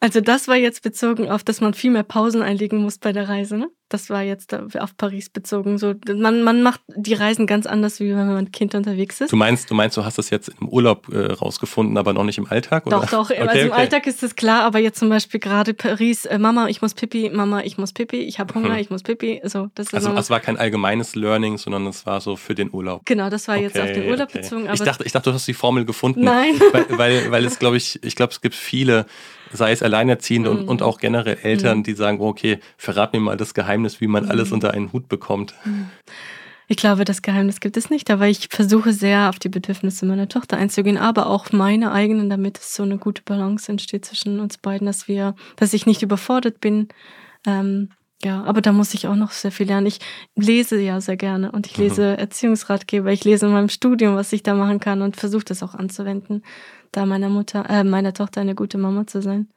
Also das war jetzt bezogen auf, dass man viel mehr Pausen einlegen muss bei der Reise, ne? Das war jetzt auf Paris bezogen. So, man, man macht die Reisen ganz anders, wie wenn man mit Kind unterwegs ist. Du meinst, du meinst, du hast das jetzt im Urlaub äh, rausgefunden, aber noch nicht im Alltag? Oder? Doch, doch. Okay, also im Alltag ist es klar, aber jetzt zum Beispiel gerade Paris, äh, Mama, ich muss Pipi, Mama, ich muss Pipi, ich habe Hunger, hm. ich muss Pipi. So, das also es war kein allgemeines Learning, sondern es war so für den Urlaub. Genau, das war okay, jetzt auf den Urlaub okay. bezogen. ich, dachte, ich dachte, du hast die Formel gefunden. Nein. Weil, weil, weil es, glaube ich, ich glaube, es gibt viele sei es Alleinerziehende mhm. und, und auch generell Eltern, mhm. die sagen, okay, verrat mir mal das Geheimnis, wie man mhm. alles unter einen Hut bekommt. Mhm. Ich glaube, das Geheimnis gibt es nicht, aber ich versuche sehr auf die Bedürfnisse meiner Tochter einzugehen, aber auch meine eigenen, damit es so eine gute Balance entsteht zwischen uns beiden, dass wir, dass ich nicht überfordert bin. Ähm, ja, aber da muss ich auch noch sehr viel lernen. Ich lese ja sehr gerne und ich lese mhm. Erziehungsratgeber. Ich lese in meinem Studium, was ich da machen kann und versuche das auch anzuwenden da meiner Mutter, äh, meiner Tochter eine gute Mama zu sein.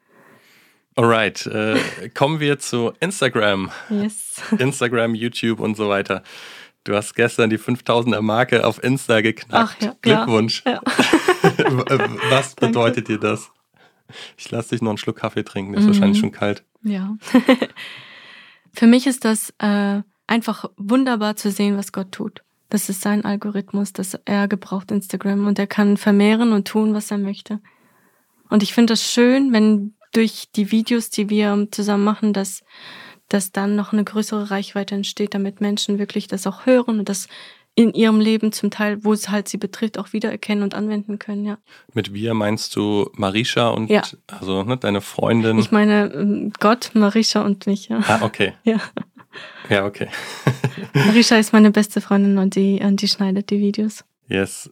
Alright, äh, kommen wir zu Instagram. Yes. Instagram, YouTube und so weiter. Du hast gestern die 5000er Marke auf Insta geknackt. Ach ja, Glückwunsch. Ja. Was bedeutet dir das? Ich lasse dich noch einen Schluck Kaffee trinken, der ist wahrscheinlich Mhm. schon kalt. Ja. Für mich ist das äh, einfach wunderbar zu sehen, was Gott tut. Das ist sein Algorithmus, dass er gebraucht Instagram und er kann vermehren und tun, was er möchte. Und ich finde das schön, wenn durch die Videos, die wir zusammen machen, dass, dass dann noch eine größere Reichweite entsteht, damit Menschen wirklich das auch hören und das in ihrem Leben zum Teil, wo es halt sie betrifft, auch wiedererkennen und anwenden können, ja. Mit wir meinst du Marisha und Ja. also ne, deine Freundin? Ich meine, ähm, Gott, Marisha und mich, ja. ah, okay. Ja. Ja, okay. Marisha ist meine beste Freundin und die, und die schneidet die Videos. Yes.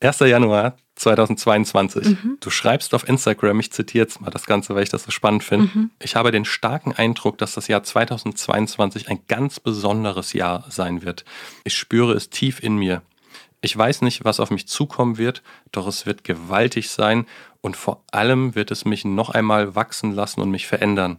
1. Januar 2022. Mhm. Du schreibst auf Instagram, ich zitiere jetzt mal das Ganze, weil ich das so spannend finde. Mhm. Ich habe den starken Eindruck, dass das Jahr 2022 ein ganz besonderes Jahr sein wird. Ich spüre es tief in mir. Ich weiß nicht, was auf mich zukommen wird, doch es wird gewaltig sein und vor allem wird es mich noch einmal wachsen lassen und mich verändern.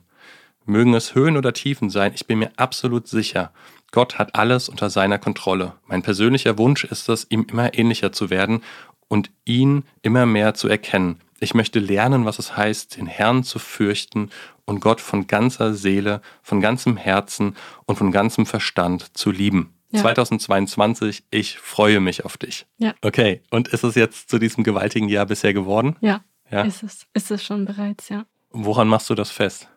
Mögen es Höhen oder Tiefen sein, ich bin mir absolut sicher. Gott hat alles unter seiner Kontrolle. Mein persönlicher Wunsch ist es, ihm immer ähnlicher zu werden und ihn immer mehr zu erkennen. Ich möchte lernen, was es heißt, den Herrn zu fürchten und Gott von ganzer Seele, von ganzem Herzen und von ganzem Verstand zu lieben. Ja. 2022, ich freue mich auf dich. Ja. Okay, und ist es jetzt zu diesem gewaltigen Jahr bisher geworden? Ja, Ja. ist es. Ist es schon bereits, ja. Woran machst du das fest?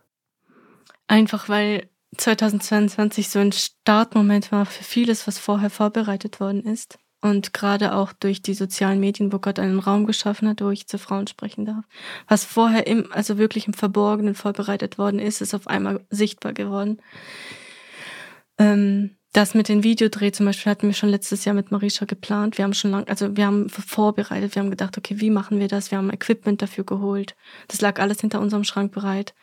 Einfach weil 2022 so ein Startmoment war für vieles, was vorher vorbereitet worden ist. Und gerade auch durch die sozialen Medien, wo Gott einen Raum geschaffen hat, wo ich zu Frauen sprechen darf. Was vorher im, also wirklich im Verborgenen vorbereitet worden ist, ist auf einmal sichtbar geworden. Ähm, das mit den Videodreh zum Beispiel hatten wir schon letztes Jahr mit Marisha geplant. Wir haben schon lang, also wir haben vorbereitet, wir haben gedacht, okay, wie machen wir das? Wir haben Equipment dafür geholt. Das lag alles hinter unserem Schrank bereit.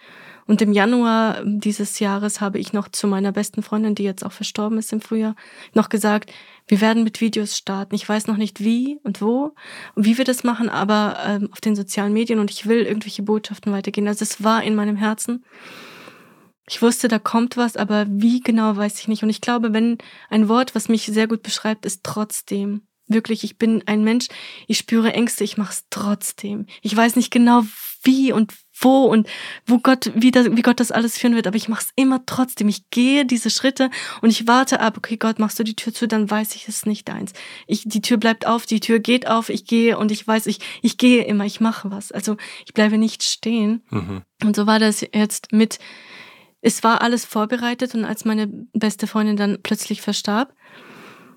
Und im Januar dieses Jahres habe ich noch zu meiner besten Freundin, die jetzt auch verstorben ist im Frühjahr, noch gesagt, wir werden mit Videos starten. Ich weiß noch nicht wie und wo und wie wir das machen, aber ähm, auf den sozialen Medien und ich will irgendwelche Botschaften weitergehen. Also es war in meinem Herzen. Ich wusste, da kommt was, aber wie genau weiß ich nicht. Und ich glaube, wenn ein Wort, was mich sehr gut beschreibt, ist trotzdem. Wirklich, ich bin ein Mensch, ich spüre Ängste, ich mache es trotzdem. Ich weiß nicht genau wie und wo und wo Gott, wie, das, wie Gott das alles führen wird, aber ich mache es immer trotzdem. Ich gehe diese Schritte und ich warte ab, okay, Gott, machst du die Tür zu, dann weiß ich, es ist nicht deins. Ich, die Tür bleibt auf, die Tür geht auf, ich gehe und ich weiß, ich, ich gehe immer, ich mache was. Also ich bleibe nicht stehen. Mhm. Und so war das jetzt mit, es war alles vorbereitet und als meine beste Freundin dann plötzlich verstarb,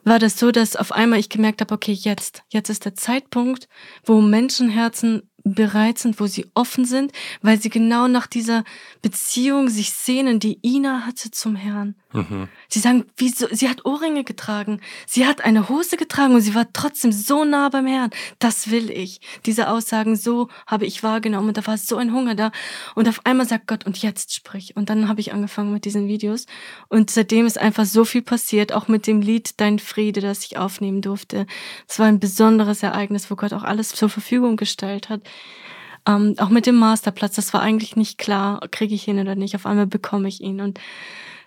war das so, dass auf einmal ich gemerkt habe, okay, jetzt, jetzt ist der Zeitpunkt, wo Menschenherzen bereit sind, wo sie offen sind, weil sie genau nach dieser Beziehung sich sehnen, die Ina hatte zum Herrn. Mhm. Sie sagen, wieso? Sie hat Ohrringe getragen. Sie hat eine Hose getragen und sie war trotzdem so nah beim Herrn. Das will ich. Diese Aussagen, so habe ich wahrgenommen und da war so ein Hunger da. Und auf einmal sagt Gott, und jetzt sprich. Und dann habe ich angefangen mit diesen Videos. Und seitdem ist einfach so viel passiert, auch mit dem Lied Dein Friede, das ich aufnehmen durfte. Es war ein besonderes Ereignis, wo Gott auch alles zur Verfügung gestellt hat. Ähm, auch mit dem Masterplatz, das war eigentlich nicht klar, kriege ich ihn oder nicht. Auf einmal bekomme ich ihn. Und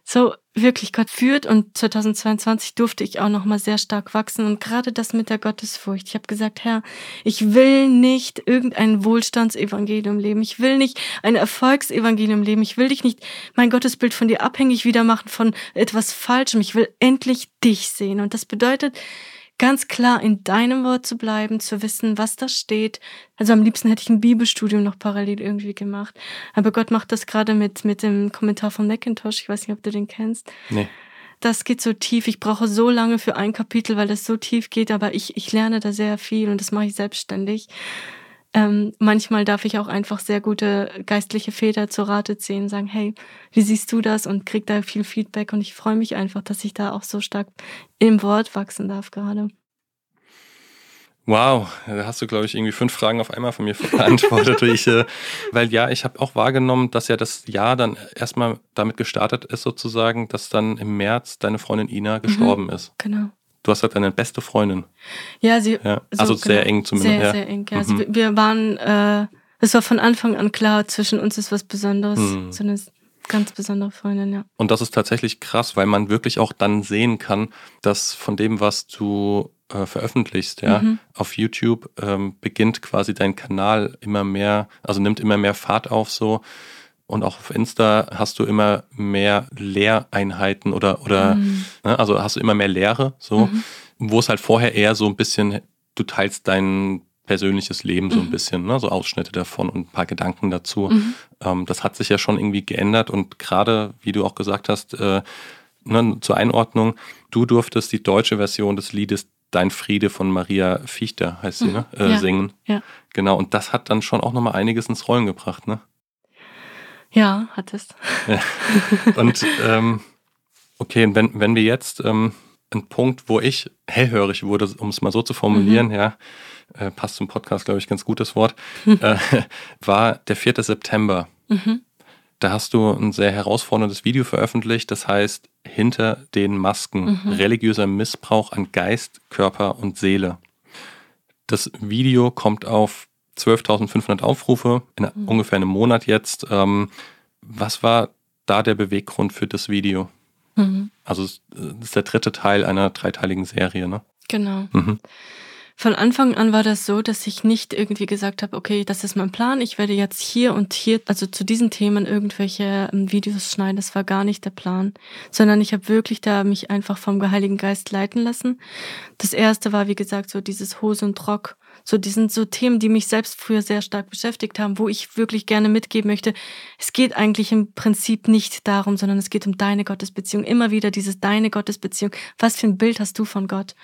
so wirklich Gott führt und 2022 durfte ich auch noch mal sehr stark wachsen und gerade das mit der Gottesfurcht. Ich habe gesagt, Herr, ich will nicht irgendein Wohlstandsevangelium leben. Ich will nicht ein Erfolgsevangelium leben. Ich will dich nicht mein Gottesbild von dir abhängig wieder machen von etwas Falschem. Ich will endlich dich sehen und das bedeutet ganz klar in deinem Wort zu bleiben, zu wissen, was da steht. Also am liebsten hätte ich ein Bibelstudium noch parallel irgendwie gemacht. Aber Gott macht das gerade mit, mit dem Kommentar von Macintosh. Ich weiß nicht, ob du den kennst. Nee. Das geht so tief. Ich brauche so lange für ein Kapitel, weil das so tief geht, aber ich, ich lerne da sehr viel und das mache ich selbstständig. Ähm, manchmal darf ich auch einfach sehr gute geistliche Väter zur Rate ziehen, sagen, hey, wie siehst du das? Und krieg da viel Feedback und ich freue mich einfach, dass ich da auch so stark im Wort wachsen darf gerade. Wow, da hast du, glaube ich, irgendwie fünf Fragen auf einmal von mir beantwortet. ich, äh, weil ja, ich habe auch wahrgenommen, dass ja das Jahr dann erstmal damit gestartet ist, sozusagen, dass dann im März deine Freundin Ina gestorben ist. Genau. Du hast halt deine beste Freundem. Ja, sie. Ja, also sehr eng zumindest, Sehr, ja. sehr eng. Ja. Also Mhm. wir- wir waren äh, es war von Anfang an klar, zwischen uns ist was Besonderes. Mhm. So eine ganz besondere Freundin, ja. Und das ist tatsächlich krass, weil man wirklich auch dann sehen kann, dass von dem, was du äh, veröffentlichst, ja, mhm. auf YouTube ähm, beginnt quasi dein Kanal immer mehr, also nimmt immer mehr Fahrt auf so. Und auch auf Insta hast du immer mehr Lehreinheiten oder, oder mhm. ne, also hast du immer mehr Lehre, so, mhm. wo es halt vorher eher so ein bisschen, du teilst dein persönliches Leben so ein mhm. bisschen, ne, so Ausschnitte davon und ein paar Gedanken dazu. Mhm. Ähm, das hat sich ja schon irgendwie geändert und gerade, wie du auch gesagt hast, äh, ne, zur Einordnung, du durftest die deutsche Version des Liedes Dein Friede von Maria Fichter, heißt sie, ne? Äh, ja. singen. Ja. Genau, und das hat dann schon auch nochmal einiges ins Rollen gebracht, ne? Ja, hat es. Ja. Und ähm, okay, wenn, wenn wir jetzt ähm, einen Punkt, wo ich hellhörig wurde, um es mal so zu formulieren, mhm. ja, äh, passt zum Podcast, glaube ich, ganz gutes Wort, äh, war der 4. September. Mhm. Da hast du ein sehr herausforderndes Video veröffentlicht, das heißt Hinter den Masken, mhm. religiöser Missbrauch an Geist, Körper und Seele. Das Video kommt auf 12.500 Aufrufe in mhm. ungefähr einem Monat jetzt. Ähm, was war da der Beweggrund für das Video? Mhm. Also das ist der dritte Teil einer dreiteiligen Serie, ne? Genau. Mhm. Von Anfang an war das so, dass ich nicht irgendwie gesagt habe, okay, das ist mein Plan, ich werde jetzt hier und hier, also zu diesen Themen irgendwelche ähm, Videos schneiden. Das war gar nicht der Plan, sondern ich habe wirklich da mich einfach vom Heiligen Geist leiten lassen. Das erste war, wie gesagt, so dieses Hose und Rock so, die sind so Themen, die mich selbst früher sehr stark beschäftigt haben, wo ich wirklich gerne mitgeben möchte. Es geht eigentlich im Prinzip nicht darum, sondern es geht um deine Gottesbeziehung. Immer wieder dieses deine Gottesbeziehung. Was für ein Bild hast du von Gott?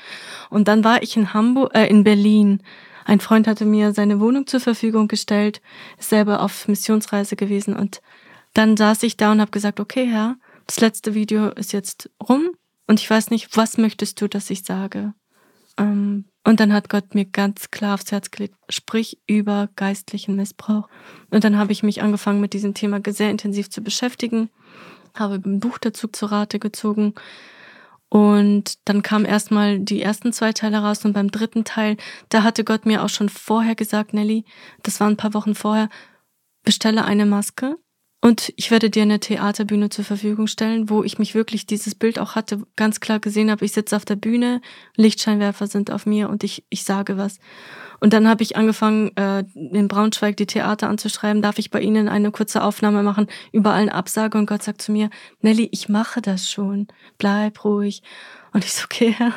Und dann war ich in Hamburg, äh, in Berlin. Ein Freund hatte mir seine Wohnung zur Verfügung gestellt, ist selber auf Missionsreise gewesen und dann saß ich da und habe gesagt, okay, Herr, das letzte Video ist jetzt rum und ich weiß nicht, was möchtest du, dass ich sage? Ähm, und dann hat Gott mir ganz klar aufs Herz gelegt, sprich über geistlichen Missbrauch. Und dann habe ich mich angefangen, mit diesem Thema sehr intensiv zu beschäftigen, habe ein Buch dazu zu Rate gezogen. Und dann kamen erstmal die ersten zwei Teile raus und beim dritten Teil, da hatte Gott mir auch schon vorher gesagt, Nelly, das war ein paar Wochen vorher, bestelle eine Maske und ich werde dir eine Theaterbühne zur Verfügung stellen, wo ich mich wirklich dieses Bild auch hatte, ganz klar gesehen habe, ich sitze auf der Bühne, Lichtscheinwerfer sind auf mir und ich, ich sage was. Und dann habe ich angefangen, äh, in Braunschweig die Theater anzuschreiben, darf ich bei Ihnen eine kurze Aufnahme machen, überall eine Absage und Gott sagt zu mir, Nelly, ich mache das schon, bleib ruhig. Und ich so, okay, Herr.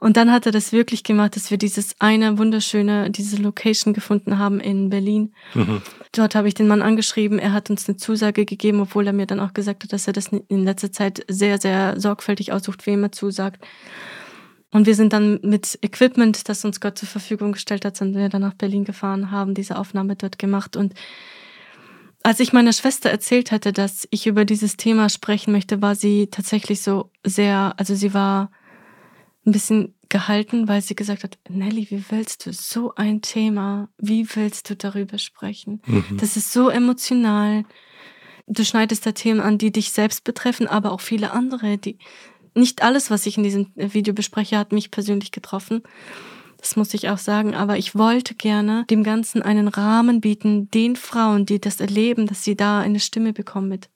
Und dann hat er das wirklich gemacht, dass wir dieses eine wunderschöne, diese Location gefunden haben in Berlin. Mhm. Dort habe ich den Mann angeschrieben. Er hat uns eine Zusage gegeben, obwohl er mir dann auch gesagt hat, dass er das in letzter Zeit sehr, sehr sorgfältig aussucht, wem er zusagt. Und wir sind dann mit Equipment, das uns Gott zur Verfügung gestellt hat, sind wir dann nach Berlin gefahren, haben diese Aufnahme dort gemacht. Und als ich meiner Schwester erzählt hatte, dass ich über dieses Thema sprechen möchte, war sie tatsächlich so sehr, also sie war ein bisschen gehalten, weil sie gesagt hat, Nelly, wie willst du so ein Thema, wie willst du darüber sprechen? Mhm. Das ist so emotional. Du schneidest da Themen an, die dich selbst betreffen, aber auch viele andere, die nicht alles, was ich in diesem Video bespreche, hat mich persönlich getroffen. Das muss ich auch sagen, aber ich wollte gerne dem Ganzen einen Rahmen bieten, den Frauen, die das erleben, dass sie da eine Stimme bekommen mit.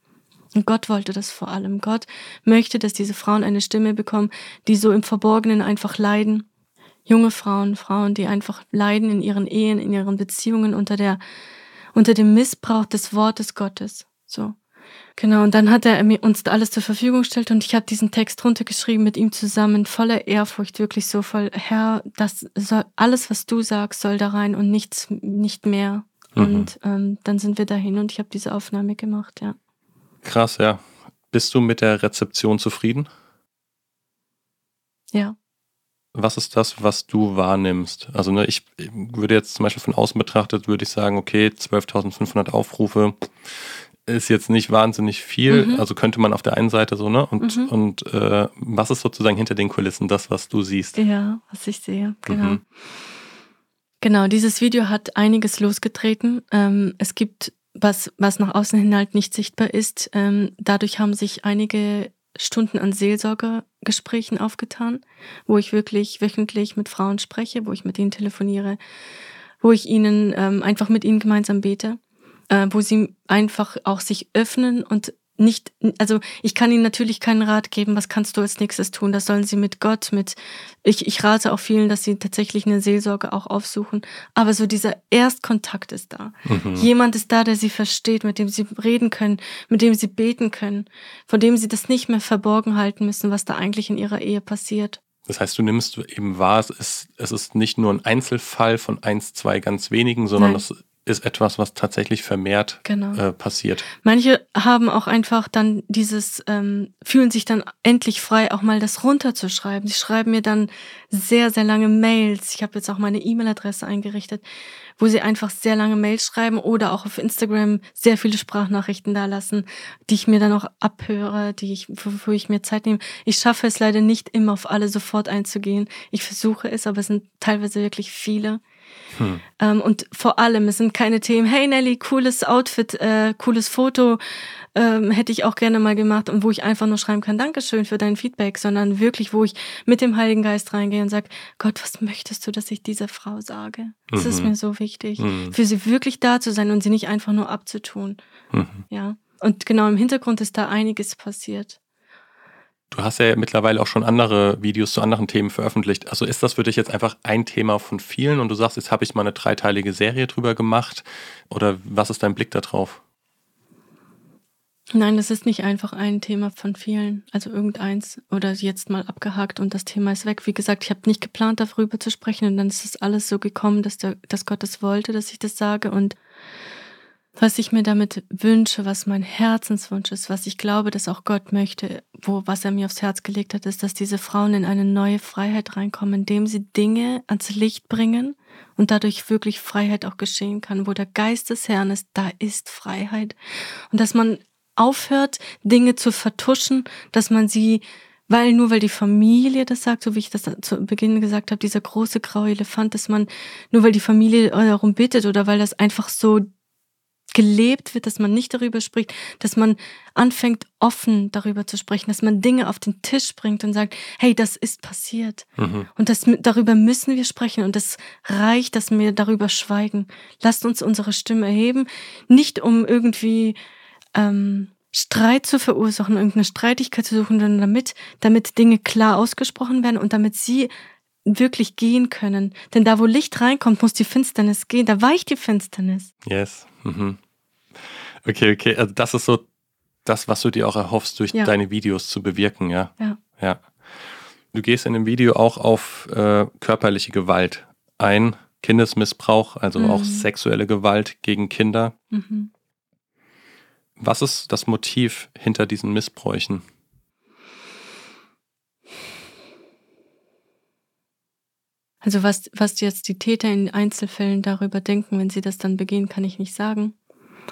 Und Gott wollte das vor allem. Gott möchte, dass diese Frauen eine Stimme bekommen, die so im Verborgenen einfach leiden. Junge Frauen, Frauen, die einfach leiden in ihren Ehen, in ihren Beziehungen unter der, unter dem Missbrauch des Wortes Gottes. So. Genau, und dann hat er uns alles zur Verfügung gestellt und ich habe diesen Text runtergeschrieben mit ihm zusammen, voller Ehrfurcht, wirklich so voll, Herr, das soll, alles, was du sagst, soll da rein und nichts, nicht mehr. Mhm. Und ähm, dann sind wir dahin und ich habe diese Aufnahme gemacht, ja. Krass, ja. Bist du mit der Rezeption zufrieden? Ja. Was ist das, was du wahrnimmst? Also ne, ich würde jetzt zum Beispiel von außen betrachtet, würde ich sagen, okay, 12.500 Aufrufe ist jetzt nicht wahnsinnig viel. Mhm. Also könnte man auf der einen Seite so, ne? Und, mhm. und äh, was ist sozusagen hinter den Kulissen das, was du siehst? Ja, was ich sehe, genau. Mhm. Genau, dieses Video hat einiges losgetreten. Ähm, es gibt was, was nach außen hin halt nicht sichtbar ist. Ähm, dadurch haben sich einige Stunden an Seelsorgergesprächen aufgetan, wo ich wirklich wöchentlich mit Frauen spreche, wo ich mit ihnen telefoniere, wo ich ihnen ähm, einfach mit ihnen gemeinsam bete, äh, wo sie einfach auch sich öffnen und nicht, also ich kann ihnen natürlich keinen Rat geben, was kannst du als nächstes tun. Das sollen sie mit Gott, mit, ich, ich rate auch vielen, dass sie tatsächlich eine Seelsorge auch aufsuchen. Aber so dieser Erstkontakt ist da. Mhm. Jemand ist da, der sie versteht, mit dem sie reden können, mit dem sie beten können, von dem sie das nicht mehr verborgen halten müssen, was da eigentlich in ihrer Ehe passiert. Das heißt, du nimmst eben wahr, es ist, es ist nicht nur ein Einzelfall von eins, zwei ganz wenigen, sondern Nein. es ist etwas, was tatsächlich vermehrt genau. äh, passiert. Manche haben auch einfach dann dieses, ähm, fühlen sich dann endlich frei, auch mal das runterzuschreiben. Sie schreiben mir dann sehr, sehr lange Mails. Ich habe jetzt auch meine E-Mail-Adresse eingerichtet, wo sie einfach sehr lange Mails schreiben oder auch auf Instagram sehr viele Sprachnachrichten da lassen, die ich mir dann auch abhöre, die ich, wo ich mir Zeit nehme. Ich schaffe es leider nicht immer auf alle sofort einzugehen. Ich versuche es, aber es sind teilweise wirklich viele. Hm. Ähm, und vor allem, es sind keine Themen, hey Nelly, cooles Outfit, äh, cooles Foto, ähm, hätte ich auch gerne mal gemacht und wo ich einfach nur schreiben kann, Dankeschön für dein Feedback, sondern wirklich, wo ich mit dem Heiligen Geist reingehe und sage, Gott, was möchtest du, dass ich dieser Frau sage? Das mhm. ist mir so wichtig, mhm. für sie wirklich da zu sein und sie nicht einfach nur abzutun. Mhm. Ja. Und genau im Hintergrund ist da einiges passiert. Du hast ja mittlerweile auch schon andere Videos zu anderen Themen veröffentlicht. Also ist das für dich jetzt einfach ein Thema von vielen und du sagst, jetzt habe ich mal eine dreiteilige Serie drüber gemacht? Oder was ist dein Blick darauf? Nein, das ist nicht einfach ein Thema von vielen, also irgendeins oder jetzt mal abgehakt und das Thema ist weg. Wie gesagt, ich habe nicht geplant, darüber zu sprechen und dann ist es alles so gekommen, dass, der, dass Gott es wollte, dass ich das sage und was ich mir damit wünsche, was mein Herzenswunsch ist, was ich glaube, dass auch Gott möchte, wo, was er mir aufs Herz gelegt hat, ist, dass diese Frauen in eine neue Freiheit reinkommen, indem sie Dinge ans Licht bringen und dadurch wirklich Freiheit auch geschehen kann. Wo der Geist des Herrn ist, da ist Freiheit. Und dass man aufhört, Dinge zu vertuschen, dass man sie weil nur weil die Familie das sagt, so wie ich das zu Beginn gesagt habe, dieser große graue Elefant, dass man nur weil die Familie darum bittet oder weil das einfach so gelebt wird, dass man nicht darüber spricht, dass man anfängt offen darüber zu sprechen, dass man Dinge auf den Tisch bringt und sagt, hey, das ist passiert. Mhm. Und das, darüber müssen wir sprechen und es reicht, dass wir darüber schweigen. Lasst uns unsere Stimme erheben, nicht um irgendwie ähm, Streit zu verursachen, irgendeine Streitigkeit zu suchen, sondern damit, damit Dinge klar ausgesprochen werden und damit sie wirklich gehen können. Denn da, wo Licht reinkommt, muss die Finsternis gehen. Da weicht die Finsternis. Yes. Mhm. Okay, okay. Also das ist so das, was du dir auch erhoffst, durch ja. deine Videos zu bewirken, ja? Ja. Ja. Du gehst in dem Video auch auf äh, körperliche Gewalt ein, Kindesmissbrauch, also mhm. auch sexuelle Gewalt gegen Kinder. Mhm. Was ist das Motiv hinter diesen Missbräuchen? Also was, was jetzt die Täter in Einzelfällen darüber denken, wenn sie das dann begehen, kann ich nicht sagen.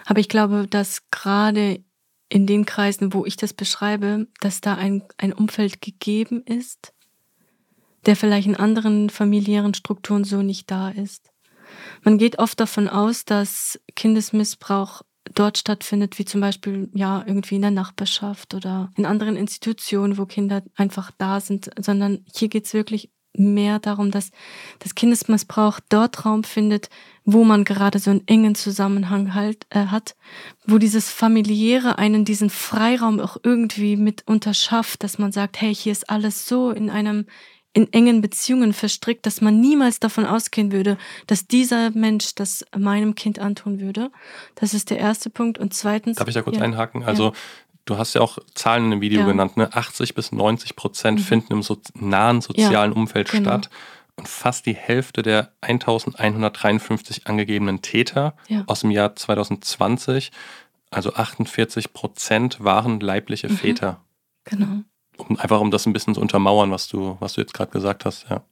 Aber ich glaube, dass gerade in den Kreisen, wo ich das beschreibe, dass da ein, ein Umfeld gegeben ist, der vielleicht in anderen familiären Strukturen so nicht da ist. Man geht oft davon aus, dass Kindesmissbrauch dort stattfindet, wie zum Beispiel ja irgendwie in der Nachbarschaft oder in anderen Institutionen, wo Kinder einfach da sind, sondern hier geht's wirklich mehr darum, dass das Kindesmissbrauch dort Raum findet, wo man gerade so einen engen Zusammenhang halt äh, hat, wo dieses familiäre einen diesen Freiraum auch irgendwie mit unterschafft, dass man sagt, hey, hier ist alles so in einem in engen Beziehungen verstrickt, dass man niemals davon ausgehen würde, dass dieser Mensch das meinem Kind antun würde. Das ist der erste Punkt. Und zweitens. Darf ich da kurz ja, einhaken? Also du hast ja auch Zahlen in dem Video ja. genannt, ne? 80 bis 90 Prozent mhm. finden im so nahen sozialen ja, Umfeld genau. statt. Und fast die Hälfte der 1153 angegebenen Täter ja. aus dem Jahr 2020, also 48 Prozent, waren leibliche mhm. Väter. Genau. Um, einfach um das ein bisschen zu untermauern, was du, was du jetzt gerade gesagt hast, ja.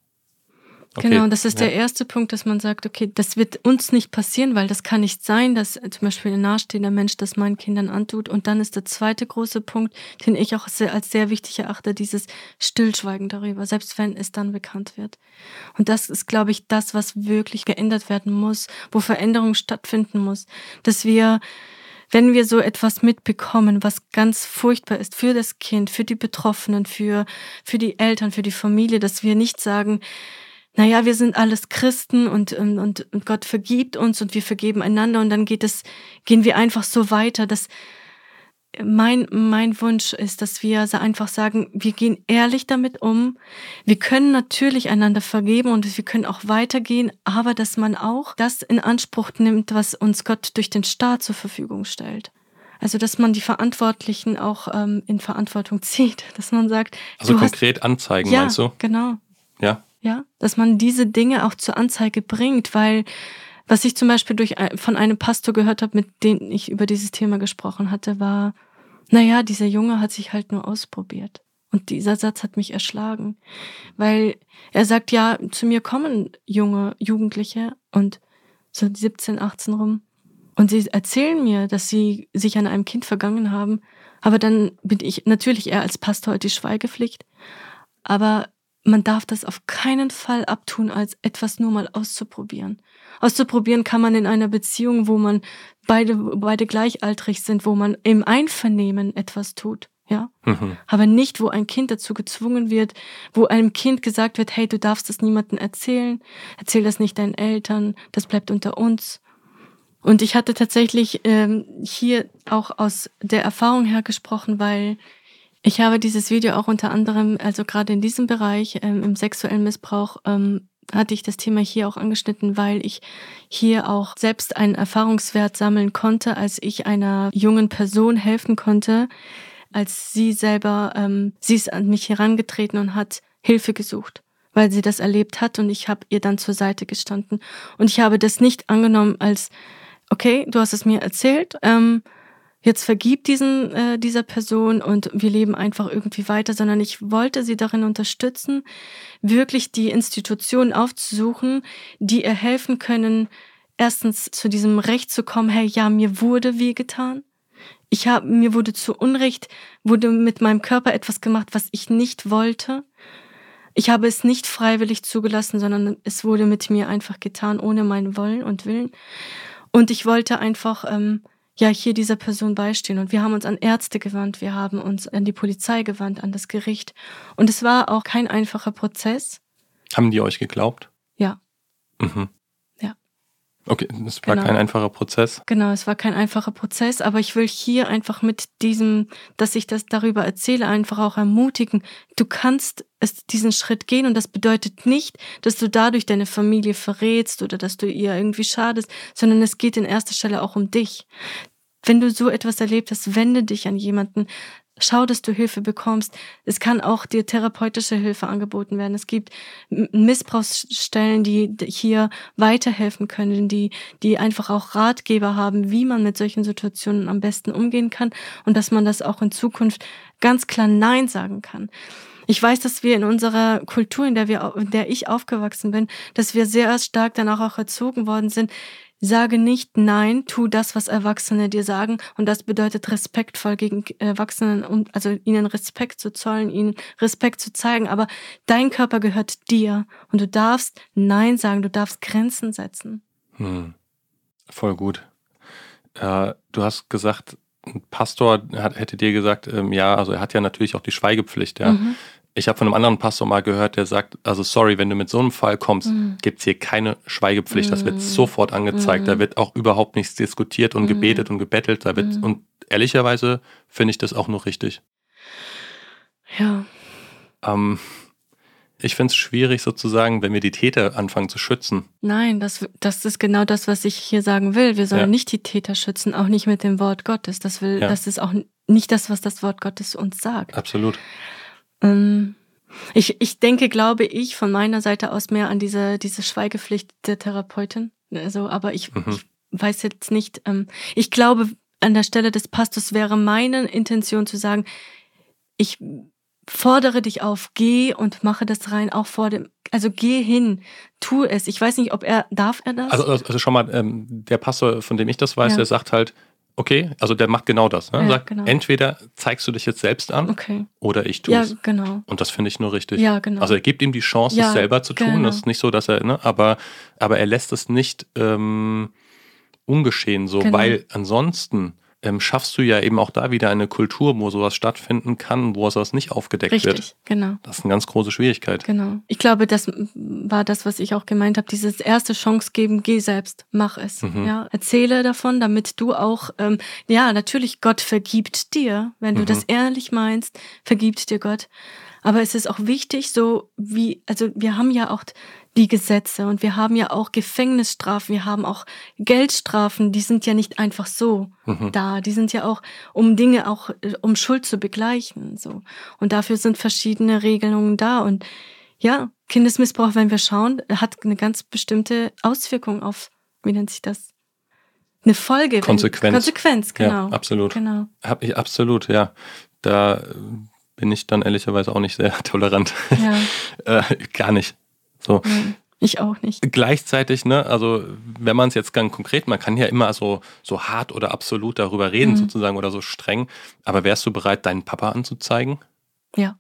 Okay. Genau, das ist ja. der erste Punkt, dass man sagt, okay, das wird uns nicht passieren, weil das kann nicht sein, dass zum Beispiel ein nahestehender Mensch das meinen Kindern antut. Und dann ist der zweite große Punkt, den ich auch sehr, als sehr wichtig erachte, dieses Stillschweigen darüber, selbst wenn es dann bekannt wird. Und das ist, glaube ich, das, was wirklich geändert werden muss, wo Veränderung stattfinden muss, dass wir wenn wir so etwas mitbekommen, was ganz furchtbar ist für das Kind, für die Betroffenen, für, für die Eltern, für die Familie, dass wir nicht sagen, naja, wir sind alles Christen und, und, und Gott vergibt uns und wir vergeben einander und dann geht es, gehen wir einfach so weiter, dass mein, mein Wunsch ist, dass wir einfach sagen, wir gehen ehrlich damit um. Wir können natürlich einander vergeben und wir können auch weitergehen, aber dass man auch das in Anspruch nimmt, was uns Gott durch den Staat zur Verfügung stellt. Also, dass man die Verantwortlichen auch ähm, in Verantwortung zieht, dass man sagt. Also konkret hast, anzeigen, ja, meinst du? Genau. Ja. Ja, dass man diese Dinge auch zur Anzeige bringt, weil was ich zum Beispiel durch, von einem Pastor gehört habe, mit dem ich über dieses Thema gesprochen hatte, war, naja, dieser Junge hat sich halt nur ausprobiert. Und dieser Satz hat mich erschlagen, weil er sagt, ja, zu mir kommen junge Jugendliche und so 17, 18 rum und sie erzählen mir, dass sie sich an einem Kind vergangen haben, aber dann bin ich natürlich eher als Pastor die Schweigepflicht, aber man darf das auf keinen Fall abtun, als etwas nur mal auszuprobieren. Auszuprobieren kann man in einer Beziehung, wo man beide, beide gleichaltrig sind, wo man im Einvernehmen etwas tut. Ja, mhm. aber nicht, wo ein Kind dazu gezwungen wird, wo einem Kind gesagt wird, hey, du darfst das niemandem erzählen, erzähl das nicht deinen Eltern, das bleibt unter uns. Und ich hatte tatsächlich ähm, hier auch aus der Erfahrung her gesprochen, weil ich habe dieses Video auch unter anderem, also gerade in diesem Bereich ähm, im sexuellen Missbrauch, ähm, hatte ich das Thema hier auch angeschnitten, weil ich hier auch selbst einen Erfahrungswert sammeln konnte, als ich einer jungen Person helfen konnte, als sie selber, ähm, sie ist an mich herangetreten und hat Hilfe gesucht, weil sie das erlebt hat und ich habe ihr dann zur Seite gestanden. Und ich habe das nicht angenommen als, okay, du hast es mir erzählt, ähm, jetzt vergib diesen äh, dieser Person und wir leben einfach irgendwie weiter, sondern ich wollte sie darin unterstützen, wirklich die Institutionen aufzusuchen, die ihr helfen können, erstens zu diesem Recht zu kommen, hey, ja, mir wurde weh getan. Ich habe mir wurde zu Unrecht wurde mit meinem Körper etwas gemacht, was ich nicht wollte. Ich habe es nicht freiwillig zugelassen, sondern es wurde mit mir einfach getan, ohne meinen Wollen und Willen. Und ich wollte einfach ähm, ja hier dieser Person beistehen. Und wir haben uns an Ärzte gewandt, wir haben uns an die Polizei gewandt, an das Gericht. Und es war auch kein einfacher Prozess. Haben die euch geglaubt? Ja. Mhm. Ja. Okay, es war genau. kein einfacher Prozess. Genau, es war kein einfacher Prozess, aber ich will hier einfach mit diesem, dass ich das darüber erzähle, einfach auch ermutigen. Du kannst es diesen Schritt gehen und das bedeutet nicht, dass du dadurch deine Familie verrätst oder dass du ihr irgendwie schadest, sondern es geht in erster Stelle auch um dich. Wenn du so etwas erlebt hast, wende dich an jemanden. Schau, dass du Hilfe bekommst. Es kann auch dir therapeutische Hilfe angeboten werden. Es gibt Missbrauchsstellen, die hier weiterhelfen können, die, die einfach auch Ratgeber haben, wie man mit solchen Situationen am besten umgehen kann und dass man das auch in Zukunft ganz klar Nein sagen kann. Ich weiß, dass wir in unserer Kultur, in der wir, in der ich aufgewachsen bin, dass wir sehr stark danach auch erzogen worden sind, Sage nicht nein, tu das, was Erwachsene dir sagen. Und das bedeutet respektvoll gegen Erwachsenen, und also ihnen Respekt zu zollen, ihnen Respekt zu zeigen. Aber dein Körper gehört dir und du darfst nein sagen, du darfst Grenzen setzen. Hm. Voll gut. Äh, du hast gesagt, ein Pastor hat, hätte dir gesagt, ähm, ja, also er hat ja natürlich auch die Schweigepflicht, ja. Mhm. Ich habe von einem anderen Pastor mal gehört, der sagt, also sorry, wenn du mit so einem Fall kommst, mhm. es hier keine Schweigepflicht. Mhm. Das wird mhm. sofort angezeigt. Mhm. Da wird auch überhaupt nichts diskutiert und mhm. gebetet und gebettelt. Da wird, mhm. und ehrlicherweise finde ich das auch nur richtig. Ja. Ähm, ich finde es schwierig sozusagen, wenn wir die Täter anfangen zu schützen. Nein, das, das ist genau das, was ich hier sagen will. Wir sollen ja. nicht die Täter schützen, auch nicht mit dem Wort Gottes. Das will, ja. das ist auch nicht das, was das Wort Gottes uns sagt. Absolut. Ähm, ich, ich denke, glaube ich, von meiner Seite aus mehr an diese, diese Schweigepflicht der Therapeutin. Also, aber ich, mhm. ich weiß jetzt nicht, ähm, ich glaube, an der Stelle des Pastors wäre meine Intention zu sagen, ich fordere dich auf, geh und mache das rein, auch vor dem, also geh hin, tu es. Ich weiß nicht, ob er, darf er das? Also, also schon mal, ähm, der Pastor, von dem ich das weiß, ja. der sagt halt, Okay, also der macht genau das. Ne? Ja, Sagt, genau. entweder zeigst du dich jetzt selbst an okay. oder ich tue es. Ja, genau. Und das finde ich nur richtig. Ja, genau. Also er gibt ihm die Chance, ja, es selber zu tun. Genau. Das ist nicht so, dass er, ne, aber, aber er lässt es nicht ähm, ungeschehen so, genau. weil ansonsten ähm, schaffst du ja eben auch da wieder eine Kultur, wo sowas stattfinden kann, wo sowas nicht aufgedeckt Richtig, wird. Richtig, genau. Das ist eine ganz große Schwierigkeit. Genau. Ich glaube, das war das, was ich auch gemeint habe. Dieses erste Chance geben, geh selbst, mach es. Mhm. Ja, erzähle davon, damit du auch, ähm, ja, natürlich, Gott vergibt dir, wenn du Mhm. das ehrlich meinst, vergibt dir Gott. Aber es ist auch wichtig, so wie, also wir haben ja auch die Gesetze und wir haben ja auch Gefängnisstrafen, wir haben auch Geldstrafen, die sind ja nicht einfach so Mhm. da, die sind ja auch, um Dinge auch, äh, um Schuld zu begleichen, so. Und dafür sind verschiedene Regelungen da und ja, Kindesmissbrauch, wenn wir schauen, hat eine ganz bestimmte Auswirkung auf, wie nennt sich das? Eine Folge. wenn- Konsequenz. Konsequenz, genau. Ja, absolut. Genau. Hab ich absolut, ja. Da äh, bin ich dann ehrlicherweise auch nicht sehr tolerant. Ja, äh, gar nicht. So. nein, ich auch nicht. Gleichzeitig, ne, also wenn man es jetzt ganz konkret, man kann ja immer so, so hart oder absolut darüber reden, Mhm. sozusagen, oder so streng, aber wärst du bereit, deinen Papa anzuzeigen? Ja.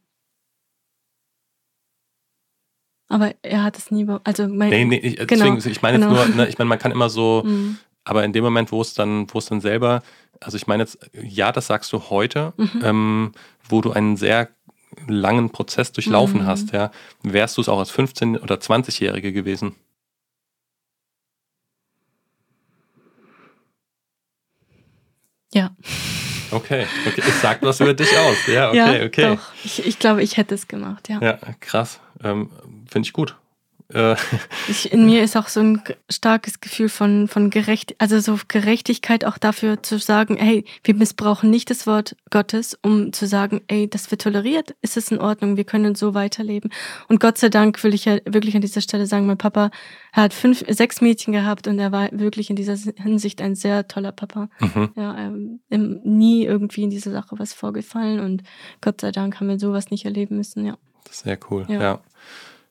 Aber er hat es nie, also mein, Nee, nee, ich, Genau, deswegen, ich meine genau. jetzt nur, ne, ich meine, man kann immer so, Mhm. aber in dem Moment, wo es dann, wo es dann selber, also ich meine jetzt, ja, das sagst du heute, Mhm. ähm, wo du einen sehr langen Prozess durchlaufen Mhm. hast, ja, wärst du es auch als 15- oder 20-Jährige gewesen? Ja. Okay, okay, es sagt was über dich aus. Ja, okay, ja, okay. Doch. Ich, ich glaube, ich hätte es gemacht, ja. Ja, krass. Ähm, Finde ich gut. Äh, Ich, in mir ist auch so ein starkes Gefühl von, von Gerecht, also so Gerechtigkeit auch dafür zu sagen, hey, wir missbrauchen nicht das Wort Gottes, um zu sagen, ey, das wird toleriert, ist es in Ordnung, wir können so weiterleben. Und Gott sei Dank will ich ja wirklich an dieser Stelle sagen, mein Papa, er hat fünf, sechs Mädchen gehabt und er war wirklich in dieser Hinsicht ein sehr toller Papa. mhm. Ja, ähm, im- nie irgendwie in dieser Sache was vorgefallen und Gott sei Dank haben wir sowas nicht erleben müssen, ja. Das ist sehr cool, ja. Ja.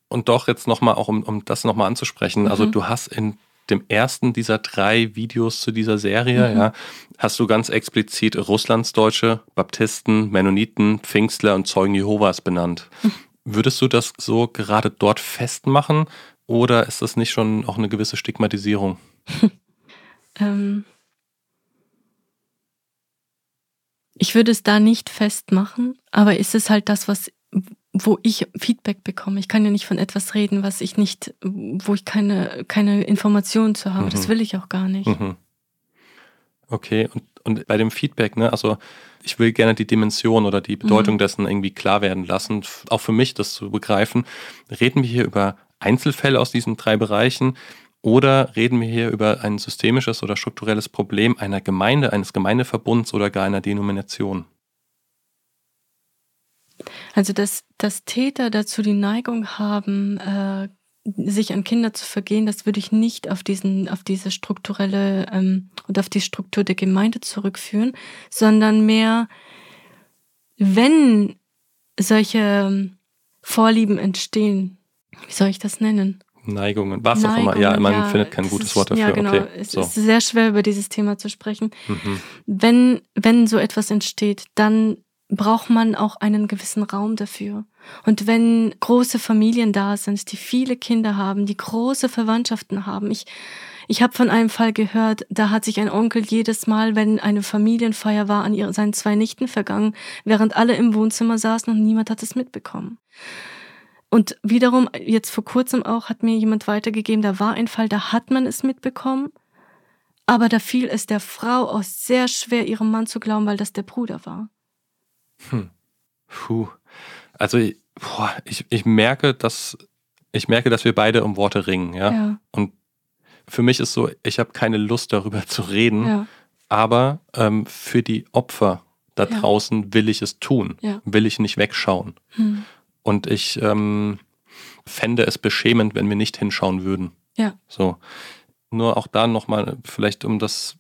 Und doch jetzt nochmal, auch um, um das nochmal anzusprechen, also Mhm. du hast in dem ersten dieser drei Videos zu dieser Serie, Mhm. ja, hast du ganz explizit Russlandsdeutsche, Baptisten, Mennoniten, Pfingstler und Zeugen Jehovas benannt. Mhm. Würdest du das so gerade dort festmachen oder ist das nicht schon auch eine gewisse Stigmatisierung? Ähm, ich würde es da nicht festmachen, aber ist es halt das, was, wo ich Feedback bekomme. Ich kann ja nicht von etwas reden, was ich nicht, wo ich keine, keine Informationen zu habe. Das Mhm. will ich auch gar nicht. Mhm. Okay, und, und bei dem Feedback, ne, also ich will gerne die Dimension oder die Bedeutung Mhm. dessen irgendwie klar werden lassen, auch für mich das zu begreifen. Reden wir hier über Einzelfälle aus diesen drei Bereichen oder reden wir hier über ein systemisches oder strukturelles Problem einer Gemeinde, eines Gemeindeverbunds oder gar einer Denomination? Also, dass, dass Täter dazu die Neigung haben, äh, sich an Kinder zu vergehen, das würde ich nicht auf diesen, auf diese strukturelle ähm, und auf die Struktur der Gemeinde zurückführen, sondern mehr, wenn solche ähm, Vorlieben entstehen, wie soll ich das nennen? Neigungen, was auch immer. Ja, Neigungen, man findet kein es gutes ist- Wort dafür. Ja, genau. Okay, Es so. ist sehr schwer, über dieses Thema zu sprechen. Mhm. Wenn, wenn so etwas entsteht, dann braucht man auch einen gewissen Raum dafür. Und wenn große Familien da sind, die viele Kinder haben, die große Verwandtschaften haben, ich, ich habe von einem Fall gehört, da hat sich ein Onkel jedes Mal, wenn eine Familienfeier war, an ihre, seinen zwei Nichten vergangen, während alle im Wohnzimmer saßen und niemand hat es mitbekommen. Und wiederum, jetzt vor kurzem auch, hat mir jemand weitergegeben, da war ein Fall, da hat man es mitbekommen, aber da fiel es der Frau auch sehr schwer, ihrem Mann zu glauben, weil das der Bruder war. Puh. Also boah, ich, ich merke, dass ich merke, dass wir beide um Worte ringen, ja. Ja, Und für mich ist so, ich habe keine Lust darüber zu reden, ja, aber ähm, für die Opfer da Ja. draußen will ich es tun, will ich nicht wegschauen. hm, Und ich ähm, fände es beschämend, wenn wir nicht hinschauen würden. ja, So. Nur auch da nochmal, vielleicht um das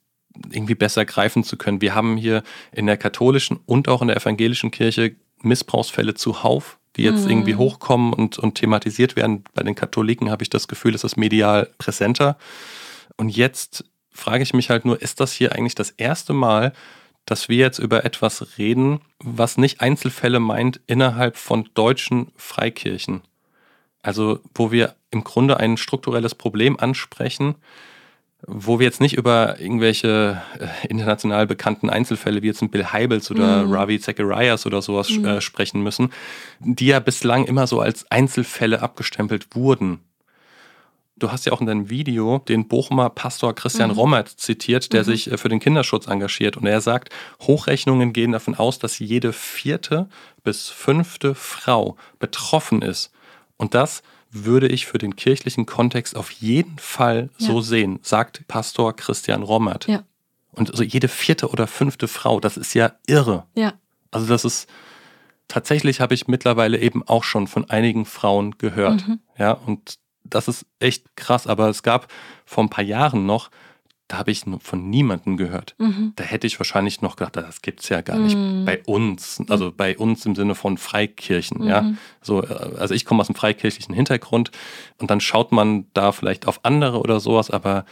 irgendwie besser greifen zu können. Wir haben hier in der katholischen und auch in der evangelischen Kirche Missbrauchsfälle zuhauf, die jetzt Mhm. irgendwie hochkommen und, und thematisiert werden. Bei den Katholiken habe ich das Gefühl, ist das medial präsenter. Und jetzt frage ich mich halt nur, ist das hier eigentlich das erste Mal, dass wir jetzt über etwas reden, was nicht Einzelfälle meint innerhalb von deutschen Freikirchen? Also, wo wir im Grunde ein strukturelles Problem ansprechen, wo wir jetzt nicht über irgendwelche äh, international bekannten Einzelfälle wie jetzt ein Bill Heibels oder mhm. Ravi Zacharias oder sowas mhm. äh, sprechen müssen, die ja bislang immer so als Einzelfälle abgestempelt wurden. Du hast ja auch in deinem Video den Bochumer Pastor Christian mhm. Rommert zitiert, der mhm. sich äh, für den Kinderschutz engagiert. Und er sagt, Hochrechnungen gehen davon aus, dass jede vierte bis fünfte Frau betroffen ist. Und das würde ich für den kirchlichen Kontext auf jeden Fall ja. so sehen, sagt Pastor Christian Rommert. Ja. Und also jede vierte oder fünfte Frau, das ist ja irre. Ja. Also das ist tatsächlich habe ich mittlerweile eben auch schon von einigen Frauen gehört. Mhm. Ja, und das ist echt krass. Aber es gab vor ein paar Jahren noch, da habe ich von niemandem gehört. Mhm. Da hätte ich wahrscheinlich noch gedacht, das gibt es ja gar nicht mhm. bei uns. Also bei uns im Sinne von Freikirchen. Mhm. Ja? So, äh, also ich komme aus einem freikirchlichen Hintergrund und dann schaut man da vielleicht auf andere oder sowas, aber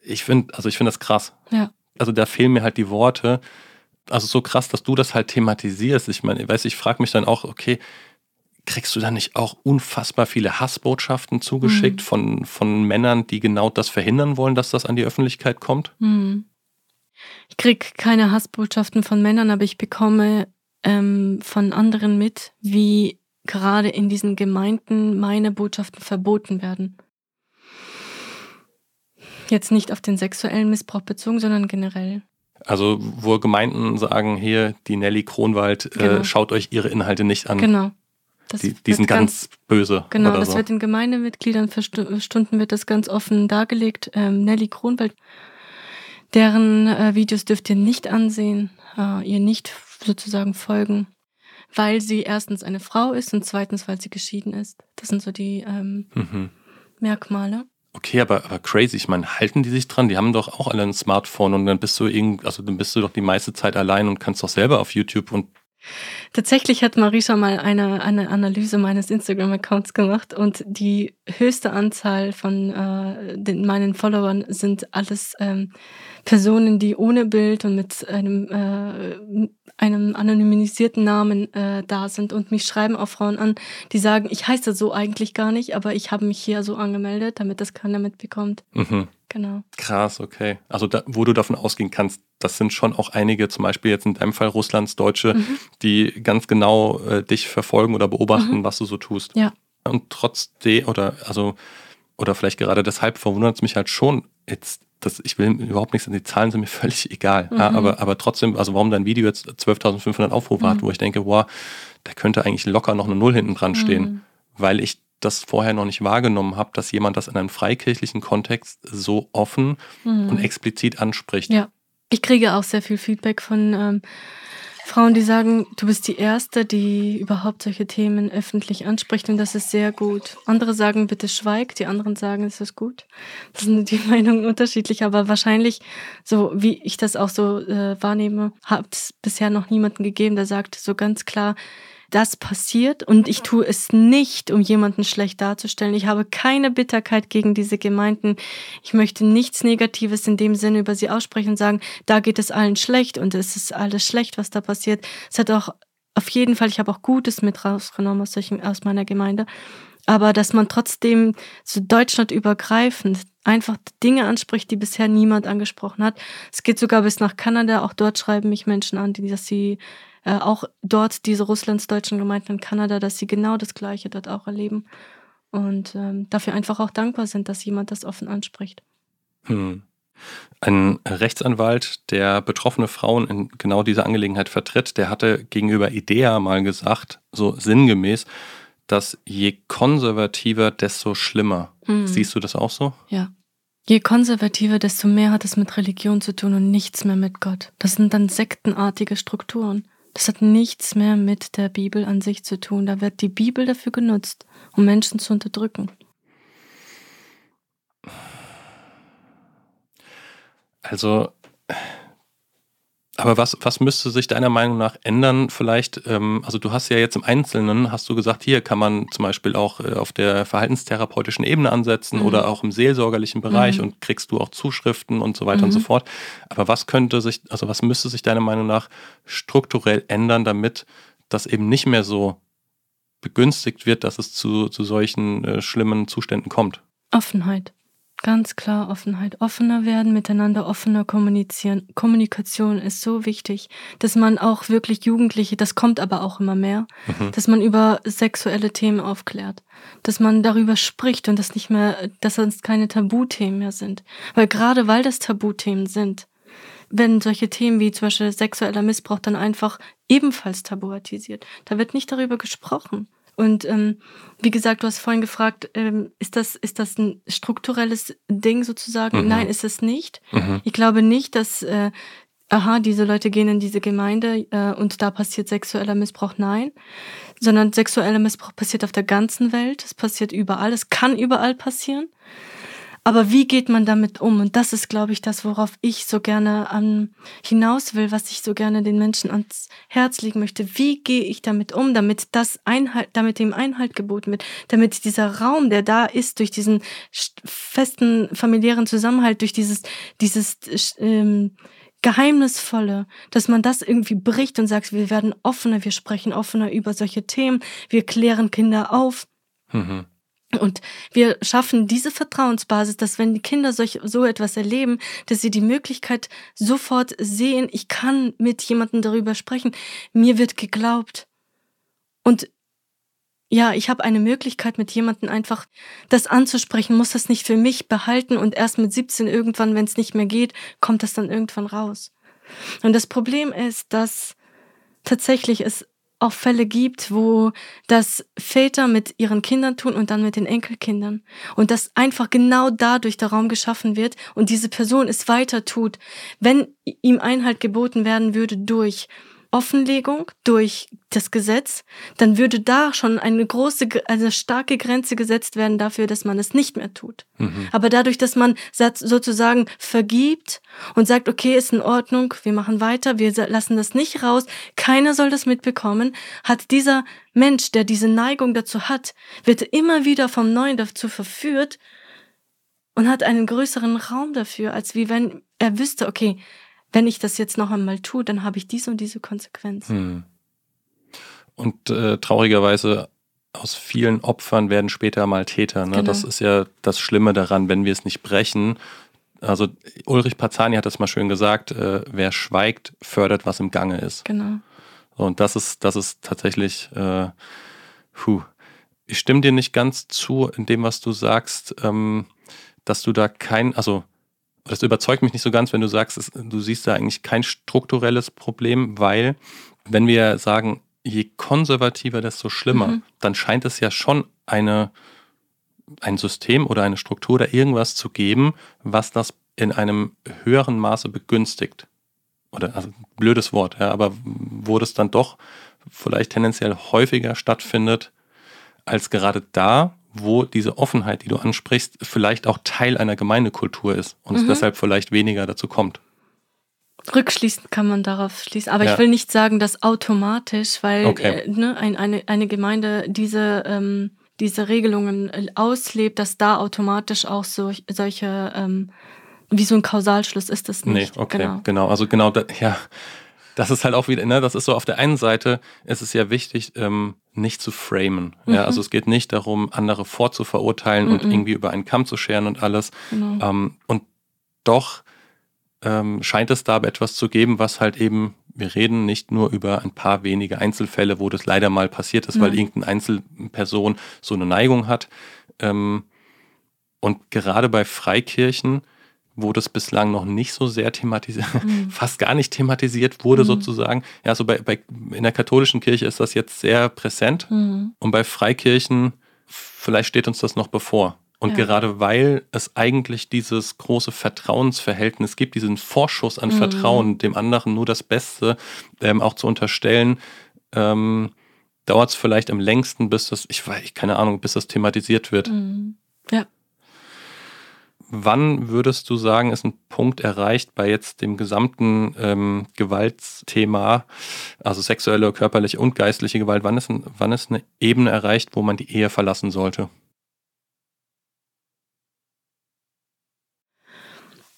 ich finde, also ich finde das krass. Ja. Also da fehlen mir halt die Worte. Also so krass, dass du das halt thematisierst. Ich meine, ich weiß, ich frage mich dann auch, okay, kriegst du dann nicht auch unfassbar viele Hassbotschaften zugeschickt mhm. von, von Männern, die genau das verhindern wollen, dass das an die Öffentlichkeit kommt? Mhm. Ich krieg keine Hassbotschaften von Männern, aber ich bekomme ähm, von anderen mit, wie gerade in diesen Gemeinden meine Botschaften verboten werden. Jetzt nicht auf den sexuellen Missbrauch bezogen, sondern generell. Also wo Gemeinden sagen, hier, die Nelly Kronwald, äh, genau. äh, schaut euch ihre Inhalte nicht an. Genau. Die, die, sind ganz, ganz, böse. Genau, das so. wird den Gemeindemitgliedern für Stunden wird das ganz offen dargelegt. Ähm, Nelly Kronwald, deren äh, Videos dürft ihr nicht ansehen, äh, ihr nicht sozusagen folgen, weil sie erstens eine Frau ist und zweitens, weil sie geschieden ist. Das sind so die ähm, mhm. Merkmale. Okay, aber, aber crazy. Ich meine, halten die sich dran? Die haben doch auch alle ein Smartphone und dann bist du irgend, also dann bist du doch die meiste Zeit allein und kannst doch selber auf YouTube und Tatsächlich hat Marisha mal eine, eine Analyse meines Instagram-Accounts gemacht und die höchste Anzahl von äh, den, meinen Followern sind alles ähm, Personen, die ohne Bild und mit einem, äh, einem anonymisierten Namen äh, da sind und mich schreiben auch Frauen an, die sagen, ich heiße so eigentlich gar nicht, aber ich habe mich hier so angemeldet, damit das keiner mitbekommt. Mhm. Genau. Krass, okay. Also da, wo du davon ausgehen kannst, das sind schon auch einige, zum Beispiel jetzt in deinem Fall Russlands Deutsche, mhm. die ganz genau äh, dich verfolgen oder beobachten, mhm. was du so tust. Ja. Und trotzdem, oder also, oder vielleicht gerade deshalb verwundert es mich halt schon, jetzt das, ich will überhaupt nichts, die Zahlen sind mir völlig egal. Mhm. Ja, aber, aber trotzdem, also warum dein Video jetzt 12.500 Aufrufe mhm. hat, wo ich denke, wow, da könnte eigentlich locker noch eine Null hinten dran stehen, mhm. weil ich das vorher noch nicht wahrgenommen habe, dass jemand das in einem freikirchlichen Kontext so offen mhm. und explizit anspricht. Ja, ich kriege auch sehr viel Feedback von ähm, Frauen, die sagen, du bist die Erste, die überhaupt solche Themen öffentlich anspricht und das ist sehr gut. Andere sagen, bitte schweig, die anderen sagen, es ist gut. Das sind die Meinungen unterschiedlich, aber wahrscheinlich, so wie ich das auch so äh, wahrnehme, hat es bisher noch niemanden gegeben, der sagt so ganz klar, das passiert und ich tue es nicht, um jemanden schlecht darzustellen. Ich habe keine Bitterkeit gegen diese Gemeinden. Ich möchte nichts Negatives in dem Sinne über sie aussprechen und sagen, da geht es allen schlecht und es ist alles schlecht, was da passiert. Es hat auch auf jeden Fall, ich habe auch Gutes mit rausgenommen aus, solchen, aus meiner Gemeinde. Aber dass man trotzdem so deutschlandübergreifend einfach Dinge anspricht, die bisher niemand angesprochen hat. Es geht sogar bis nach Kanada. Auch dort schreiben mich Menschen an, die, dass sie äh, auch dort diese russlandsdeutschen Gemeinden in Kanada, dass sie genau das Gleiche dort auch erleben und ähm, dafür einfach auch dankbar sind, dass jemand das offen anspricht. Hm. Ein Rechtsanwalt, der betroffene Frauen in genau dieser Angelegenheit vertritt, der hatte gegenüber IDEA mal gesagt, so sinngemäß, dass je konservativer, desto schlimmer. Hm. Siehst du das auch so? Ja. Je konservativer, desto mehr hat es mit Religion zu tun und nichts mehr mit Gott. Das sind dann sektenartige Strukturen. Das hat nichts mehr mit der Bibel an sich zu tun. Da wird die Bibel dafür genutzt, um Menschen zu unterdrücken. Also aber was, was müsste sich deiner Meinung nach ändern? Vielleicht, ähm, also du hast ja jetzt im Einzelnen, hast du gesagt, hier kann man zum Beispiel auch äh, auf der verhaltenstherapeutischen Ebene ansetzen mhm. oder auch im seelsorgerlichen Bereich mhm. und kriegst du auch Zuschriften und so weiter mhm. und so mhm. fort. Aber was könnte sich, also was müsste sich deiner Meinung nach strukturell ändern, damit das eben nicht mehr so begünstigt wird, dass es zu, zu solchen äh, schlimmen Zuständen kommt? Offenheit. Ganz klar Offenheit. Offener werden, miteinander offener kommunizieren. Kommunikation ist so wichtig, dass man auch wirklich Jugendliche, das kommt aber auch immer mehr, mhm. dass man über sexuelle Themen aufklärt. Dass man darüber spricht und das nicht mehr, dass es keine Tabuthemen mehr sind. Weil gerade weil das Tabuthemen sind, wenn solche Themen wie zum Beispiel sexueller Missbrauch dann einfach ebenfalls tabuatisiert. Da wird nicht darüber gesprochen. Und ähm, wie gesagt, du hast vorhin gefragt, ähm, ist, das, ist das ein strukturelles Ding sozusagen? Mhm. Nein, ist es nicht. Mhm. Ich glaube nicht, dass, äh, aha, diese Leute gehen in diese Gemeinde äh, und da passiert sexueller Missbrauch. Nein, sondern sexueller Missbrauch passiert auf der ganzen Welt. Es passiert überall. Es kann überall passieren. Aber wie geht man damit um? Und das ist, glaube ich, das, worauf ich so gerne an hinaus will, was ich so gerne den Menschen ans Herz legen möchte. Wie gehe ich damit um, damit das Einhalt, damit dem Einhalt geboten wird, damit dieser Raum, der da ist, durch diesen festen familiären Zusammenhalt, durch dieses, dieses ähm, Geheimnisvolle, dass man das irgendwie bricht und sagt, wir werden offener, wir sprechen offener über solche Themen, wir klären Kinder auf. Mhm. Und wir schaffen diese Vertrauensbasis, dass wenn die Kinder solch, so etwas erleben, dass sie die Möglichkeit sofort sehen, ich kann mit jemandem darüber sprechen, mir wird geglaubt. Und ja, ich habe eine Möglichkeit, mit jemandem einfach das anzusprechen, muss das nicht für mich behalten und erst mit 17 irgendwann, wenn es nicht mehr geht, kommt das dann irgendwann raus. Und das Problem ist, dass tatsächlich es auch Fälle gibt, wo das Väter mit ihren Kindern tun und dann mit den Enkelkindern. Und dass einfach genau dadurch der Raum geschaffen wird und diese Person es weiter tut, wenn ihm Einhalt geboten werden würde durch Offenlegung durch das Gesetz, dann würde da schon eine große, eine starke Grenze gesetzt werden dafür, dass man es nicht mehr tut. Mhm. Aber dadurch, dass man sozusagen vergibt und sagt, okay, ist in Ordnung, wir machen weiter, wir lassen das nicht raus, keiner soll das mitbekommen, hat dieser Mensch, der diese Neigung dazu hat, wird immer wieder vom Neuen dazu verführt und hat einen größeren Raum dafür, als wie wenn er wüsste, okay, wenn ich das jetzt noch einmal tue, dann habe ich diese und diese Konsequenz. Hm. Und äh, traurigerweise aus vielen Opfern werden später mal Täter. Ne? Genau. Das ist ja das Schlimme daran, wenn wir es nicht brechen. Also Ulrich Pazani hat das mal schön gesagt, äh, wer schweigt, fördert, was im Gange ist. Genau. Und das ist, das ist tatsächlich, äh, puh. Ich stimme dir nicht ganz zu in dem, was du sagst, ähm, dass du da kein, also das überzeugt mich nicht so ganz, wenn du sagst, du siehst da eigentlich kein strukturelles Problem, weil wenn wir sagen, je konservativer, desto schlimmer, mhm. dann scheint es ja schon eine, ein System oder eine Struktur oder irgendwas zu geben, was das in einem höheren Maße begünstigt. Oder also blödes Wort, ja, aber wo das dann doch vielleicht tendenziell häufiger stattfindet als gerade da, wo diese Offenheit, die du ansprichst, vielleicht auch Teil einer Gemeindekultur ist und mhm. es deshalb vielleicht weniger dazu kommt. Rückschließend kann man darauf schließen. Aber ja. ich will nicht sagen, dass automatisch, weil okay. äh, ne, ein, eine, eine Gemeinde diese, ähm, diese Regelungen äh, auslebt, dass da automatisch auch so, solche, ähm, wie so ein Kausalschluss ist das nicht. Nee, okay, genau. genau. Also genau, da, ja, das ist halt auch wieder, ne, das ist so auf der einen Seite, ist es ja wichtig, ähm, nicht zu framen. Mhm. Ja, also es geht nicht darum, andere vorzuverurteilen mhm. und irgendwie über einen Kamm zu scheren und alles. Genau. Ähm, und doch ähm, scheint es da etwas zu geben, was halt eben, wir reden nicht nur über ein paar wenige Einzelfälle, wo das leider mal passiert ist, mhm. weil irgendeine Einzelperson so eine Neigung hat. Ähm, und gerade bei Freikirchen wo das bislang noch nicht so sehr thematisiert, mhm. fast gar nicht thematisiert wurde mhm. sozusagen. Ja, so bei, bei, in der katholischen Kirche ist das jetzt sehr präsent mhm. und bei Freikirchen vielleicht steht uns das noch bevor. Und ja. gerade weil es eigentlich dieses große Vertrauensverhältnis gibt, diesen Vorschuss an mhm. Vertrauen, dem anderen nur das Beste ähm, auch zu unterstellen, ähm, dauert es vielleicht am längsten, bis das, ich weiß, keine Ahnung, bis das thematisiert wird. Mhm. Ja wann würdest du sagen, ist ein Punkt erreicht bei jetzt dem gesamten ähm, Gewaltsthema, also sexuelle, körperliche und geistliche Gewalt, wann ist, ein, wann ist eine Ebene erreicht, wo man die Ehe verlassen sollte?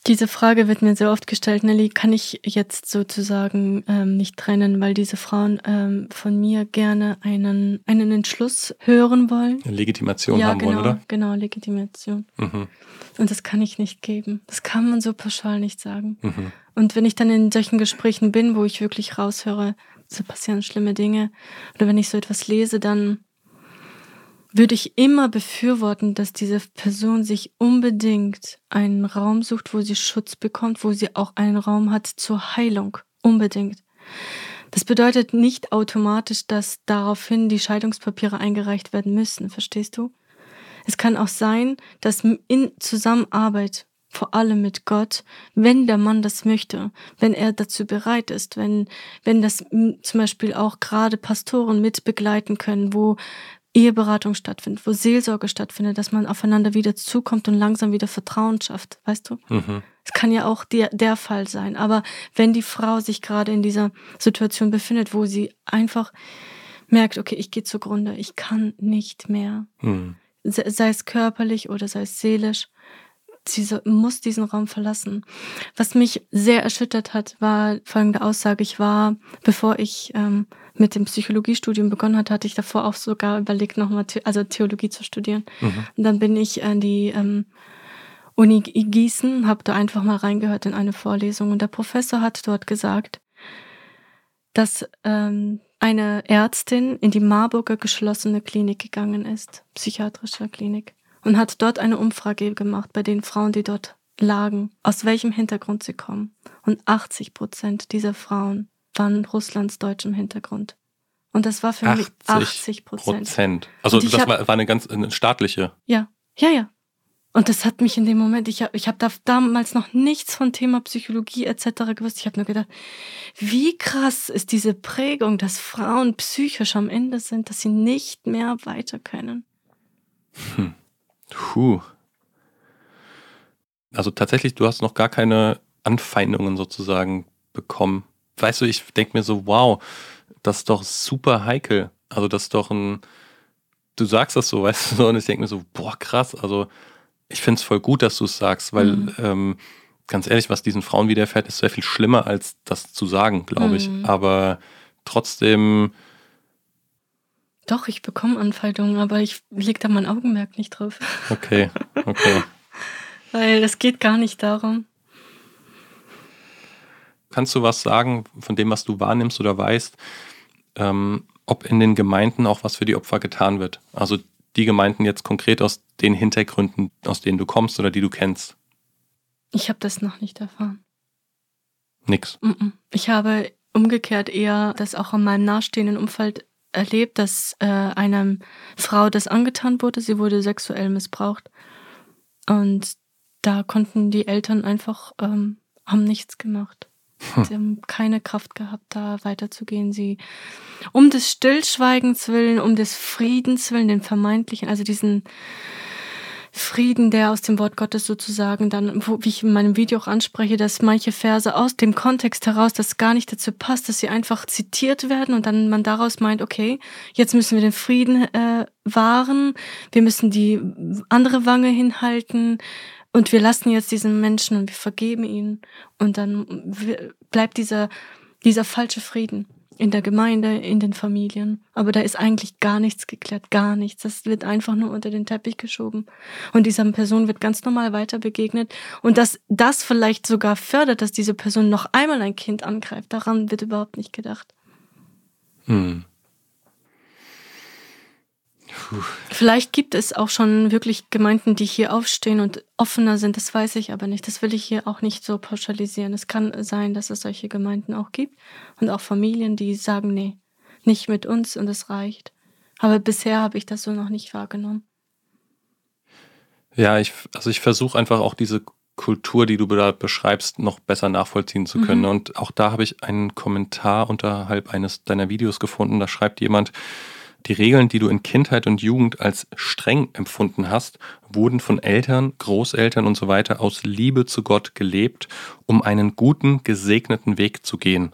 Diese Frage wird mir sehr oft gestellt, Nelly, kann ich jetzt sozusagen ähm, nicht trennen, weil diese Frauen ähm, von mir gerne einen, einen Entschluss hören wollen. Eine Legitimation ja, haben genau, wollen, oder? Genau, Legitimation. Mhm. Und das kann ich nicht geben. Das kann man so pauschal nicht sagen. Mhm. Und wenn ich dann in solchen Gesprächen bin, wo ich wirklich raushöre, so passieren schlimme Dinge, oder wenn ich so etwas lese, dann würde ich immer befürworten, dass diese Person sich unbedingt einen Raum sucht, wo sie Schutz bekommt, wo sie auch einen Raum hat zur Heilung. Unbedingt. Das bedeutet nicht automatisch, dass daraufhin die Scheidungspapiere eingereicht werden müssen, verstehst du? Es kann auch sein, dass in Zusammenarbeit, vor allem mit Gott, wenn der Mann das möchte, wenn er dazu bereit ist, wenn, wenn das zum Beispiel auch gerade Pastoren mit begleiten können, wo Eheberatung stattfindet, wo Seelsorge stattfindet, dass man aufeinander wieder zukommt und langsam wieder Vertrauen schafft, weißt du? Mhm. Es kann ja auch der, der Fall sein. Aber wenn die Frau sich gerade in dieser Situation befindet, wo sie einfach merkt, okay, ich gehe zugrunde, ich kann nicht mehr, Mhm. sei es körperlich oder sei es seelisch, sie muss diesen Raum verlassen. Was mich sehr erschüttert hat, war folgende Aussage. Ich war, bevor ich ähm, mit dem Psychologiestudium begonnen hatte, hatte ich davor auch sogar überlegt, nochmal The also Theologie zu studieren. Mhm. Und dann bin ich an die ähm, Uni Gießen, habe da einfach mal reingehört in eine Vorlesung und der Professor hat dort gesagt, dass ähm, eine Ärztin in die Marburger geschlossene Klinik gegangen ist, psychiatrische Klinik, und hat dort eine Umfrage gemacht bei den Frauen, die dort lagen, aus welchem Hintergrund sie kommen. Und 80 Prozent dieser Frauen waren Russlands deutschem Hintergrund. Und das war für mich 80 Prozent. Also das hab- war, eine ganz eine staatliche. Ja, ja, ja. Und das hat mich in dem Moment, ich habe ich hab da damals noch nichts von Thema Psychologie etc. gewusst. Ich habe nur gedacht, wie krass ist diese Prägung, dass Frauen psychisch am Ende sind, dass sie nicht mehr weiter können. Puh. Also tatsächlich, du hast noch gar keine Anfeindungen sozusagen bekommen. Weißt du, ich denke mir so, wow, das ist doch super heikel. Also das ist doch ein, du sagst das so, weißt du, so, und ich denke mir so, boah, krass. Also ich finde es voll gut, dass du es sagst, weil Mhm. ähm, ganz ehrlich, was diesen Frauen widerfährt, ist sehr viel schlimmer, als das zu sagen, glaube ich. Mhm. Aber trotzdem, Doch, ich bekomme Anfeindungen, aber ich leg da mein Augenmerk nicht drauf. okay, okay. Weil es geht gar nicht darum. Kannst du was sagen von dem, was du wahrnimmst oder weißt, ähm, ob in den Gemeinden auch was für die Opfer getan wird? Also die Gemeinden jetzt konkret aus den Hintergründen, aus denen du kommst oder die du kennst? Ich habe das noch nicht erfahren. Nix. Ich habe umgekehrt eher das auch in meinem nahestehenden Umfeld erlebt, dass äh, einer Frau das angetan wurde. Sie wurde sexuell missbraucht. Und da konnten die Eltern einfach, ähm, haben nichts gemacht. Sie haben keine Kraft gehabt, da weiterzugehen. Sie, um des Stillschweigens willen, um des Friedens willen, den vermeintlichen, also diesen Frieden, der aus dem Wort Gottes sozusagen dann, wo, wie ich in meinem Video auch anspreche, dass manche Verse aus dem Kontext heraus, das gar nicht dazu passt, dass sie einfach zitiert werden und dann man daraus meint, okay, jetzt müssen wir den Frieden äh, wahren, wir müssen die andere Wange hinhalten und wir lassen jetzt diesen Menschen und wir vergeben ihnen und dann bleibt dieser, dieser falsche Frieden in der Gemeinde, in den Familien. Aber da ist eigentlich gar nichts geklärt, gar nichts. Das wird einfach nur unter den Teppich geschoben. Und dieser Person wird ganz normal weiter begegnet. Und dass das vielleicht sogar fördert, dass diese Person noch einmal ein Kind angreift, daran wird überhaupt nicht gedacht. Hm. Vielleicht gibt es auch schon wirklich Gemeinden, die hier aufstehen und offener sind, das weiß ich aber nicht. Das will ich hier auch nicht so pauschalisieren. Es kann sein, dass es solche Gemeinden auch gibt und auch Familien, die sagen, nee, nicht mit uns und es reicht. Aber bisher habe ich das so noch nicht wahrgenommen. Ja, ich, also ich versuche einfach auch diese Kultur, die du da beschreibst, noch besser nachvollziehen zu können. Mhm. Und auch da habe ich einen Kommentar unterhalb eines deiner Videos gefunden. Da schreibt jemand, die Regeln, die du in Kindheit und Jugend als streng empfunden hast, wurden von Eltern, Großeltern und so weiter aus Liebe zu Gott gelebt, um einen guten, gesegneten Weg zu gehen.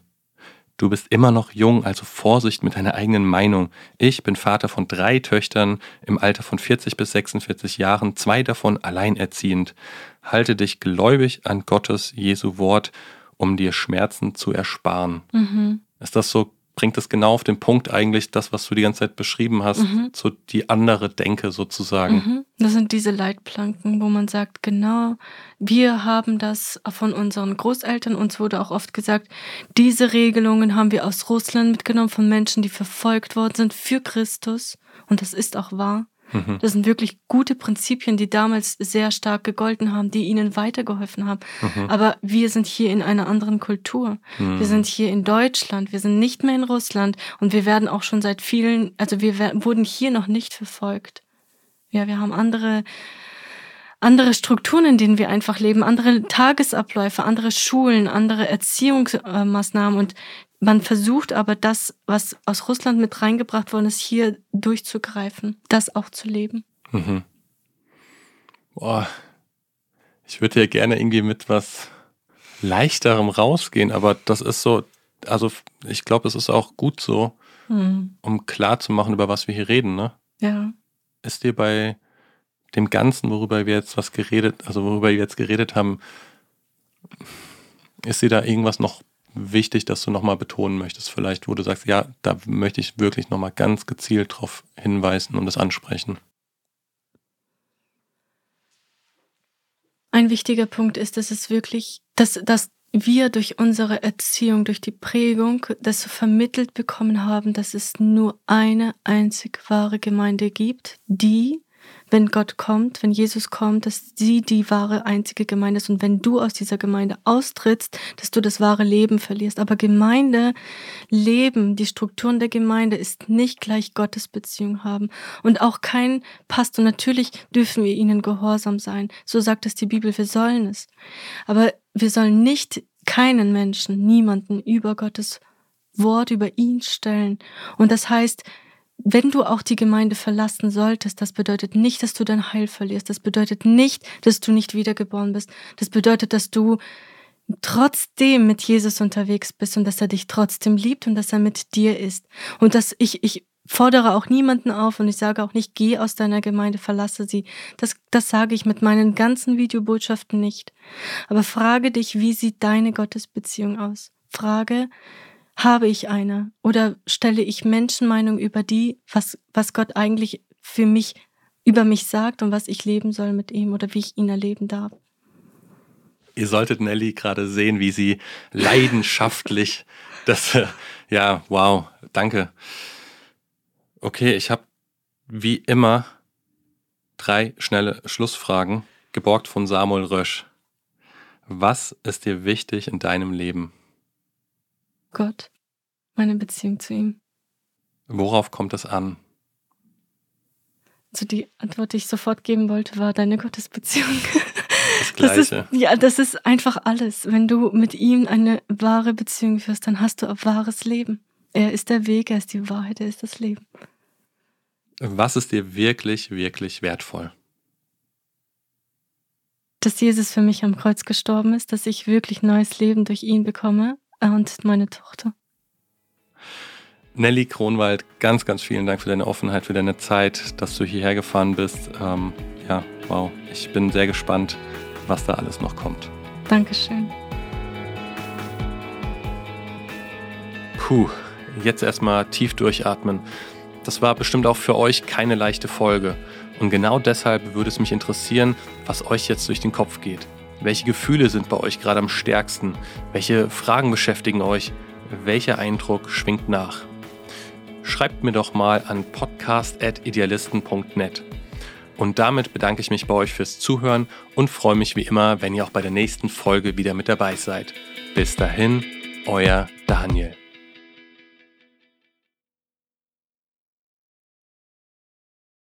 Du bist immer noch jung, also Vorsicht mit deiner eigenen Meinung. Ich bin Vater von drei Töchtern im Alter von 40 bis 46 Jahren, zwei davon alleinerziehend. Halte dich gläubig an Gottes Jesu Wort, um dir Schmerzen zu ersparen. Mhm. Ist das so bringt es genau auf den Punkt eigentlich das, was du die ganze Zeit beschrieben hast, mhm. so die andere Denke sozusagen. Mhm. Das sind diese Leitplanken, wo man sagt, genau, wir haben das von unseren Großeltern, uns wurde auch oft gesagt, diese Regelungen haben wir aus Russland mitgenommen von Menschen, die verfolgt worden sind für Christus. Und das ist auch wahr. Mhm. Das sind wirklich gute Prinzipien, die damals sehr stark gegolten haben, die ihnen weitergeholfen haben. Mhm. Aber wir sind hier in einer anderen Kultur. Mhm. Wir sind hier in Deutschland. Wir sind nicht mehr in Russland. Und wir werden auch schon seit vielen, also wir wurden hier noch nicht verfolgt. Ja, wir haben andere, andere Strukturen, in denen wir einfach leben, andere Tagesabläufe, andere Schulen, andere Erziehungsmaßnahmen und man versucht aber das, was aus Russland mit reingebracht worden ist, hier durchzugreifen, das auch zu leben. Mhm. Boah, ich würde ja gerne irgendwie mit was leichterem rausgehen, aber das ist so, also ich glaube, es ist auch gut so, mhm. um klar zu machen, über was wir hier reden, ne? Ja. Ist dir bei dem Ganzen, worüber wir jetzt was geredet, also worüber wir jetzt geredet haben, ist dir da irgendwas noch wichtig, dass du nochmal betonen möchtest, vielleicht, wo du sagst, ja, da möchte ich wirklich nochmal ganz gezielt drauf hinweisen und das ansprechen? Ein wichtiger Punkt ist, dass es wirklich, dass, dass wir durch unsere Erziehung, durch die Prägung, das so vermittelt bekommen haben, dass es nur eine einzig wahre Gemeinde gibt, die wenn Gott kommt, wenn Jesus kommt, dass sie die wahre einzige Gemeinde ist und wenn du aus dieser Gemeinde austrittst, dass du das wahre Leben verlierst. Aber Gemeinde, Leben, die Strukturen der Gemeinde ist nicht gleich Gottes Beziehung haben und auch kein Pastor. Natürlich dürfen wir ihnen gehorsam sein. So sagt es die Bibel, wir sollen es. Aber wir sollen nicht keinen Menschen, niemanden über Gottes Wort, über ihn stellen. Und das heißt, wenn du auch die Gemeinde verlassen solltest, das bedeutet nicht, dass du dein Heil verlierst. Das bedeutet nicht, dass du nicht wiedergeboren bist. Das bedeutet, dass du trotzdem mit Jesus unterwegs bist und dass er dich trotzdem liebt und dass er mit dir ist. Und dass ich, ich fordere auch niemanden auf und ich sage auch nicht, geh aus deiner Gemeinde, verlasse sie. Das, das sage ich mit meinen ganzen Videobotschaften nicht. Aber frage dich, wie sieht deine Gottesbeziehung aus? Frage, habe ich eine? Oder stelle ich Menschenmeinung über die, was, was Gott eigentlich für mich, über mich sagt und was ich leben soll mit ihm oder wie ich ihn erleben darf? Ihr solltet Nelly gerade sehen, wie sie leidenschaftlich das, ja, wow, danke. Okay, ich habe wie immer drei schnelle Schlussfragen, geborgt von Samuel Rösch. Was ist dir wichtig in deinem Leben? Gott, meine Beziehung zu ihm. Worauf kommt es an? Also die Antwort, die ich sofort geben wollte, war deine Gottesbeziehung. Das Gleiche. Das ist, ja, das ist einfach alles. Wenn du mit ihm eine wahre Beziehung führst, dann hast du ein wahres Leben. Er ist der Weg, er ist die Wahrheit, er ist das Leben. Was ist dir wirklich, wirklich wertvoll? Dass Jesus für mich am Kreuz gestorben ist, dass ich wirklich neues Leben durch ihn bekomme und meine Tochter. Nelly Kronwald, ganz, ganz vielen Dank für deine Offenheit, für deine Zeit, dass du hierher gefahren bist. Ähm, ja, wow, ich bin sehr gespannt, was da alles noch kommt. Dankeschön. Puh, jetzt erstmal tief durchatmen. Das war bestimmt auch für euch keine leichte Folge. Und genau deshalb würde es mich interessieren, was euch jetzt durch den Kopf geht. Welche Gefühle sind bei euch gerade am stärksten? Welche Fragen beschäftigen euch? Welcher Eindruck schwingt nach? Schreibt mir doch mal an podcast.idealisten.net. Und damit bedanke ich mich bei euch fürs Zuhören und freue mich wie immer, wenn ihr auch bei der nächsten Folge wieder mit dabei seid. Bis dahin, euer Daniel.